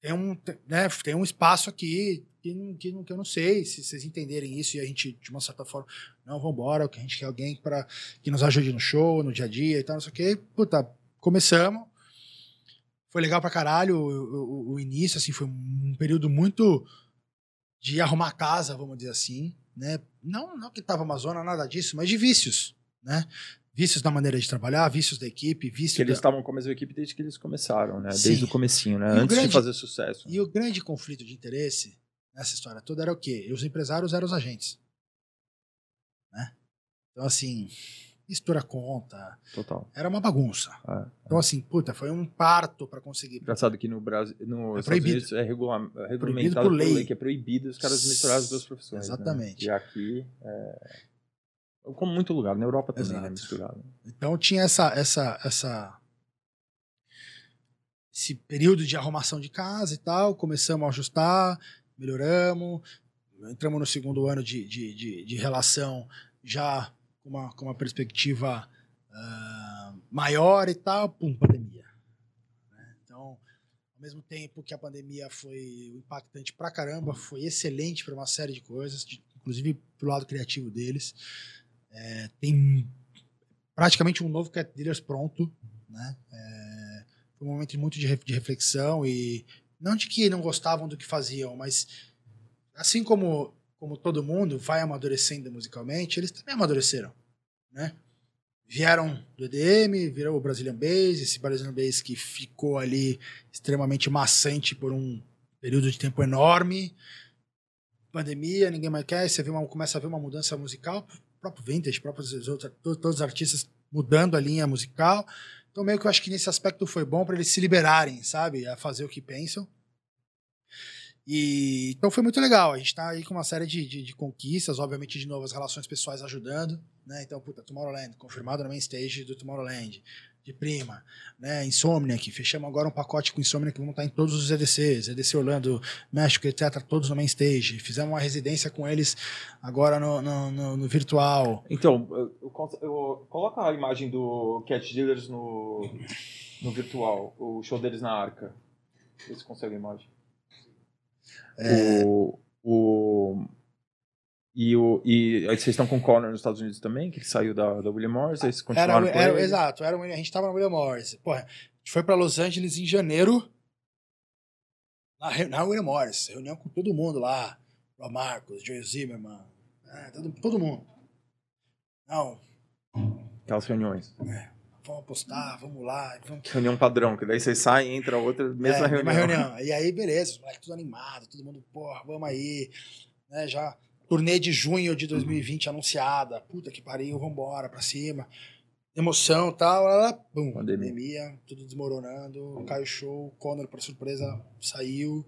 Tem um, né, tem um espaço aqui que, não- que, não- que eu não sei se vocês entenderem isso e a gente, de uma certa forma, não, vambora, que a gente quer alguém para que nos ajude no show, no dia a dia e tal, não sei o quê. Puta, começamos. Foi legal pra caralho o, o- o início, assim, foi um período muito de arrumar casa, vamos dizer assim, né? Não, não que tava uma zona, nada disso, mas de vícios, né? Vícios da maneira de trabalhar, vícios da equipe, vícios Que eles da... estavam com a mesma equipe desde que eles começaram, né? Sim. Desde o comecinho, né? E Antes grande- de fazer sucesso. E o grande conflito de interesse nessa história toda era o quê? Os empresários eram os agentes. Né? Então, assim, mistura conta, Total. era uma bagunça. É. Então, assim, puta, foi um parto para conseguir. Engraçado que no Brasil, no É proibido. Unidos é, regula- é regulamentado Proibido por por lei. lei. que é proibido os caras misturarem as duas profissões. né? Exatamente. E aqui, é... como muito lugar, na Europa também, Exato. né? Misturado. Então tinha essa, essa, essa, esse período de arrumação de casa e tal. Começamos a ajustar, melhoramos, entramos no segundo ano de, de, de, de relação já com uma, com uma perspectiva ah, maior e tal. Pum, pandemia. né? Então, ao mesmo tempo que a pandemia foi impactante pra caramba, foi excelente para uma série de coisas, de- inclusive pro lado criativo deles. É, tem praticamente um novo Cat Dealers pronto, né? É, foi um momento muito de, de reflexão e não de que não gostavam do que faziam, mas assim como como todo mundo vai amadurecendo musicalmente, eles também amadureceram, né? Vieram do EDM, virou o Brazilian Bass, esse Brazilian Bass que ficou ali extremamente maçante por um período de tempo enorme. Pandemia, ninguém mais quer, você vê uma, começa a ver uma mudança musical, próprio Vintage, próprios outros, to- todos os artistas mudando a linha musical. Então, meio que eu acho que nesse aspecto foi bom para eles se liberarem, sabe? A fazer o que pensam. E, então foi muito legal. A gente tá aí com uma série de, de, de conquistas, obviamente, de novo, as relações pessoais ajudando. Né? Então, puta, Tomorrowland, confirmado na main stage do Tomorrowland de prima, né? Insomniac, fechamos agora um pacote com Insomniac, vamos estar em todos os EDCs, EDC Orlando, México, etc., todos no main stage. Fizemos uma residência com eles agora no, no, no, no virtual. Então, eu, eu, eu, coloca a imagem do Cat Dealers no, no virtual, o show deles na Arca. Vê se consegue a imagem. É... O, o, e, o, e aí vocês estão com o Connor nos Estados Unidos também, que ele saiu da, da William Morris, aí vocês continuaram era, era, Exato, era, a gente estava na William Morris. Porra, a gente foi para Los Angeles em janeiro, na, na William Morris, reunião com todo mundo lá, o Marcos, Joe Zimmerman, é, todo, todo mundo. Não. Aquelas reuniões. É, vamos apostar, vamos lá. Vamos... Reunião padrão, que daí vocês saem, entra outra, mesma é, reunião. Mesma reunião. E aí, beleza, os moleques tudo animado, todo mundo, porra, vamos aí. Né, já Turnê de junho de 2020 anunciada. Puta que pariu, vambora, pra cima. Emoção e tal. Lá, bum, pandemia. pandemia, tudo desmoronando. Caiu o show, Conor, por surpresa, saiu.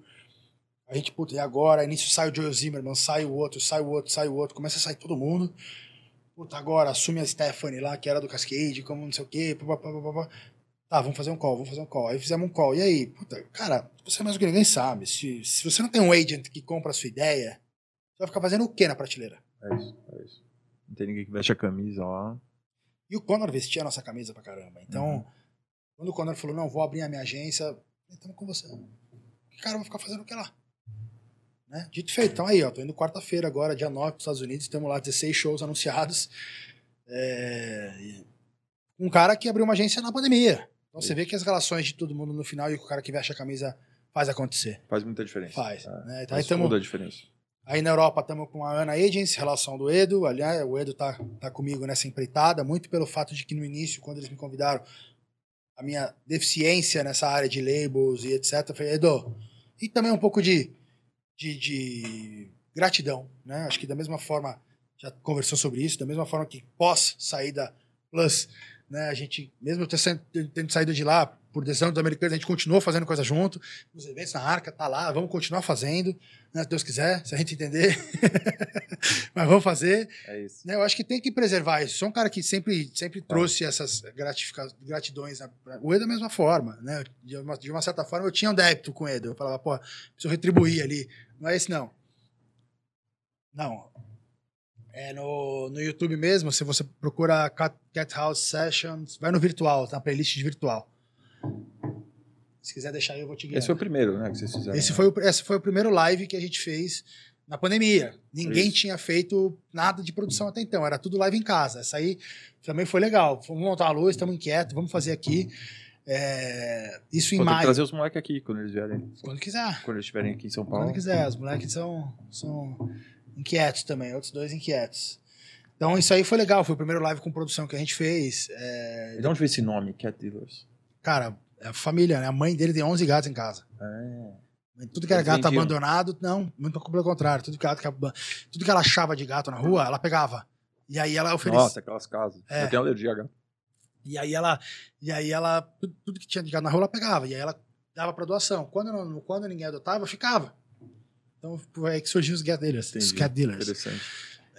A gente, puta, e agora? Início sai o Joel Zimmerman, sai o outro, sai o outro, sai o outro. Começa a sair todo mundo. Puta, agora assume a Stephanie lá, que era do Cascade, como não sei o quê. Pá, pá, pá, pá. Tá, vamos fazer um call, vamos fazer um call. Aí fizemos um call. E aí, puta, cara, você é mais do que ninguém sabe. Se, se você não tem um agent que compra a sua ideia, você vai ficar fazendo o que na prateleira? É isso, é isso. Não tem ninguém que veste a camisa lá. E o Conor vestia a nossa camisa pra caramba. Então, uhum. quando o Conor falou, não, vou abrir a minha agência, estamos com você. Cara, eu vou ficar fazendo o que lá? Né? Dito feito. Então aí, ó, tô indo quarta-feira agora, dia 9, para os Estados Unidos, temos lá 16 shows anunciados. É... Um cara que abriu uma agência na pandemia. Então você vê que as relações de todo mundo no final e o cara que veste a camisa faz acontecer. Faz muita diferença. Faz. É. Né? Então, faz aí tamo... toda a diferença. Aí na Europa estamos com a Ana Agency, relação do Edu. Aliás, o Edu tá, tá comigo nessa empreitada, muito pelo fato de que no início, quando eles me convidaram, a minha deficiência nessa área de labels e etc. Eu falei, Edu, e também um pouco de, de, de gratidão, né? Acho que da mesma forma, já conversou sobre isso, da mesma forma que pós saída Plus, né? A gente, mesmo tendo saído de lá por decisão dos americanos, a gente continuou fazendo coisa junto. Os eventos na Arca, tá lá, vamos continuar fazendo, né? Se Deus quiser, se a gente entender. Mas vamos fazer. É isso. Né? Eu acho que tem que preservar isso. Sou um cara que sempre, sempre tá. trouxe essas gratidões. Né? O Edo da mesma forma, né? De uma, de uma, certa forma, eu tinha um débito com o Edo. Eu falava, pô, preciso retribuir ali. Não é esse, não. Não. É no, no YouTube mesmo, se você procura Cat, Cat House Sessions, vai no virtual, tá? Playlist de virtual. Se quiser deixar, eu vou te guiar. Esse foi o primeiro, né, que vocês fizeram. Esse foi o, esse foi o primeiro live que a gente fez na pandemia. Ninguém Isso. tinha feito nada de produção até então, era tudo live em casa. Essa aí também foi legal. Vamos montar a luz, estamos inquietos, vamos fazer aqui. É, isso em Pô, maio. trazer os moleques aqui quando eles vierem. Quando quiser. Quando eles estiverem aqui em São Paulo. Quando quiser. Os moleques são, são inquietos também, outros dois inquietos. Então isso aí foi legal, foi o primeiro live com produção que a gente fez. É... E de onde veio esse nome, Cat Dealers? Cara, é a família, né? A mãe dele tem 11 gatos em casa. É. Tudo que era gato abandonado, não, muito pelo contrário. Tudo que, gato, tudo que ela achava de gato na rua, ela pegava. E aí ela oferecia. Nossa, aquelas casas. É. Eu tenho alergia a gato. E aí ela, e aí ela, tudo, tudo, que tinha de gato na rua, ela pegava. E aí ela dava para doação. Quando, não, quando ninguém adotava, ficava. Então foi aí que surgiu os cat dealers. Os cat dealers. Interessante.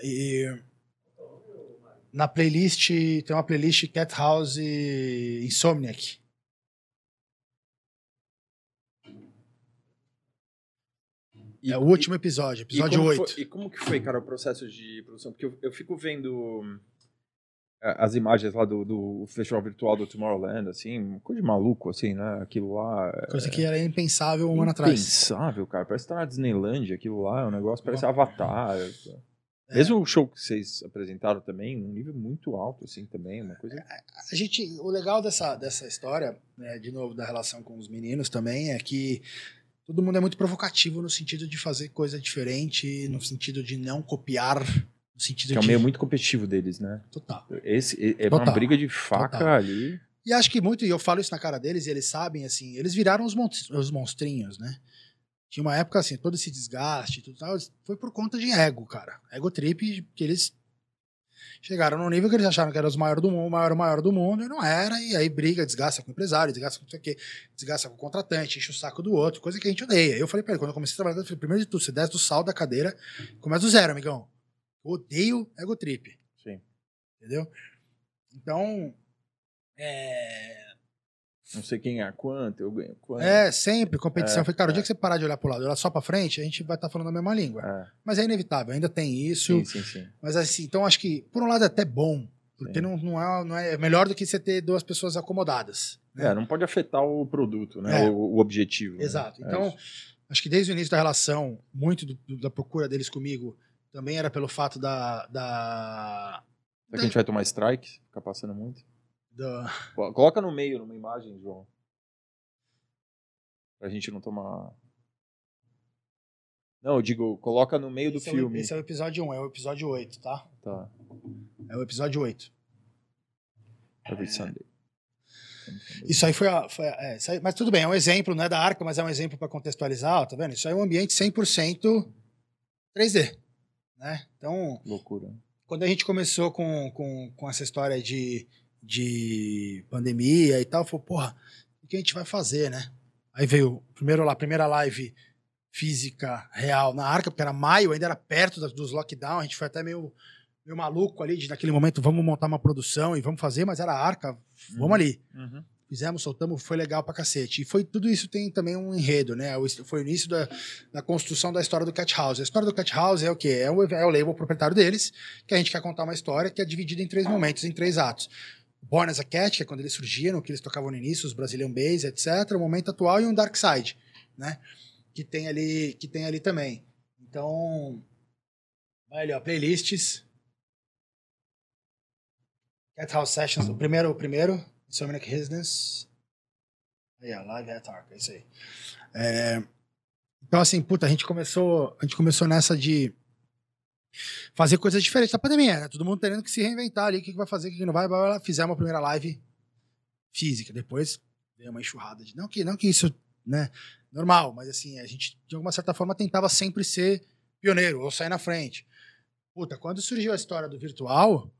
E na playlist, tem uma playlist Cat House Insomniac. E, é o último episódio, episódio e 8. Foi, e como que foi, cara, o processo de produção? Porque eu, eu fico vendo é, as imagens lá do, do festival virtual do Tomorrowland, assim, coisa de maluco, assim, né? Aquilo lá. É coisa que era impensável um ano atrás. Impensável, cara. Parece estar tá na Disneyland, aquilo lá, é um negócio, parece Avatar. É. Mesmo o show que vocês apresentaram também, um nível muito alto, assim, também, uma coisa... A gente, o legal dessa, dessa história, né, de novo, da relação com os meninos também, é que todo mundo é muito provocativo no sentido de fazer coisa diferente, no sentido de não copiar, no sentido que é um de... meio muito competitivo deles, né? Total. Esse, é Total. uma briga de faca Total. ali. E acho que muito, e eu falo isso na cara deles, e eles sabem, assim, eles viraram os, os monstrinhos, né? Tinha uma época, assim, todo esse desgaste tudo tal, foi por conta de ego, cara. Ego trip, que eles chegaram num nível que eles acharam que era os maior do mundo, o maior, o maior do mundo, e não era, e aí briga, desgasta com o empresário, desgasta com não sei o quê, desgasta com o contratante, enche o saco do outro, coisa que a gente odeia. Eu falei pra ele, quando eu comecei a trabalhar, eu falei, primeiro de tudo, você desce do sal da cadeira, começa do zero, amigão. Eu odeio ego trip. Sim. Entendeu? Então, é, não sei quem é quanto, eu ganho quanto. É, sempre competição. É, eu falei, cara, o é. dia que você parar de olhar pro lado e olhar só pra frente, a gente vai estar falando a mesma língua. É, Mas é inevitável, ainda tem isso. sim, sim, sim. Mas assim, então acho que, por um lado, é até bom. Porque Sim. não, não, é, não é. É melhor do que você ter duas pessoas acomodadas. né? É, não pode afetar o produto, né? É. O, o objetivo. né? Exato. É Então, acho que desde o início da relação, muito do- do- da procura deles comigo também era pelo fato da. da, Será que a gente vai tomar strike? Ficar passando muito? Da- Coloca no meio, numa imagem, João. Pra gente não tomar. Não, eu digo, coloca no meio do esse, é o, filme. esse é o episódio 1, é o episódio 8, tá? Tá. É o episódio 8. Every Sunday. Isso aí foi a. Foi a- é, aí- mas tudo bem, é um exemplo, não é da arca, mas é um exemplo para contextualizar, tá vendo? Isso aí é um ambiente 100% 3D. Né? Então, Loucura. quando a gente começou com, com, com essa história de, de pandemia e tal, falou, porra, o que a gente vai fazer, né? Aí veio primeiro lá, a primeira live física real na Arca, porque era maio, ainda era perto dos lockdown, a gente foi até meio, meio maluco ali, de naquele momento, vamos montar uma produção e vamos fazer, mas era a Arca, vamos Uhum. ali. Uhum. Fizemos, soltamos, foi legal pra cacete. E foi tudo isso tem também um enredo, né? Foi o início da, da construção da história do Cat House. A história do Cat House é o quê? É o, é o label proprietário deles, que a gente quer contar uma história que é dividida em três momentos, em três atos. Born as a Cat, que é quando eles surgiram, que eles tocavam no início, os Brazilian Bass, etc. O momento atual e um Dark Side, né? Que tem ali, que tem ali também. Então, vai ali, ó, playlists. Cat House Sessions, o primeiro, o primeiro, Insomniac Residence. Aí, ó, Live at Arca, é isso aí. É, então, assim, puta, a gente começou, a gente começou nessa de fazer coisas diferentes da pandemia? Todo mundo tendo que se reinventar ali, o que, que vai fazer, o que, que não vai, blá, blá, blá. Fizemos a primeira live física, depois veio uma enxurrada de. Não que, não que isso, né? Normal, mas assim, a gente, de alguma certa forma, tentava sempre ser pioneiro ou sair na frente. Puta, quando surgiu a história do virtual,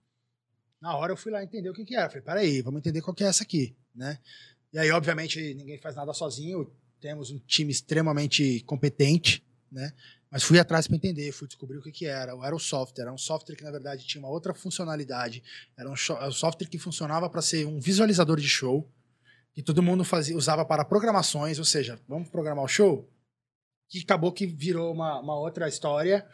na hora eu fui lá entender o que, que era. Falei, peraí, vamos entender qual que é essa aqui, né? E aí, obviamente, ninguém faz nada sozinho. Temos um time extremamente competente, né? Mas fui atrás para entender, fui descobrir o que, que era. Era o software, era um software que, na verdade, tinha uma outra funcionalidade. Era um, era um software que funcionava para ser um visualizador de show, que todo mundo fazia, usava para programações, ou seja, vamos programar o show? Que acabou que virou uma, uma outra história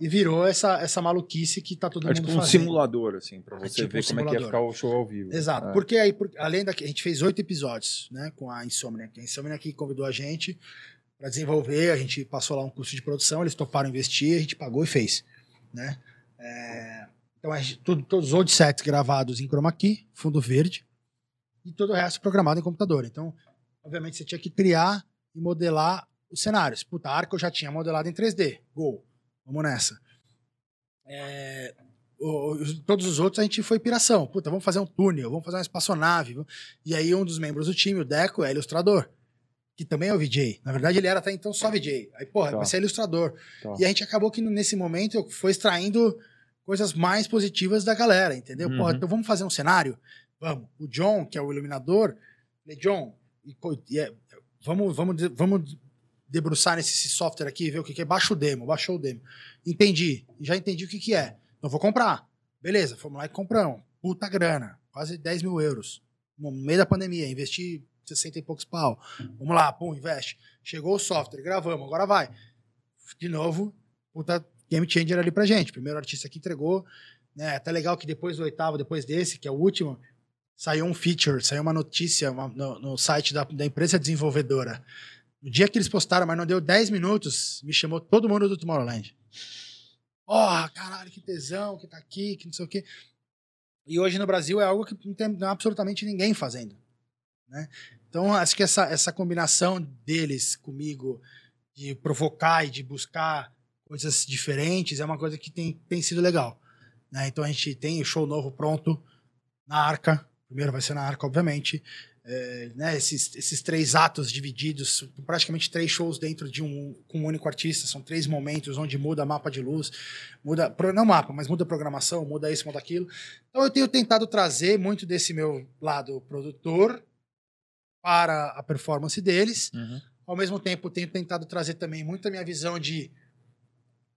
e virou essa, essa maluquice que tá todo É mundo tipo um fazendo. simulador, assim, pra É você tipo ver um como é que ia ficar o show ao vivo. Exato. É. Porque aí, por- além da que a gente fez oito episódios, né, com a Insomniac. A Insomniac convidou a gente para desenvolver, a gente passou lá um curso de produção, eles toparam investir, a gente pagou e fez, né? É, então, gente, tudo, todos os old sets gravados em chroma key, fundo verde, e todo o resto programado em computador. Então, obviamente, você tinha que criar e modelar os cenários. Puta, a Arca eu já tinha modelado em 3D. Gol. Vamos nessa. É, todos os outros a gente foi piração. Puta, vamos fazer um túnel, vamos fazer uma espaçonave. E aí um dos membros do time, o Deco, é ilustrador. Que também é o VJ. Na verdade, ele era até então só VJ. Aí, porra, Tá. vai ser ilustrador. Tá. E a gente acabou que nesse momento foi extraindo coisas mais positivas da galera, entendeu? Porra, Uhum. então vamos fazer um cenário? Vamos. O John, que é o iluminador, falei, John, e, e é- vamos, vamos, vamos debruçar nesse software aqui, ver o que, que é. Baixa o demo, baixou o demo. Entendi. Já entendi o que, que é. Então vou comprar. Beleza, fomos lá e compramos. Puta grana. Quase 10 mil euros. No meio da pandemia, investi 60 e poucos pau. Vamos lá, pum, investe. Chegou o software, gravamos, agora vai. De novo, puta game changer ali pra gente. Primeiro artista que entregou. Né? Até legal que depois do oitavo, depois desse, que é o último, saiu um feature, saiu uma notícia uma- no, no site da, da empresa desenvolvedora. No dia que eles postaram, mas não deu 10 minutos, me chamou todo mundo do Tomorrowland. Porra, caralho, que tesão, que tá aqui, que não sei o quê. E hoje no Brasil é algo que não tem há absolutamente ninguém fazendo. Né? Então, acho que essa, essa combinação deles comigo, de provocar e de buscar coisas diferentes, é uma coisa que tem, tem sido legal. Né? Então, a gente tem o show novo pronto na Arca. Primeiro vai ser na Arca, obviamente. é, né, esses, esses três atos divididos, praticamente três shows dentro de um, com um único artista, são três momentos onde muda mapa de luz, muda, não mapa, mas muda programação, muda isso, muda aquilo. Então eu tenho tentado trazer muito desse meu lado produtor para a performance deles, uhum. ao mesmo tempo tenho tentado trazer também muito a minha visão de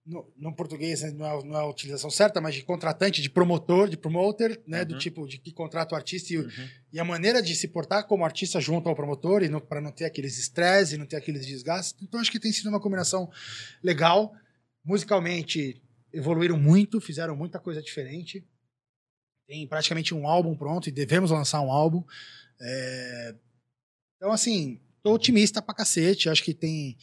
no, no português né, não, é, não, é, a utilização certa, mas de contratante, de promotor, de promoter, né? Uhum. Do tipo de que contrata o artista e, uhum. e, a maneira de se portar como artista junto ao promotor e para não ter aqueles estresse não ter aqueles desgastes. Então acho que tem sido uma combinação legal. Musicalmente evoluíram muito, fizeram muita coisa diferente. Tem praticamente um álbum pronto e devemos lançar um álbum. É... Então, assim, tô otimista pra cacete. Acho que tem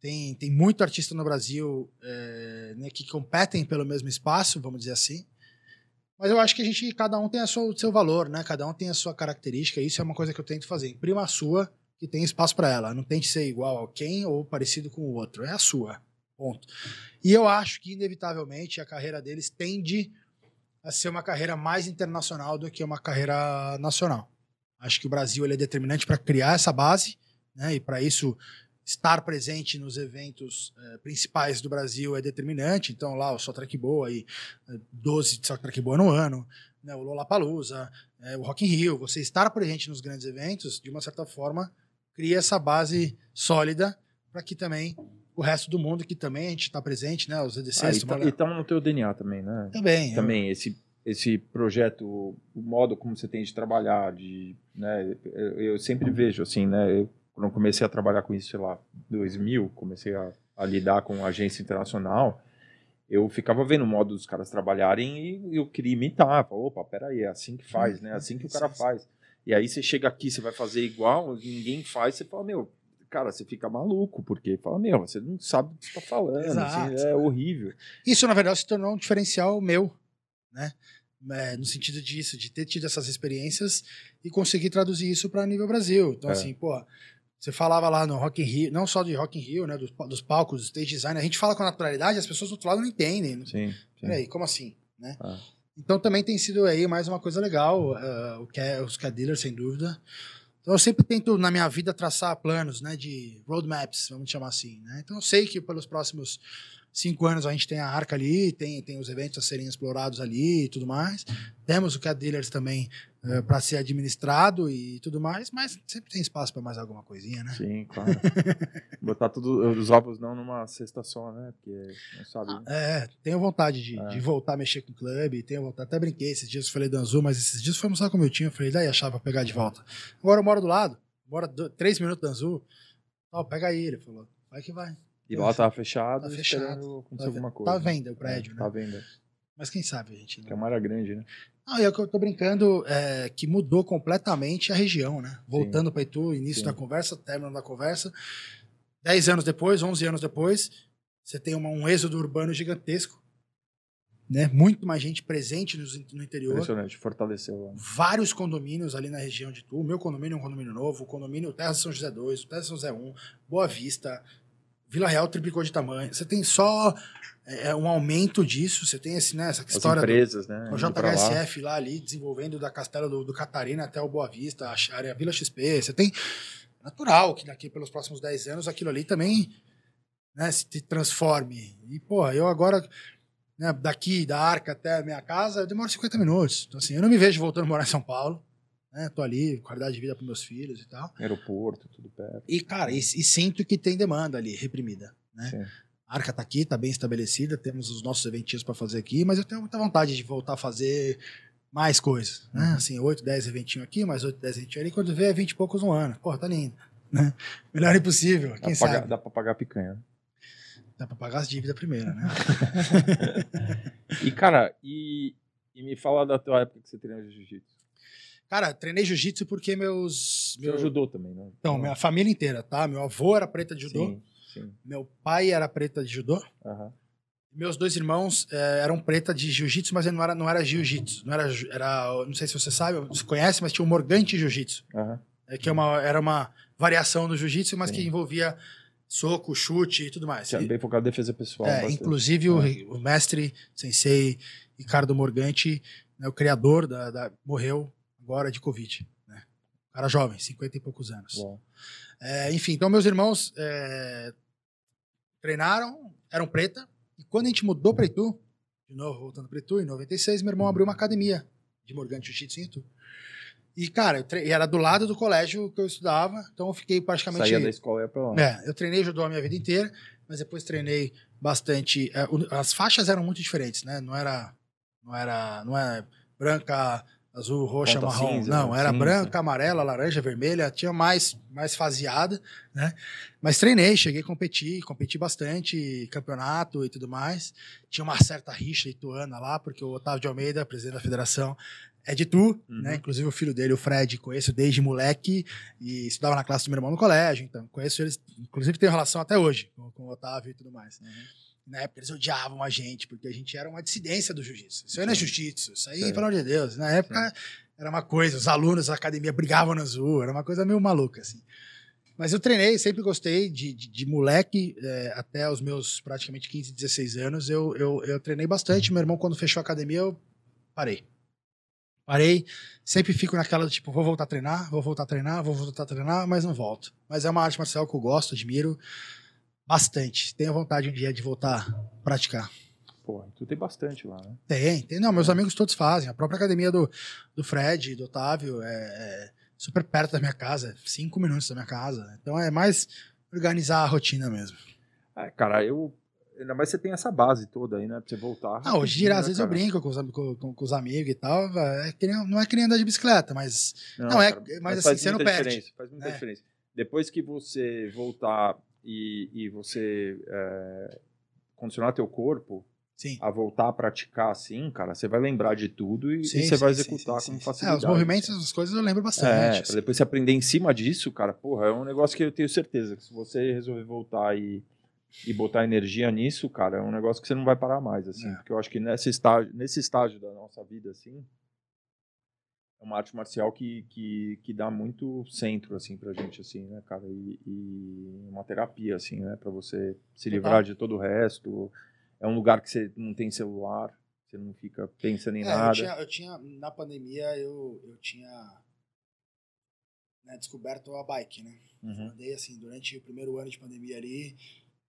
tem, tem muito artista no Brasil é, né, que competem pelo mesmo espaço, vamos dizer assim. Mas eu acho que a gente, cada um tem a sua, o seu valor, né? Cada um tem a sua característica. Isso é uma coisa que eu tento fazer. Imprima a sua, que tem espaço para ela. Não tente ser igual a quem ou parecido com o outro. É a sua. Ponto. E eu acho que, inevitavelmente, a carreira deles tende a ser uma carreira mais internacional do que uma carreira nacional. Acho que o Brasil ele é determinante para criar essa base, né? E para isso estar presente nos eventos eh, principais do Brasil é determinante. Então, lá o Só Track Boa, aí, 12 de Só Track Boa no ano, né, o Lollapalooza, eh, o Rock in Rio. Você estar presente nos grandes eventos, de uma certa forma, cria essa base sólida para que também o resto do mundo, que também a gente está presente, né, os EDCs... Ah, e estão tá no teu DNA também, né? Também. Também, eu... esse esse projeto, o modo como você tem de trabalhar, de, né, eu sempre vejo assim, né, eu quando comecei a trabalhar com isso, sei lá, 2000, comecei a, a lidar com agência internacional, eu ficava vendo o modo dos caras trabalharem e eu queria imitar. Falei, opa, peraí, é assim que faz, né? É assim que o cara faz. E aí você chega aqui, você vai fazer igual, ninguém faz, você fala, meu, cara, você fica maluco, porque fala, meu, você não sabe o que você está falando, assim, é horrível. Isso, na verdade, se tornou um diferencial meu, né? É, no sentido disso, de ter tido essas experiências e conseguir traduzir isso para nível Brasil. Então, é. assim, pô, você falava lá no Rock in Rio, não só de Rock in Rio, né, dos, dos palcos, do stage design, a gente fala com naturalidade, as pessoas do outro lado não entendem. Né? Sim. sim. Peraí, como assim? Né? Ah. Então também tem sido aí mais uma coisa legal, uh, o que é, os cat dealers, sem dúvida. Então eu sempre tento na minha vida traçar planos, né, de roadmaps, vamos chamar assim, né? Então eu sei que pelos próximos cinco anos a gente tem a arca ali, tem, tem os eventos a serem explorados ali e tudo mais. Temos o Cat Dealers também uh, eh, para ser administrado e tudo mais, mas sempre tem espaço para mais alguma coisinha, né? Sim, claro. Botar tudo, os ovos não numa cesta só, né? Porque não sabe. Ah, é, tenho vontade de, é. de, voltar a mexer com o clube, tenho vontade, até brinquei esses dias, falei do Anzu, mas esses dias foi almoçar com o meu time, eu falei, daí achava pegar de volta. Agora eu moro do lado, moro três minutos do Anzu, ó, pega aí, ele falou, vai que vai. E lá tava fechado, tá fechado. acontecer tá alguma coisa. Tá venda o prédio, é, né? Tá venda. Mas quem sabe a gente. Que é uma área grande, né? Não, é o que eu tô brincando, é, que mudou completamente a região, né? Voltando para Itu, início Sim. da conversa, término da conversa. Dez anos depois, onze anos depois, você tem uma, um êxodo urbano gigantesco. Né? Muito mais gente presente no, no interior. Impressionante, fortaleceu. Vários condomínios ali na região de Itu. O meu condomínio é um condomínio novo, o condomínio Terra São José 2, o Terra São José 1, Boa Vista, Vila Real triplicou de tamanho. Você tem só é, um aumento disso. Você tem esse, né, essa As história empresas, do, né, o JHSF lá. lá. ali desenvolvendo da Castelo do, do, Catarina até o Boa Vista, a área Vila XP. Você tem natural que daqui pelos próximos 10 anos aquilo ali também né, se transforme. E, pô, eu agora né, daqui da Arca até a minha casa, eu demoro 50 minutos. Então, assim, eu não me vejo voltando a morar em São Paulo né? Tô ali, qualidade de vida para meus filhos e tal. Aeroporto, tudo perto. E, cara, e, e sinto que tem demanda ali, reprimida, né? Sim. A Arca tá aqui, tá bem estabelecida, temos os nossos eventinhos para fazer aqui, mas eu tenho muita vontade de voltar a fazer mais coisas, né? Uhum. Assim, 8, 10 eventinhos aqui, mais 8, 10 eventinhos ali, quando vê é 20 e poucos no ano. Pô, tá lindo, né? Melhor impossível, quem dá sabe. Pagar, dá pra pagar picanha, né? Dá pra pagar as dívidas primeiro, né? e, cara, e, e me fala da tua época que você treinou jiu-jitsu. Cara, treinei jiu-jitsu porque meus. Meu... ajudou também, né? Então, minha família inteira, tá? Meu avô era preta de judô. Sim, sim. Meu pai era preta de judô. Uhum. Meus dois irmãos é, eram preta de jiu-jitsu, mas não era, não era jiu-jitsu. Não era, era. Não sei se você sabe, você conhece, mas tinha o Morgante Jiu-Jitsu. Uhum. É, que é uma, era uma variação do jiu-jitsu, mas sim. que envolvia soco, chute e tudo mais. Tinha bem focado em defesa pessoal. É, inclusive o, é. o, mestre, sensei Ricardo Morgante, né, o criador da, da morreu agora de Covid. Né? O Era jovem, 50 e poucos anos. É, enfim, então meus irmãos é, treinaram, eram preta, e quando a gente mudou para Itu, de novo, voltando para Itu, em 96, meu irmão abriu uma academia de Morgan Jiu-Jitsu em Itu. E, cara, tre... era do lado do colégio que eu estudava, então eu fiquei praticamente. Saía da escola e ia pra lá. É, eu treinei judô a minha vida inteira, mas depois treinei bastante. É, as faixas eram muito diferentes, né? Não era. Não era. Não é branca, azul, roxa, Ponta marrom. Cinza, não, era cinza. branca, amarela, laranja, vermelha, tinha mais, mais faseada, né? Mas treinei, cheguei a competir, competi bastante, campeonato e tudo mais. Tinha uma certa rixa ituana lá, porque o Otávio de Almeida, presidente da federação, é de Tu, uhum. né? Inclusive o filho dele, o Fred, conheço desde moleque e estudava na classe do meu irmão no colégio, então conheço eles, inclusive tenho relação até hoje com, com o Otávio e tudo mais. Uhum. Na época eles odiavam a gente, porque a gente era uma dissidência do jiu-jitsu. Isso aí não é jiu-jitsu, isso aí, pelo amor de Deus. Na época Sim. era uma coisa, os alunos da academia brigavam no azul, era uma coisa meio maluca, assim. Mas eu treinei, sempre gostei de, de, de moleque, é, até os meus praticamente 15, 16 anos, eu, eu, eu treinei bastante. Meu irmão, quando fechou a academia, eu parei. Parei, sempre fico naquela do tipo, vou voltar a treinar, vou voltar a treinar, vou voltar a treinar, mas não volto. Mas é uma arte marcial que eu gosto, admiro bastante. Tenho vontade um dia de voltar a praticar. Pô, tu tem bastante lá, né? Tem, tem. Não, meus amigos todos fazem. A própria academia do, do Fred, do Otávio, é, é super perto da minha casa, cinco minutos da minha casa. Então é mais organizar a rotina mesmo. É, cara, eu Ainda mais você tem essa base toda aí, né? Pra você voltar. Ah, hoje dia, às vezes eu brinco com os, com, com os, amigos e tal. É que nem, não é que nem andar de bicicleta, mas. Não, não é. Cara, mas, mas assim, você não perde. Faz muita é. diferença. Depois que você voltar e, e você é, condicionar teu corpo sim. a voltar a praticar assim, cara, você vai lembrar de tudo e, sim, e você sim, vai executar com facilidade. É, os movimentos, as coisas eu lembro bastante. É, assim. depois você aprender em cima disso, cara, porra, é um negócio que eu tenho certeza que se você resolver voltar e e botar energia nisso, cara, é um negócio que você não vai parar mais, assim. É. Porque eu acho que nesse estágio, nesse estágio da nossa vida, assim, é uma arte marcial que, que, que dá muito centro, assim, pra gente, assim, né, cara? E, e uma terapia, assim, né? Pra você se livrar de todo o resto. É um lugar que você não tem celular, você não fica pensando em é, nada. Eu tinha, eu tinha, na pandemia, eu, eu tinha né, descoberto a bike, né? Uhum. Andei, assim, durante o primeiro ano de pandemia ali,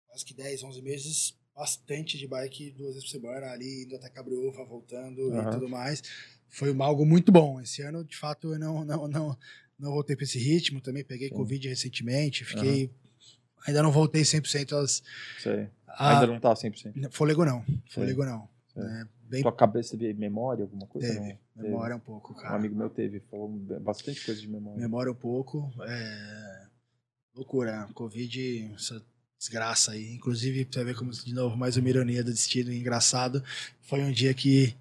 quase que 10, 11 meses, bastante de bike duas vezes por semana, ali indo até Cabreúva, voltando uhum. e tudo mais. Foi algo muito bom. Esse ano, de fato, eu não, não, não, não voltei para esse ritmo. Também peguei Sim. Covid recentemente, fiquei. Uhum. Ainda não voltei 100% às. Sei. A... Ainda não tá 100%. Fôlego não. Fôlego não. É, bem... Tua cabeça teve memória, alguma coisa? Teve. Não? Memória teve. um pouco, cara. Um amigo meu teve, falou bastante coisa de memória. Memória um pouco. É... Loucura. Covid, desgraça aí. Inclusive, pra ver como, de novo, mais uma ironia do destino engraçado. Foi um dia que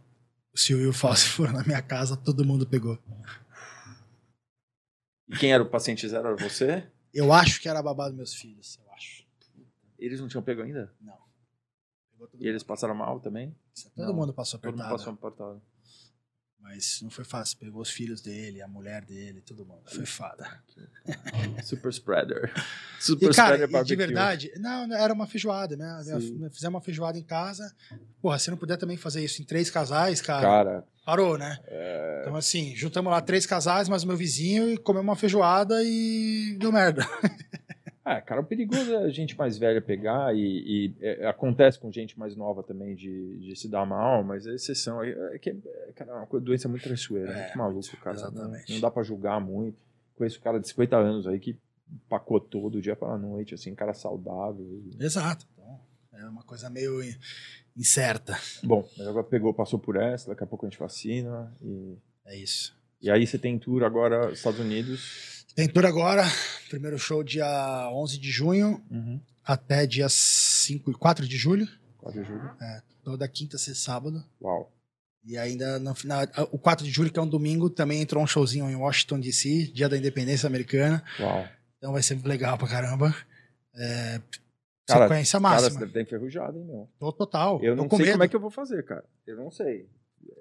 o Silvio e o Fausto foram na minha casa, todo mundo pegou. E quem era o paciente zero? Era você? Eu acho que era a babá dos meus filhos, eu acho. Eles não tinham pego ainda? Não. e eles passaram mal também? Todo não. mundo passou apertado. Todo mundo passou apertado. Mas não foi fácil. Pegou os filhos dele, a mulher dele, todo mundo. Foi fada. Super spreader. Super e, cara, spreader barbecue. de verdade, não, era uma feijoada, né? Sim. Fizemos uma feijoada em casa. Porra, se não puder também fazer isso em três casais, cara. Cara. Parou, né? É... Então, assim, juntamos lá três casais, mais o meu vizinho, e comemos uma feijoada e deu merda. É, cara, o perigoso é a gente mais velha pegar e, e é, acontece com gente mais nova também de, de se dar mal, mas a exceção é, é que é, cara, é uma doença muito traiçoeira, é, muito maluco, cara. Exatamente. Não, não dá para julgar muito. Conheço um cara de 50 anos aí que pacotou do dia para noite, assim, cara saudável. Exato. Então, é uma coisa meio incerta. Bom, agora pegou, passou por essa, daqui a pouco a gente vacina e... É isso. E aí você tem tour agora Estados Unidos tem tour agora, primeiro show dia 11 de junho uhum. até dia 5, 4 de julho. 4 de julho. É, toda quinta, sexta sábado. Uau. E ainda no final, o 4 de julho, que é um domingo, também entrou um showzinho em Washington DC, dia da independência americana. Uau. Então vai ser legal pra caramba. É, cara, sequência máxima. Cara, você deve estar enferrujado, hein, meu? Tô total. Eu não sei medo. como é que eu vou fazer, cara. Eu não sei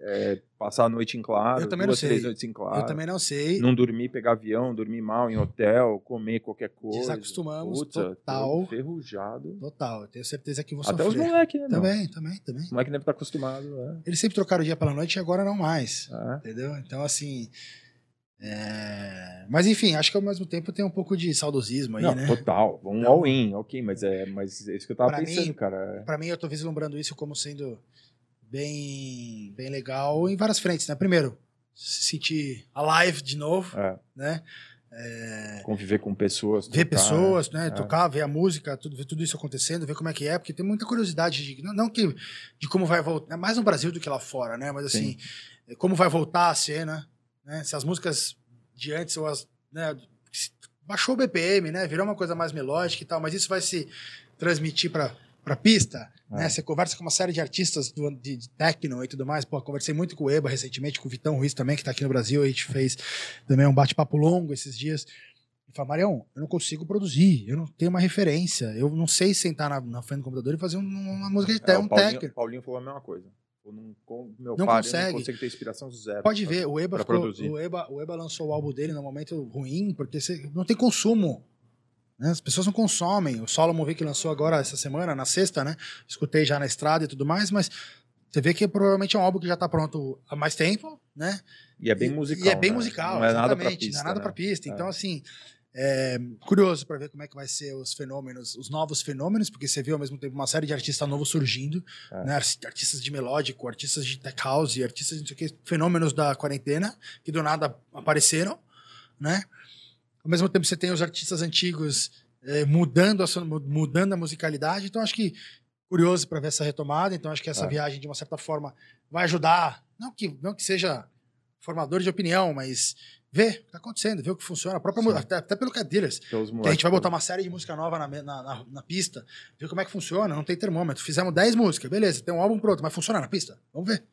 é, passar a noite em claro, eu também duas, não sei. três noites em claro. Eu também não sei. Não dormir, pegar avião, dormir mal em hotel, comer qualquer coisa. Desacostumamos Puta, total. Enferrujado. Total, eu tenho certeza que você Até os moleques, né? Também, também, também. Os moleques devem estar acostumados. É. Eles sempre trocaram o dia pela noite e agora não mais. É. Entendeu? Então, assim... É... Mas enfim, acho que ao mesmo tempo tem um pouco de saudosismo aí, Não, né? Total, um Então- all-in, ok, mas é, mas é isso que eu tava Pra pensando, mim- cara. Pra mim, eu tô vislumbrando isso como sendo bem, bem legal em várias frentes, né? Primeiro, se sentir alive de novo, É, né? É, conviver com pessoas. ver tocar, pessoas, né? É. Tocar, ver a música, tudo, ver tudo isso acontecendo, ver como é que é, porque tem muita curiosidade de, não, que de como vai voltar, mais no Brasil do que lá fora, né? Mas assim, como vai voltar a cena, né? Se as músicas de antes ou as, né? Baixou o BPM, né? Virou uma coisa mais melódica e tal, mas isso vai se transmitir para para pista, É. né? Você conversa com uma série de artistas do, de, de techno e tudo mais. Pô, conversei muito com o Eba recentemente, com o Vitão Ruiz também, que tá aqui no Brasil. A gente fez também um bate-papo longo esses dias. Ele fala, Marião, eu não consigo produzir, eu não tenho uma referência, eu não sei sentar na, na frente do computador e fazer um- uma música de É, o um Paulinho, técnico. Paulinho falou a mesma coisa. Eu não, meu Não pai, consegue. não consigo ter inspiração zero. Pode sabe? ver, o Eba, Pra ficou- o, Eba, o Eba lançou o álbum dele num momento ruim, porque você, não tem consumo. Né? As pessoas não consomem. O Solomon que lançou agora essa semana, na sexta, né? Escutei já na estrada e tudo mais, mas você vê que provavelmente é um álbum que já tá pronto há mais tempo, né? E é bem E- musical. E é bem né? musical, Não é nada exatamente, pista. Não é nada né? pra pista. É. Então, assim, é, curioso para ver como é que vai ser os fenômenos, os novos fenômenos, porque você vê ao mesmo tempo uma série de artistas novos surgindo, É. né? Arti- Artistas de melódico, artistas de tech house, artistas de não sei o que, fenômenos da quarentena, que do nada apareceram, né? Ao mesmo tempo você tem os artistas antigos é, mudando, a, mudando a musicalidade, então acho que curioso para ver essa retomada, então acho que essa É. viagem, de uma certa forma, vai ajudar, não que, não que seja formador de opinião, mas ver o que está acontecendo, ver o que funciona, a própria, Sim. até, até pelo que a gente vai botar uma série de música nova na, na, na- na pista, ver como é que funciona, não tem termômetro. Fizemos 10 músicas, beleza, tem um álbum pronto, mas funciona na pista? Vamos ver.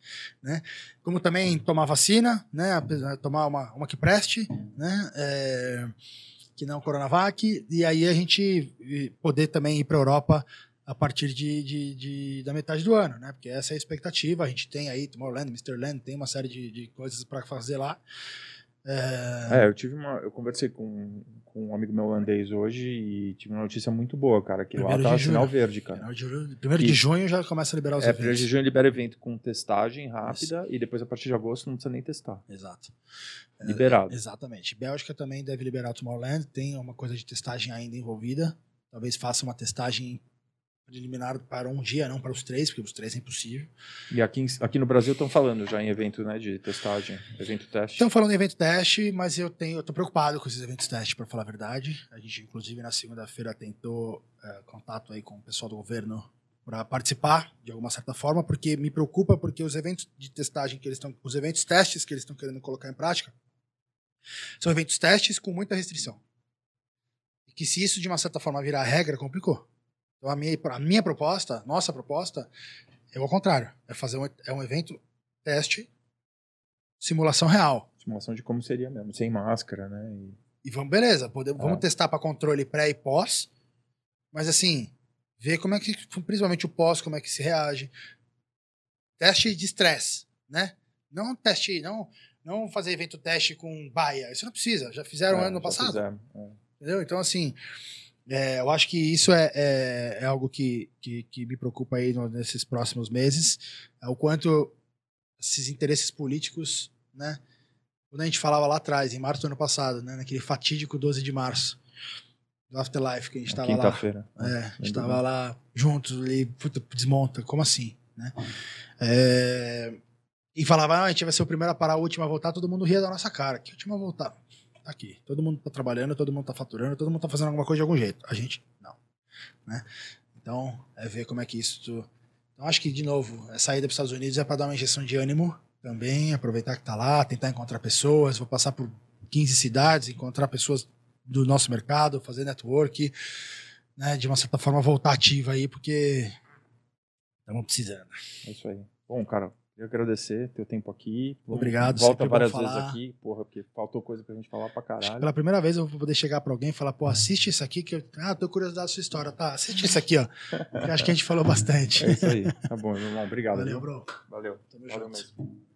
Né? Como também tomar vacina, né? Tomar uma, uma que preste, né? É, que não Coronavac, e aí a gente poder também ir para Europa a partir de, de- de- da metade do ano, né? Porque essa é a expectativa. A gente tem aí Tomorrowland, Mr. Land, tem uma série de, de coisas para fazer lá. É, É, eu tive uma. Eu conversei com, com um amigo meu holandês hoje e tive uma notícia muito boa, cara. Que lá Primeiro tá de sinal verde, cara. Primeiro de primeiro de junho já começa a liberar os É, primeiro eventos. de junho libera evento com testagem rápida e depois a partir de agosto não precisa nem testar. Exato. Liberado. É, exatamente. Bélgica também deve liberar o Tomorrowland, tem uma coisa de testagem ainda envolvida. Talvez faça uma testagem preliminar para um dia, não para os três, porque os três é impossível. E aqui, em- aqui no Brasil estão falando já em evento né, de testagem, evento teste. Estamos falando de evento teste, mas eu tenho, eu tô preocupado com esses eventos teste, para falar a verdade. A gente, inclusive, na segunda-feira tentou é, contato aí com o pessoal do governo para participar de alguma certa forma, porque me preocupa porque os eventos de testagem que eles estão, os eventos testes que eles estão querendo colocar em prática, são eventos testes com muita restrição. E que se isso de uma certa forma virar regra, complicou. Então a minha, a minha proposta, nossa proposta, é o contrário, é fazer um, é um evento teste, simulação real. Simulação de como seria mesmo, sem máscara, né? E- E vamos, beleza, podemos, vamos É. testar para controle pré e pós, mas assim, ver como é que, principalmente o pós, como é que se reage. Teste de estresse, né? Não teste, não, não fazer evento teste com baia, isso não precisa, já fizeram é, ano já passado, fizeram, é. entendeu? Então, assim, é, eu acho que isso é, é, é algo que, que, que me preocupa aí nesses próximos meses, é o quanto esses interesses políticos, né? Quando a gente falava lá atrás, em março do ano passado, né? Naquele fatídico 12 de março do Afterlife, que a gente estava lá. Quinta-feira. É, a gente estava lá juntos ali, puta, desmonta, como assim, né? É, e falava, ah, a gente vai ser o primeiro a parar, o último a voltar, todo mundo ria da nossa cara. Que último a voltar? Aqui. Todo mundo tá trabalhando, todo mundo tá faturando, todo mundo tá fazendo alguma coisa de algum jeito. A gente, não. Né? Então, é ver como é que isso. Então, acho que, de novo, a saída para os Estados Unidos é para dar uma injeção de ânimo também, aproveitar que tá lá, tentar encontrar pessoas. Vou passar por 15 cidades, encontrar pessoas do nosso mercado, fazer network, né? De uma certa forma, voltar ativa aí, porque estamos precisando. É isso aí. Bom, cara, queria agradecer teu tempo aqui. Obrigado, Volta várias vezes aqui, porra, porque faltou coisa pra gente falar pra caralho. Pela primeira vez eu vou poder chegar para alguém e falar, pô, assiste isso aqui que eu. Ah, tô curiosidade da sua história. Tá, assiste isso aqui, ó. Eu acho que a gente falou bastante. É isso aí. Tá bom, irmão. Obrigado. Valeu, viu? bro. Valeu. Tamo Valeu junto. mesmo.